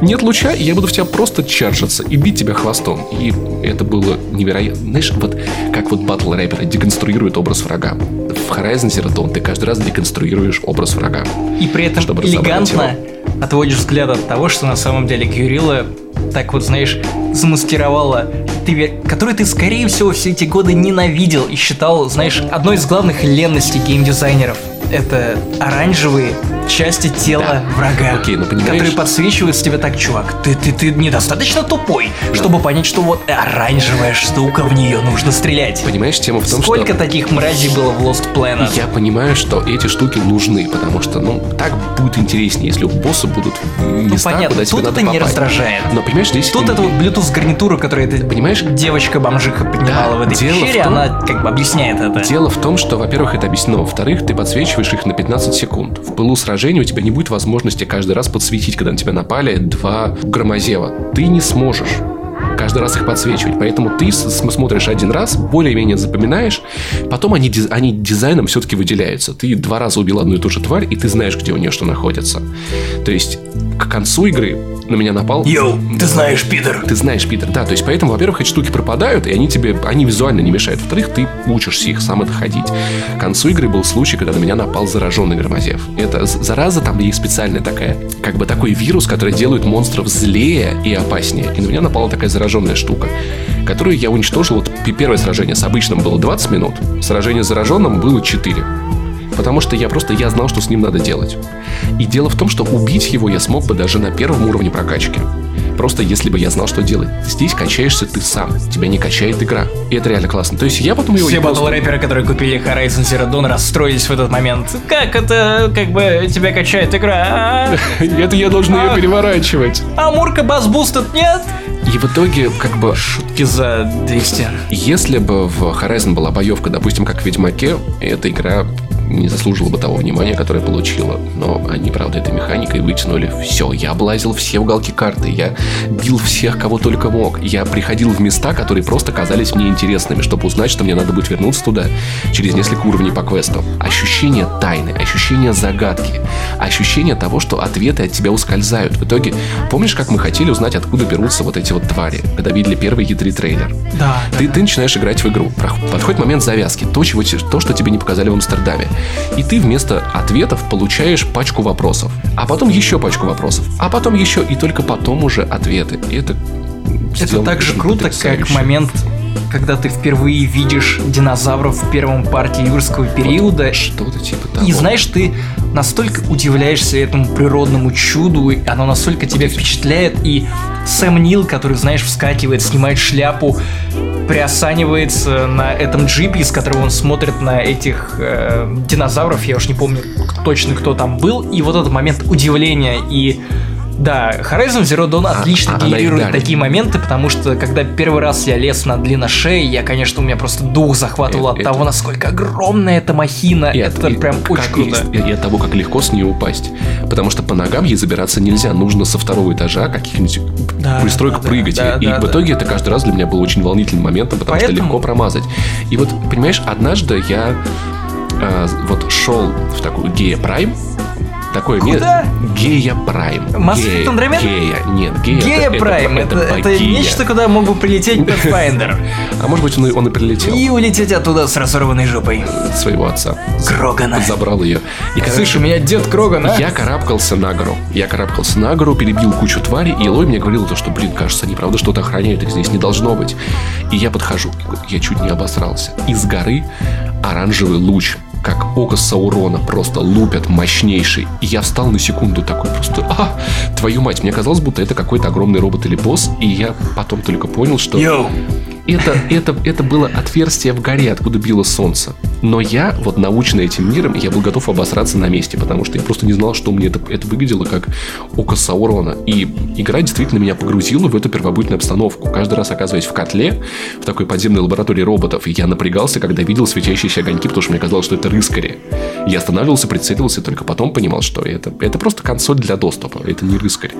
Нет луча, я буду в тебя просто чаржиться и бить тебя хвостом. И это было невероятно. Знаешь, вот как вот батл рэперы деконструируют образ врага. В Horizon Zero Dawn ты каждый раз деконструируешь образ врага. И при этом Чтобы элегантно отводишь взгляд от того, что на самом деле Гюрила так вот, знаешь, замаскировала, ты, которую ты, скорее всего, все эти годы ненавидел и считал, знаешь, одной из главных ленностей геймдизайнеров. Это оранжевые части тела Да. врага, Окей, ну, понимаешь- которые подсвечиваются тебе так, чувак, ты, ты, ты недостаточно тупой, чтобы понять, что вот оранжевая штука, в нее нужно стрелять. Понимаешь, тема в том, Сколько что... таких мразей было в Lost Planet? Я понимаю, что эти штуки нужны, потому что, ну, так будет интереснее, если у босса будут места, Ну, понятно, куда тебе тут надо это не попасть. раздражает. Но, понимаешь, здесь... Тут ты- это вот Bluetooth гарнитура, которую эта Понимаешь? девочка-бомжиха поднимала Да, в этой дело в пещере, том- она как бы объясняет это. Дело в том, что, во-первых, это объяснено. Во-вторых, ты подсвечиваешь их на 15 секунд. В пылу сражения у тебя не будет возможности каждый раз подсветить, когда на тебя напали два громозева. Ты не сможешь каждый раз их подсвечивать. Поэтому ты смотришь один раз, более-менее запоминаешь, потом они, они дизайном все-таки выделяются. Ты два раза убил одну и ту же тварь, и ты знаешь, где у нее что находится. То есть к концу игры на меня напал... Йоу, ты знаешь, Питер. Ты знаешь, Питер, да. То есть, поэтому, во-первых, эти штуки пропадают, и они тебе, они визуально не мешают. Во-вторых, ты учишься их сам отходить. К концу игры был случай, когда на меня напал зараженный громозев. Это зараза, там есть специальная такая, как бы такой вирус, который делает монстров злее и опаснее. И на меня напала такая зараженная штука, которую я уничтожил. Вот первое сражение с обычным было 20 минут, сражение с зараженным было 4. Потому что я просто я знал, что с ним надо делать. И дело в том, что убить его я смог бы даже на первом уровне прокачки. Просто если бы я знал, что делать. Здесь качаешься ты сам. Тебя не качает игра. И это реально классно. То есть я потом его... Все батл-рэперы, которые купили Horizon Zero Dawn, расстроились в этот момент. Как это, как бы, тебя качает игра? а? Это я должен ее А. переворачивать. А Мурка бас бустед нет? И в итоге, как бы, Шутки за 200. если бы в Horizon была боевка, допустим, как в Ведьмаке, эта игра не заслужила бы того внимания, которое получила. Но они, правда, этой механикой вытянули все. Я облазил все уголки карты, я бил всех, кого только мог. Я приходил в места, которые просто казались мне интересными, чтобы узнать, что мне надо будет вернуться туда через несколько уровней по квесту. Ощущение тайны, ощущение загадки, ощущение того, что ответы от тебя ускользают. В итоге, помнишь, как мы хотели узнать, откуда берутся вот эти вот твари, когда видели первый E3 трейлер? Да. Ты, ты начинаешь играть в игру. Подходит момент завязки. То, чего, то, что тебе не показали в Амстердаме. И ты вместо ответов получаешь пачку вопросов. А потом еще пачку вопросов. А потом еще. И только потом уже ответы. И это... Это так же круто, как потрясающе. момент, когда ты впервые видишь динозавров в первом партии юрского периода. Что-то типа того. И знаешь, ты настолько удивляешься этому природному чуду, и оно настолько тебя впечатляет, и Сэм Нил, который, знаешь, вскакивает, снимает шляпу, приосанивается на этом джипе, из которого он смотрит на этих э, динозавров, я уж не помню точно, кто там был, и вот этот момент удивления и да, Horizon Zero Dawn отлично а генерирует такие моменты, потому что когда первый раз я лез на длинношеи, я, конечно, у меня просто дух захватывал Это- от это- того, насколько огромная эта махина. И это и прям очень как- круто. И, и от того, как легко с нее упасть. Потому что по ногам ей забираться нельзя. Нужно со второго этажа каких-нибудь Да, пристроек да, да, прыгать. да, и да, в да. итоге это каждый раз для меня был очень волнительным моментом, потому что Поэтому- легко промазать. И вот, понимаешь, однажды я э, вот шел в такую гея прайм. Такое Куда? ме- Гея Прайм. Mass Гея- Effect Andromeda? Гея. Нет, гея. Гея это- Прайм, это, это, богиня. нечто, куда мог бы прилететь Pathfinder. А может быть, он, и- он и прилетел. И улететь оттуда с разорванной жопой. Своего отца. Крогана. Забрал ее. И, Слышь, у меня дед Кроган, а? Я карабкался на гору. Я карабкался на гору, перебил кучу тварей, и Элой мне говорил то, что, блин, кажется, они правда что-то охраняют, их здесь не должно быть. И я подхожу, я чуть не обосрался. Из горы оранжевый луч как око Саурона просто лупят мощнейший. И я встал на секунду такой просто, а, твою мать, мне казалось, будто это какой-то огромный робот или босс, и я потом только понял, что... Йоу! Это, это, это было отверстие в горе, откуда било солнце. Но я, вот наученный этим миром, я был готов обосраться на месте, потому что я просто не знал, что мне это, это выглядело как око Саурона. И игра действительно меня погрузила в эту первобытную обстановку. Каждый раз оказываясь в котле, в такой подземной лаборатории роботов, и я напрягался, когда видел светящиеся огоньки, потому что мне казалось, что это рыскари. Я останавливался, прицеливался, и только потом понимал, что это, это просто консоль для доступа, это не рыскарь.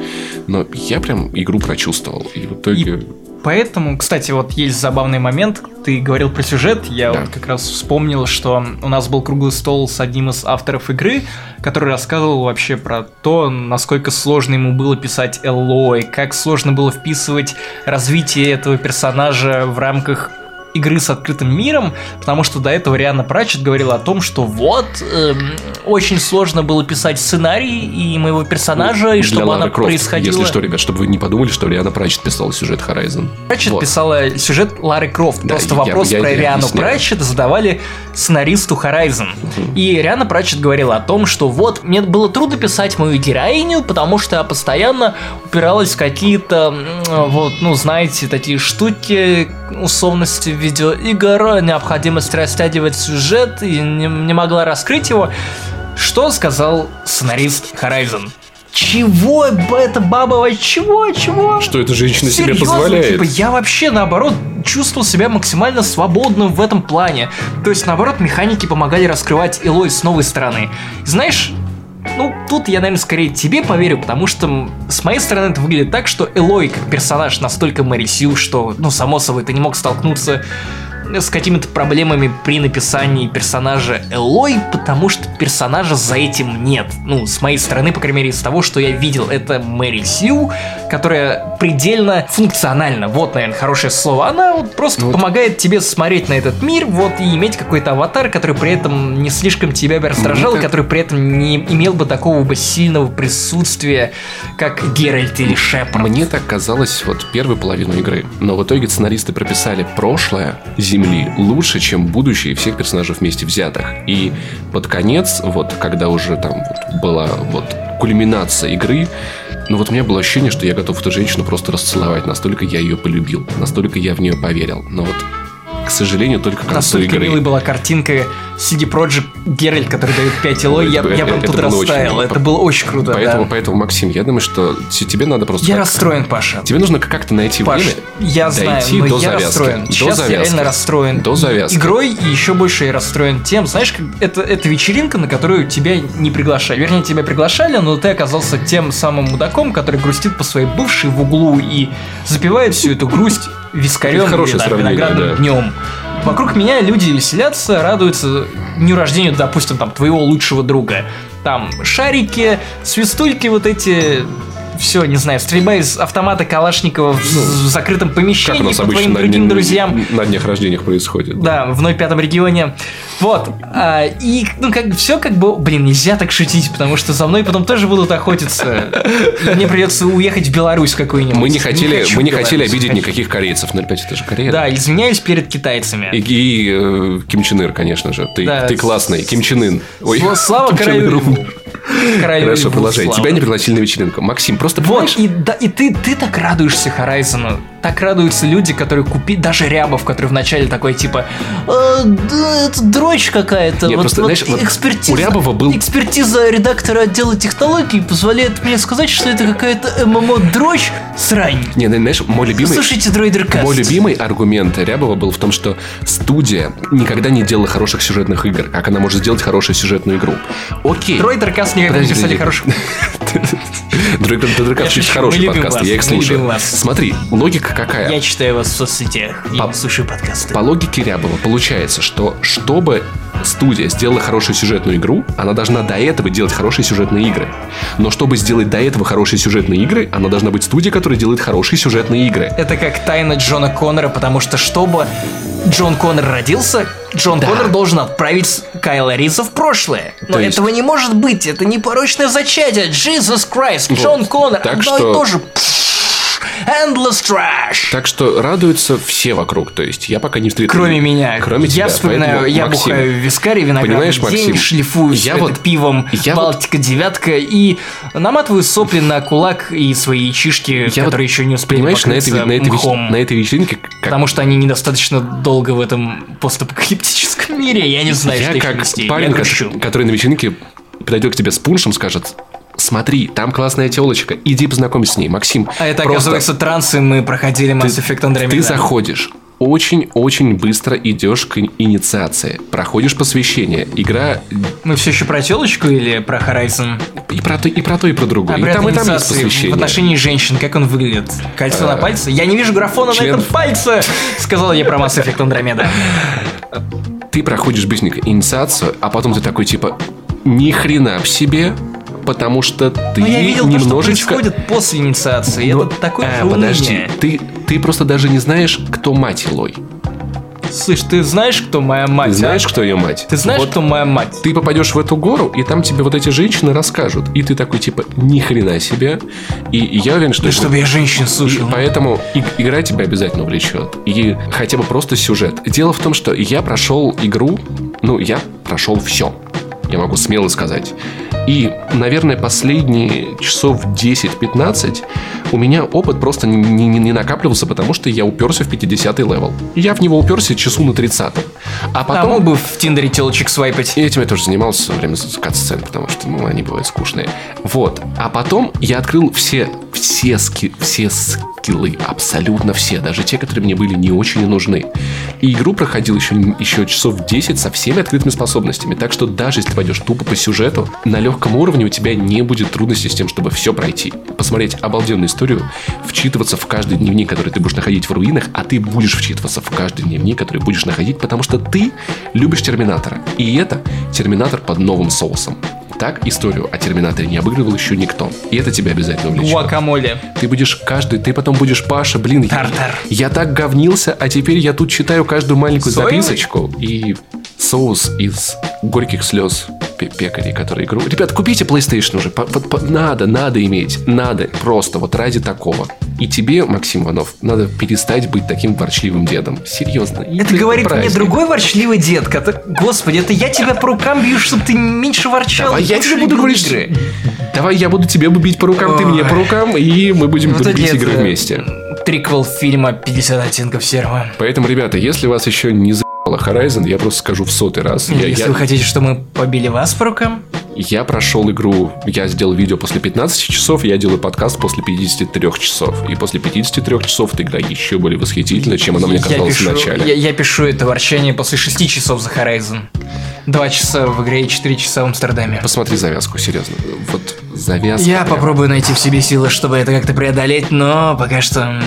Но я прям игру прочувствовал. И в итоге... Поэтому, кстати, вот есть забавный момент. Ты говорил про сюжет. Я Да. вот как раз вспомнил, что у нас был круглый стол с одним из авторов игры, который рассказывал вообще про то, насколько сложно ему было писать Эллой, как сложно было вписывать развитие этого персонажа в рамках игры с открытым миром, потому что до этого Риана Пратчет говорила о том, что вот эм, очень сложно было писать сценарий и моего персонажа, и Для чтобы Лары она Крофт, происходила. Если что, ребят, чтобы вы не подумали, что Риана Пратчет писала сюжет Horizon. Пратчет Вот. писала сюжет Лары Крофт. Да, Просто я- вопрос я про это Риану объясняю. Пратчет задавали сценаристу Horizon. И Риана Пратчет говорила о том, что вот, мне было трудно писать мою героиню, потому что я постоянно упиралась в какие-то, вот, ну, знаете, такие штуки, условности видеоигр, необходимость растягивать сюжет, и не, не могла раскрыть его. Что сказал сценарист Horizon? Чего это бабова? Чего? Чего? Что эта женщина себе Серьезно, позволяет? Типа, я вообще, наоборот, чувствовал себя максимально свободным в этом плане. То есть, наоборот, механики помогали раскрывать Элой с новой стороны. Знаешь, ну, тут я, наверное, скорее тебе поверю, потому что с моей стороны это выглядит так, что Элой как персонаж настолько Мэри Сью, что, ну, само собой, ты не мог столкнуться с какими-то проблемами при написании персонажа Элой, потому что персонажа за этим нет. Ну, с моей стороны, по крайней мере, из того, что я видел, это Мэри Сью, которая предельно функциональна. Вот, наверное, хорошее слово. Она вот просто Вот. помогает тебе смотреть на этот мир, вот, и иметь какой-то аватар, который при этом не слишком тебя бы раздражал, Мне так- который при этом не имел бы такого бы сильного присутствия, как Геральт или Шепард. Мне так казалось вот первую половину игры, но в итоге сценаристы прописали прошлое Земли лучше, чем будущее всех персонажей вместе взятых. И под конец, вот когда уже там вот была вот кульминация игры, ну вот у меня было ощущение, что я готов эту женщину просто расцеловать, настолько я ее полюбил, настолько я в нее поверил. Но вот, к сожалению, только к концу Настолько игры. милой была картинка CD Projekt Геральт, который дает 5 элой, я, я прям тут растаял. Это было очень круто, Поэтому, да. поэтому, Максим, я думаю, что те- тебе надо просто... Я расстроен, Паша. Тебе нужно как-то найти Паш, время. я знаю, дойти но до я завязки. расстроен. До Сейчас я завязки. реально расстроен. До завязки. Игрой и еще больше я расстроен тем, знаешь, как это, это вечеринка, на которую тебя не приглашали. Вернее, тебя приглашали, но ты оказался тем самым мудаком, который грустит по своей бывшей в углу и запивает всю эту грусть вискарем или там, виноградным да. днем. Вокруг меня люди веселятся, радуются дню рождения, допустим, там, твоего лучшего друга. Там шарики, свистульки вот эти, все, не знаю, стрельба из автомата Калашникова в, в закрытом Ну, Как у помещении нас по обычно твоим на, другим дне- друзьям. на днях рождениях происходит. Да, в 05 регионе. Вот. А, и, ну, как все как бы... Блин, нельзя так шутить, потому что за мной потом тоже будут охотиться. И мне придется уехать в Беларусь какую-нибудь. Мы не хотели, хочу мы не Беларусь, хотели обидеть хочу. никаких корейцев. 05 это же Корея. Да, извиняюсь перед китайцами. И, и, э, Ким Чен Ир, конечно же. Ты, Да, ты с- классный. Ким Чен Ын. Ой, Сла- Слава Ким королю. Королю Хорошо, слава. Тебя не пригласили на вечеринку. Максим, просто Вот, понимаешь? и, да, и ты, ты так радуешься Horizon. Так радуются люди, которые купили, даже Рябов, который вначале такой, типа, «Э, да, это дрочь какая-то. Нет, вот, просто, вот знаешь, вот экспертиза, у Рябова был- экспертиза редактора отдела технологий позволяет мне сказать, что это какая-то ММО-дрочь срань. Не, ну, знаешь, мой любимый... Слушайте Дройдеркаст. Мой любимый аргумент Рябова был в том, что студия никогда не делала хороших сюжетных игр. Как она может сделать хорошую сюжетную игру? Окей. Дройдеркаст никогда не писали хороших... Дройдеркаст Я очень хороший подкаст, вас, я их слушаю. Смотри, логика какая? Я читаю вас в соцсетях и По- слушаю подкасты. По логике Рябова получается, что чтобы студия сделала хорошую сюжетную игру, она должна до этого делать хорошие сюжетные игры. Но чтобы сделать до этого хорошие сюжетные игры, она должна быть студия, которая делает хорошие сюжетные игры. Это как тайна Джона Коннора, потому что чтобы Джон Коннор родился, Джон Да. Коннор должен отправить Кайла Риза в прошлое. Но То есть- этого не может быть, это непорочное зачатие. Jesus Christ, Вот. Джон Коннор, Так одно что- и то же. Endless trash. Так что радуются все вокруг. То есть я пока не встретил... Кроме меня. Кроме тебя. Я вспоминаю, Поэтому, я Максим, бухаю вискарь, виноград Понимаешь, день, Максим, шлифую я вот- пивом, я вот- Балтика девятка и наматываю сопли на кулак и свои чишки, Я которые вот, еще не успели Понимаешь, на этой, на, этой мхом. на этой вечеринке, как, Потому что они недостаточно долго в этом постапокалиптическом мире. Я не знаю, я что как парень, я который на вечеринке подойдет к тебе с пуншем, скажет, смотри, там классная телочка, иди познакомься с ней, Максим. А это, просто оказывается, трансы, мы проходили Mass Effect Andromeda. Ты заходишь, очень-очень быстро идешь к инициации, проходишь посвящение, игра Мы все еще про телочку или про Horizon? и про то, и про то, и про другое. и Обряд там, и там есть посвящение. В отношении женщин, как он выглядит? Кольцо на пальце? Я не вижу графона член- на этом пальце! Сказал я про Mass Effect Andromeda. Ты проходишь быстренько инициацию, а потом ты такой типа, ни хрена в себе, потому что ты Но Ну, я видел то, что немножечко... происходит после инициации. Ну, это такое а, подожди, ты, ты просто даже не знаешь, кто мать Илой. Слышь, ты знаешь, кто моя мать? Ты знаешь, а? кто ее мать? Ты знаешь, Вот кто моя мать? ты попадешь в эту гору, и там тебе вот эти женщины расскажут. И ты такой, типа, ни хрена себе. И, и я уверен, что... Да это- чтобы я женщин и слушал. поэтому и- игра тебя обязательно увлечет. И хотя бы просто сюжет. Дело в том, что я прошел игру, ну, я прошел все. Я могу смело сказать. И, наверное, последние часов 10-15 у меня опыт просто не, не- не накапливался, потому что я уперся в 50 level. Я в него уперся часу на 30 А А потом... мог бы в Тиндере телочек свайпать. И этим я тоже занимался во время кат-сцен, потому что, ну, они бывают скучные. Вот. А потом я открыл все, все, ски, все скиллы, абсолютно все, даже те, которые мне были не очень нужны. И игру проходил еще, еще часов 10 со всеми открытыми способностями. Так что даже если ты пойдешь тупо по сюжету, на легком уровне у тебя не будет трудностей с тем, чтобы все пройти. Посмотреть обалденную историю, вчитываться в каждый дневник, который ты будешь находить в руинах, а ты будешь вчитываться в каждый дневник, который будешь находить, потому что ты любишь Терминатора. И это Терминатор под новым соусом. Так историю о Терминаторе не обыгрывал еще никто. И это тебя обязательно увлечет. Гуакамоле. Ты будешь каждый, ты потом будешь Паша, блин. я- Тартар. Я, так говнился, а теперь я тут читаю каждую маленькую Соевый? записочку и соус из горьких слез пе- пекарей, которые игру. Ребят, купите PlayStation уже. По- вот по- надо, надо иметь. Надо. Просто вот ради такого. И тебе, Максим Иванов, надо перестать быть таким ворчливым дедом. Серьезно. Это говорит мне другой ворчливый дед. который- Господи, это я тебя по рукам бью, чтобы ты меньше ворчал. Давай я тебе буду говорить, игры. давай я буду тебе бить по рукам, ты мне по рукам, и мы будем Вот эти игры это- вместе. Триквел фильма 50 оттенков серого. Поэтому, ребята, если вас еще не Horizon, я просто скажу в сотый раз. Я, Если я- вы хотите, чтобы мы побили вас по рукам, я прошел игру, я сделал видео после 15 часов, я делаю подкаст после 53 часов. И после 53 часов эта игра еще более восхитительна, чем она мне казалась пишу, в начале. я, я пишу это ворчание после 6 часов за Horizon. 2 часа в игре и 4 часа в Амстердаме. Посмотри завязку, серьезно. Вот завязка. Я прям- попробую найти в себе силы, чтобы это как-то преодолеть, но пока что...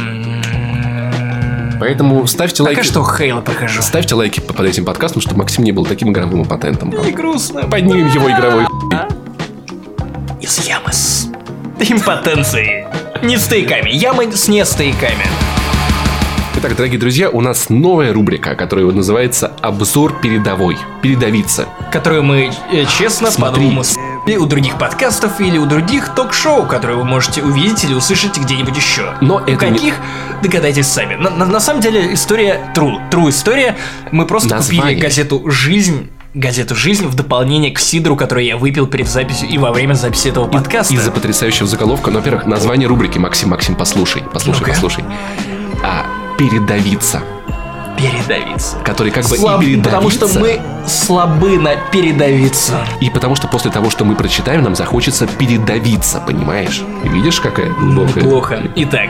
Поэтому ставьте Пока лайки. что Хейла прохожу. Ставьте лайки под этим подкастом, чтобы Максим не был таким игровым импотентом. И грустно. Поднимем его игровой. Из ямы с импотенцией. Не стейками. Ямы с не стейками. Итак, дорогие друзья, у нас новая рубрика, которая называется «Обзор передовой». Передовица. Которую мы э, честно Смотри. по-новому с**ли у других подкастов или у других ток-шоу, которые вы можете увидеть или услышать где-нибудь еще. Но у это не- каких? Догадайтесь сами. На, на- на самом деле история true. True история. Мы просто Название. купили газету «Жизнь» газету «Жизнь» в дополнение к сидру, который я выпил перед записью и во время записи этого подкаста. Из-за потрясающего заголовка. Ну, во-первых, название рубрики. Максим, Максим, послушай. Послушай, Ну-ка. послушай. А, передавиться. Передавиться. Который как бы Слаб- и передавиться. Потому что мы слабы на передавиться. И потому что после того, что мы прочитаем, нам захочется передавиться, понимаешь? Видишь, какая глубокая... Плохо. Итак,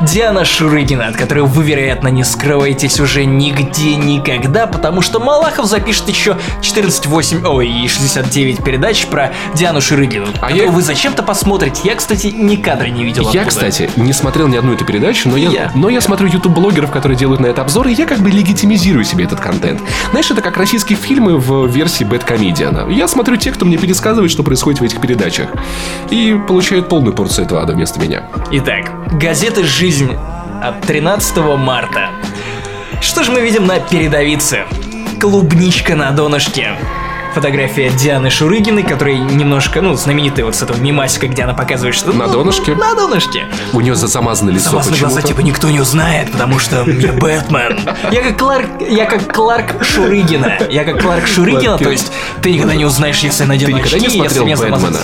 Диана Шурыгина, от которой вы, вероятно, не скрываетесь уже нигде никогда, потому что Малахов запишет еще 14.8, ой, и 69 передач про Диану Шурыгину, А я- вы зачем-то посмотрите. Я, кстати, ни кадра не видел Я, оттуда. кстати, не смотрел ни одну эту передачу, но я, Я. но я смотрю YouTube-блогеров, которые делают на это обзоры, и я как бы легитимизирую себе этот контент. Знаешь, это как российские фильмы в версии Бэткомедиана. Я смотрю те, кто мне пересказывает, что происходит в этих передачах. И получают полную порцию этого ада вместо меня. Итак, газета «Жизнь» от 13 марта. Что же мы видим на передовице? Клубничка на донышке. Фотография Дианы Шурыгиной, которая немножко, ну, знаменитая вот с этого мимасика, где она показывает, что... На ну, донышке? На донышке. У нее за- замазано лицо Замазаны глаза, типа, никто не узнает, потому что я Бэтмен. Я как Кларк, я как Кларк Шурыгина. Я как Кларк Шурыгина, то есть ты никогда не узнаешь, если я надену Ты никогда не смотрел Бэтмена?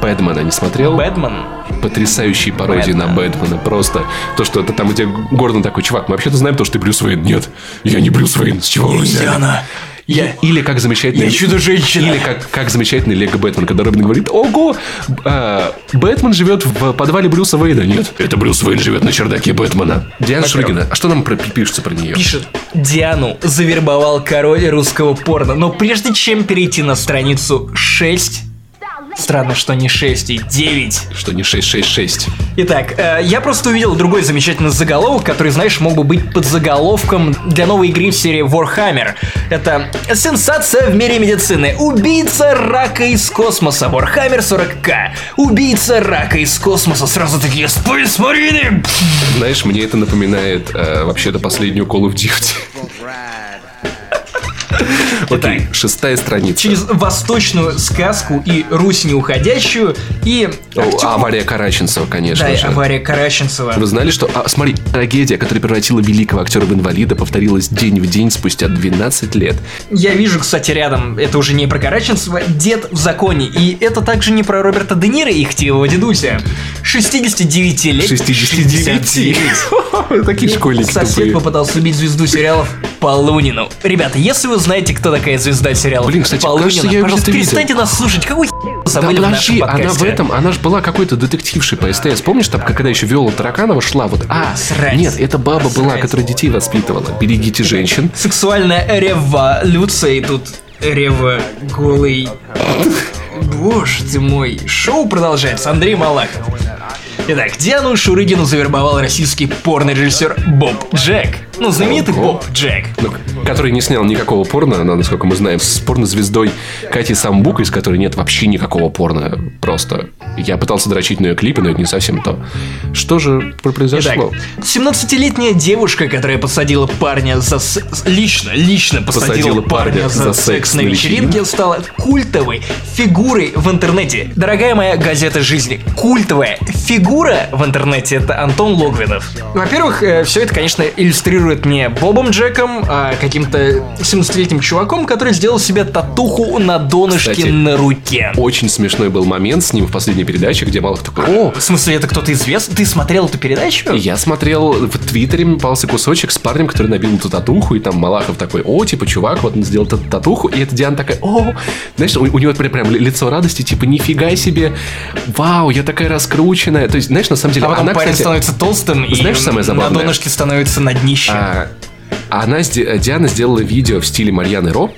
Бэтмена не смотрел? Бэтмен? Потрясающие пародии на Бэтмен. Бэтмена. Просто то, что это там у тебя Гордон такой, чувак, мы вообще-то знаем то, что ты Брюс Уэйн. Нет, я не Брюс Уэйн. С чего вы взяли? Индиана. Я... Или как замечательный... Я чудо-женщина. Или как, как замечательный Лего Бэтмен, когда Робин говорит, ого, а, Бэтмен живет в подвале Брюса Уэйна. Нет, это Брюс Уэйн живет на чердаке Бэтмена. Диана Шуригина, а что нам про, пишется про нее? Пишет, Диану завербовал король русского порно, но прежде чем перейти на страницу 6, странно, что не 6 и 9, Что не 666. Итак, э, я просто увидел другой замечательный заголовок, который, знаешь, мог бы быть под заголовком для новой игры в серии Warhammer. Это «Сенсация в мире медицины. Убийца рака из космоса. Warhammer 40к. Убийца рака из космоса». Сразу такие «Space Marine!» Знаешь, мне это напоминает э, вообще-то последнюю Call of Duty. Окей, шестая страница. Через восточную сказку и Русь неуходящую, и... О, актер- авария Караченцева, конечно Да, же. авария Караченцева. Вы знали, что... А, смотри, трагедия, которая превратила великого актера в инвалида, повторилась день в день спустя 12 лет. Я вижу, кстати, рядом, это уже не про Караченцева, «Дед в законе». И это также не про Роберта Де Ниро и ихтивого дедуся. 69 лет. 69. Такие школьники Сосед попытался убить звезду сериалов Полунину. Ребята, если вы знаете, кто такая звезда сериалов Блин, кстати, Полунина, кажется, я пожалуйста, видел. перестаньте нас слушать. Какой Да подожди, она в этом, она же была какой-то детектившей по СТС. Помнишь, там, когда еще Виола Тараканова шла, вот, а, Срать. нет, это баба была, Срать. которая детей воспитывала. Берегите женщин. Сексуальная революция, и тут рева голый... Боже ты мой. Шоу продолжается. Андрей Малахов. Итак, Диану Шурыгину завербовал российский порно-режиссер Боб Джек. Ну, знаменитый. Боб Джек. Ну, который не снял никакого порно, но, насколько мы знаем, с порнозвездой Кати Самбук, из которой нет вообще никакого порно. Просто я пытался дрочить на ее клипы, но это не совсем то. Что же Итак, произошло? 17-летняя девушка, которая посадила парня за секс... Лично, лично посадила, Посадила парня за, секс на вечеринке, стала культовой фигурой в интернете. Дорогая моя газета жизни, культовая фигура в интернете это Антон Логвинов. Во-первых, все это, конечно, иллюстрирует не Бобом Джеком, а каким-то 17-летним чуваком, который сделал себе татуху на донышке Кстати, на руке. Очень смешной был момент с ним в последней передаче, где Малых такой, о, В смысле, это кто-то известный? Ты смотрел эту передачу? Я смотрел в Твиттере, попался кусочек с парнем, который набил эту татуху, и там Малахов такой, о, типа, чувак, вот он сделал эту татуху, и эта Диана такая, о, знаешь, у, у него прям, прям лицо радости, типа, нифига себе, вау, я такая раскрученная. То есть, знаешь, на самом деле, А потом она, парень кстати, становится толстым Знаешь, и самое забавное? на донышке становится на днище. А, она, сде- Диана сделала видео в стиле Марьяны Ро,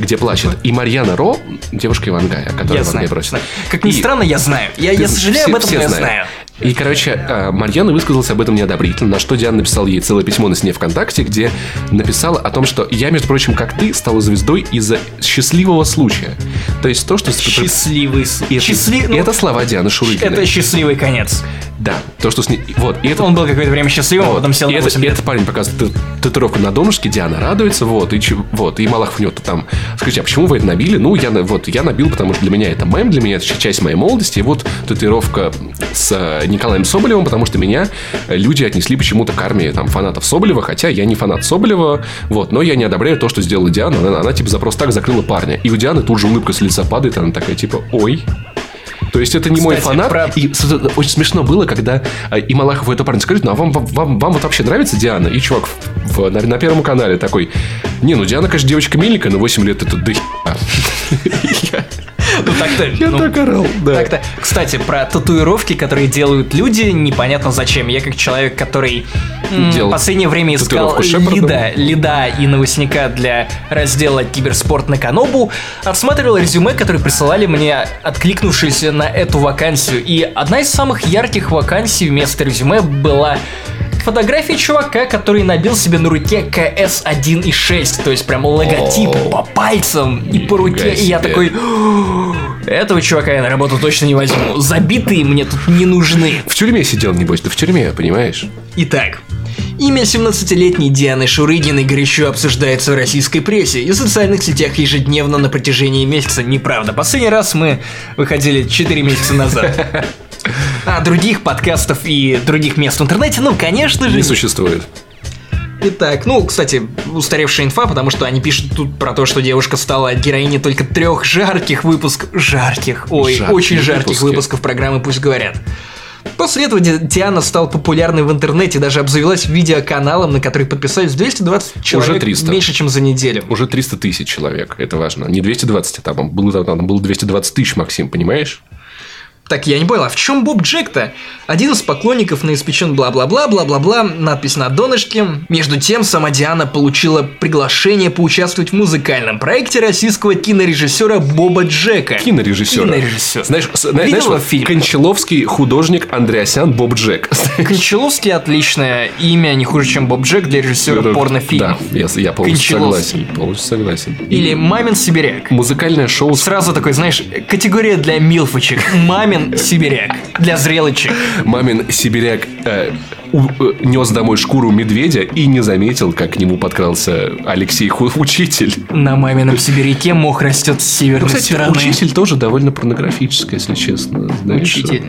где плачет. И Марьяна Ро, девушка Ивангая, которая я. Ивангае бросила. Как ни И- странно, я знаю. Я, Ты- я сожалею все- об этом, все но я знаю. И, короче, а, Марьяна высказалась об этом неодобрительно, на что Диана написал ей целое письмо на стене ВКонтакте, где написала о том, что я, между прочим, как ты, стала звездой из-за счастливого случая. То есть то, что... Счастливый с- И это, Счастлив- и ну, это слова Дианы Шурыгиной. Это счастливый конец. Да, то, что с ней... Вот, и это... Он был какое-то время счастливым, а Вот. потом сел и на это- 8 и лет. этот парень показывает татуировку на донышке, Диана радуется, вот, и, вот, и Малахов у него там, скажите, а почему вы это набили? Ну, я, вот, я набил, потому что для меня это мем, для меня это часть моей молодости, и вот татуировка с э, Николаем Соболевым, потому что меня э, люди отнесли почему-то к армии там, фанатов Соболева, хотя я не фанат Соболева, вот, но я не одобряю то, что сделала Диана, она, она, типа за просто так закрыла парня, и у Дианы тут же улыбка с лица падает, она такая, типа, ой, то есть это не мой Кстати, фанат. про- И это очень смешно было, когда э, и Малахов у этого парня скажет, ну а вам, вам, вам, вам вот вообще нравится Диана? И чувак в- в- на, на Первом канале такой, не, ну Диана, конечно, девочка миленькая, но 8 лет это да хера». Ну так-то. Я ну, так орал, да. Так-то. Кстати, про татуировки, которые делают люди, непонятно зачем. Я как человек, который Делал в последнее время искал лида, лида и новостника для раздела киберспорт на Канобу, отсматривал резюме, которые присылали мне откликнувшиеся на эту вакансию. И одна из самых ярких вакансий вместо резюме была фотография чувака, который набил себе на руке КС 1.6, то есть прям логотип О, по пальцам и по руке. нифига И я себе. такой, этого чувака я на работу точно не возьму. Забитые мне тут не нужны. В тюрьме сидел, небось, ты в тюрьме, понимаешь? Итак, Имя 17-летней Дианы Шурыгиной горячо обсуждается в российской прессе и в социальных сетях ежедневно на протяжении месяца. Неправда, последний раз мы выходили 4 месяца назад. А других подкастов и других мест в интернете, ну, конечно же, Не существует. Итак, ну, кстати, устаревшая инфа, потому что они пишут тут про то, что девушка стала героиней только трех жарких выпусков... Жарких, ой, Жаркие очень жарких выпуски. выпусков программы «Пусть говорят». После этого Ди- Диана стала популярной в интернете, даже обзавелась видеоканалом, на который подписались 220 человек 300. меньше, чем за неделю. Уже 300 тысяч человек, это важно. Не 220, а там было, там было 220 тысяч, Максим, понимаешь? Так, я не понял, а в чем Боб Джек-то? Один из поклонников наиспечен бла-бла-бла, бла-бла-бла, надпись на донышке. Между тем, сама Диана получила приглашение поучаствовать в музыкальном проекте российского кинорежиссера Боба Джека. Кинорежиссер. Кинорежиссер. Знаешь, зна- знаешь, Видела вот фильм? Кончаловский художник Андреасян Боб Джек. Кончаловский отличное имя, не хуже, чем Боб Джек для режиссера Да, порнофильмов. я, я полностью согласен. Полностью согласен. Или Мамин Сибиряк. Музыкальное шоу Сразу такой, знаешь, категория для милфочек. Мамин Сибиряк. Для зрелочек. Мамин сибиряк э, у- э, нес домой шкуру медведя и не заметил, как к нему подкрался Алексей Учитель. На мамином сибиряке мох растет с северной Ну, кстати, стороны. Учитель тоже довольно порнографический, если честно. Знаешь, Учитель.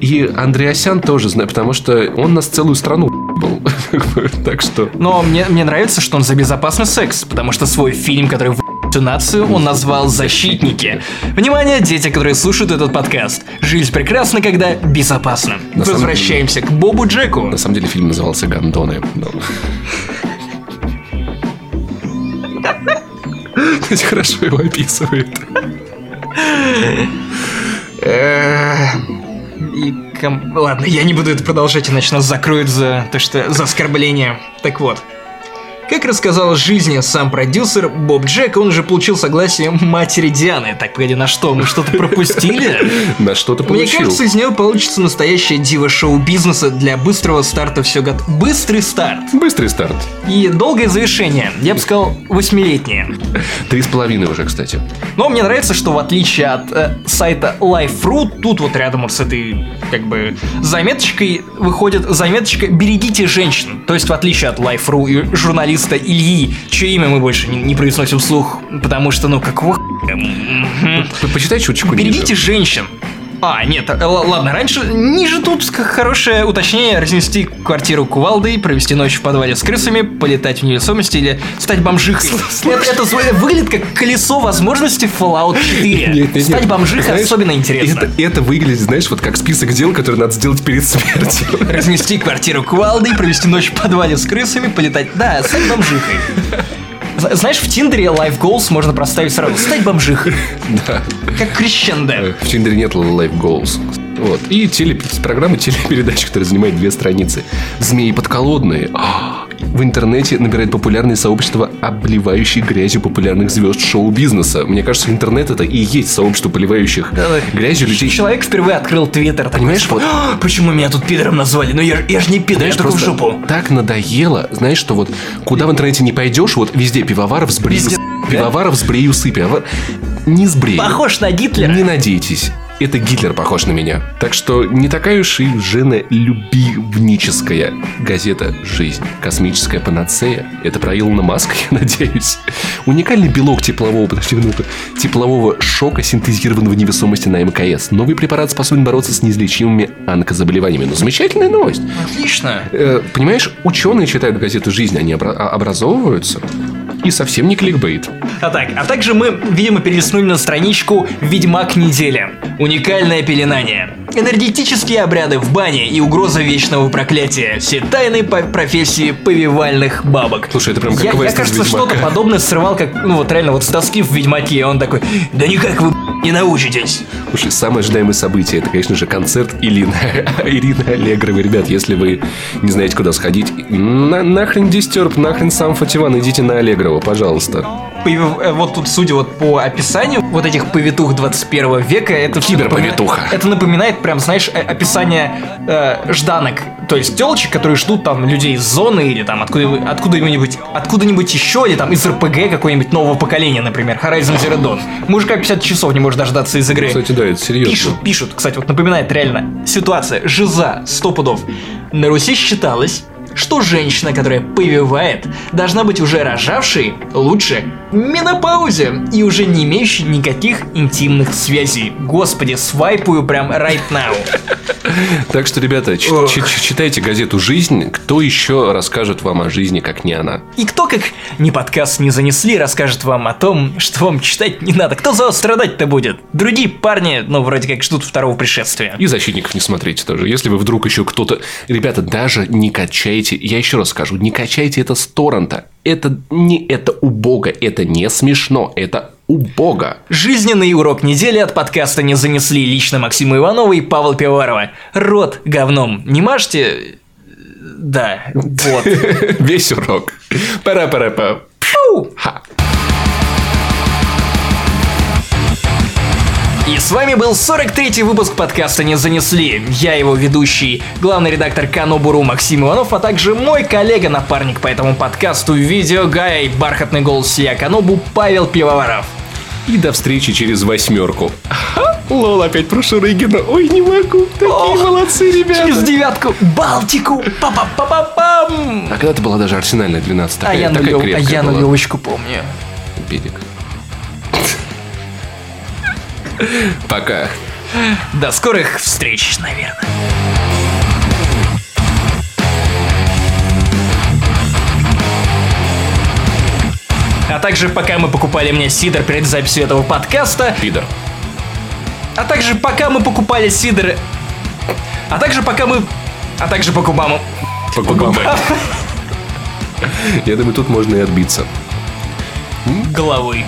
И Андреасян тоже, потому что он нас целую страну был. Так что... Но мне, мне нравится, что он за безопасный секс, потому что свой фильм, который всю нацию, он назвал «Защитники». Внимание, дети, которые слушают этот подкаст. Жизнь прекрасна, когда безопасна. На Возвращаемся к Бобу Джеку. На самом деле фильм назывался «Гондоны». но- Кстати, Хорошо его описывает. Э, И ком- Ладно, я не буду это продолжать, иначе нас закроют за то, что за оскорбление. Так вот. Как рассказал жизни сам продюсер Боб Джек, он уже получил согласие матери Дианы. Так, погоди, на что? Мы что-то пропустили? На что-то Мне получил. кажется, из нее получится настоящее диво шоу-бизнеса для быстрого старта все год. Быстрый старт. Быстрый старт. И долгое завершение. Я бы сказал, восьмилетнее. Три с половиной уже, кстати. Но мне нравится, что в отличие от э, сайта Life.ru, тут вот рядом вот с этой, как бы, заметочкой выходит заметочка «Берегите женщин». То есть, в отличие от Life.ru и журналиста Ильи, чье имя мы больше не, не произносим вслух, потому что, ну, какого Почитай чуточку ниже. Берегите женщин. А, нет, э, ладно, раньше, ниже тут хорошее уточнение, разнести квартиру кувалдой, провести ночь в подвале с крысами, полетать в невесомости или стать бомжихой. Это, это зв- выглядит как колесо возможностей Fallout 4. Нет, нет, нет. Стать бомжихой Знаешь, особенно интересно. Это, это выглядит, знаешь, вот как список дел, которые надо сделать перед смертью. Разнести квартиру кувалдой, провести ночь в подвале с крысами, полетать... Да, стать бомжихой. Знаешь, в Тиндере Life Goals можно проставить сразу. Стать бомжихой. Да. Как крещендо. В Тиндере нет life goals. Вот. И теле, программа телепередач, которая занимает две страницы. Змеи подколодные. А, В интернете набирает популярное сообщество, обливающих грязью популярных звезд шоу-бизнеса. Мне кажется, интернет это и есть сообщество, поливающих грязью людей. Человек впервые открыл твиттер. Понимаешь, типа, вот- «А, Почему меня тут пидором назвали? Ну я, я же не пидор, я только в жопу. так надоело, знаешь, что вот куда в интернете не пойдешь, вот везде пивоваров с брею, Везде, пивоваров с брею сыпи, а не с брею. Похож на Гитлера. Не надейтесь. Это Гитлер похож на меня. Так что не такая уж и женолюбивническая газета «Жизнь». Космическая панацея. Это про Илона Маска, я надеюсь. Уникальный белок теплового, подожди минуту, теплового шока, синтезированного в невесомости на МКС. Новый препарат способен бороться с неизлечимыми онкозаболеваниями. Ну, замечательная новость. Отлично. Э, понимаешь, ученые читают газету «Жизнь», они а- образовываются. И совсем не кликбейт. А так, а также мы, видимо, перелистнули на страничку «Ведьмак недели». Уникальное пеленание. Энергетические обряды в бане и угроза вечного проклятия. Все тайны по профессии повивальных бабок. Слушай, это прям как я, я, кажется, что-то подобное срывал, как, ну вот реально, вот с доски в Ведьмаке. Он такой, да никак вы не научитесь. Слушай, самое ожидаемое событие, это, конечно же, концерт Ирины, Ирины Аллегровой. Ребят, если вы не знаете, куда сходить, на, нахрен Дистерб, нахрен сам Фативан, идите на Аллегрову, пожалуйста. Повив- э, Вот тут, судя вот по описанию вот этих повитух 21 века, это Киберповитуха. напоминает- Это напоминает прям, знаешь, описание э, жданок. То есть телочек, которые ждут там людей из зоны или там откуда- откуда-нибудь откуда-нибудь еще, или там из РПГ какого-нибудь нового поколения, например, Horizon Zero Dawn. Мужика 50 часов не может дождаться из игры. Кстати, да, это серьезно. Пишут, пишут. Кстати, вот напоминает реально ситуация. Жиза, сто пудов. На Руси считалось, что женщина, которая повивает, должна быть уже рожавшей, лучше, менопаузе и уже не имеющей никаких интимных связей. Господи, свайпую прям right now. Так что, ребята, читайте газету «Жизнь». Кто еще расскажет вам о жизни, как не она? И кто, как ни подкаст не занесли, расскажет вам о том, что вам читать не надо. Кто за вас страдать-то будет? Другие парни, ну, вроде как ждут второго пришествия. И защитников не смотрите тоже. Если вы вдруг еще кто-то... Ребята, даже не качайте... Я еще раз скажу, не качайте это с торрента. Это не... Это убого. Это не смешно. Это убого. Жизненный урок недели от подкаста не занесли лично Максима Иванова и Павла Пивоварова. Рот говном. Не мажьте... Да, вот. Весь урок. Пара-пара-па. Ха. И с вами был 43-й выпуск подкаста «Не занесли». Я его ведущий, главный редактор Канобуру Максим Иванов, а также мой коллега-напарник по этому подкасту, видеогай, бархатный голос я Канобу Павел Пивоваров. И до встречи через восьмерку. Лол, опять про Шурыгина. Ой, не могу. Такие Ох, молодцы, ребята. Через девятку Балтику! Па-па-па-па-пам! А когда-то была даже арсенальная 12 А я, такая нулев- а я была. нулевочку помню. Педик. Пока. До скорых встреч, наверное. А также пока мы покупали мне сидр перед записью этого подкаста, Пидор. а также пока мы покупали сидр, а также пока мы, а также по губам, По губам. Я думаю, тут можно и отбиться. головы.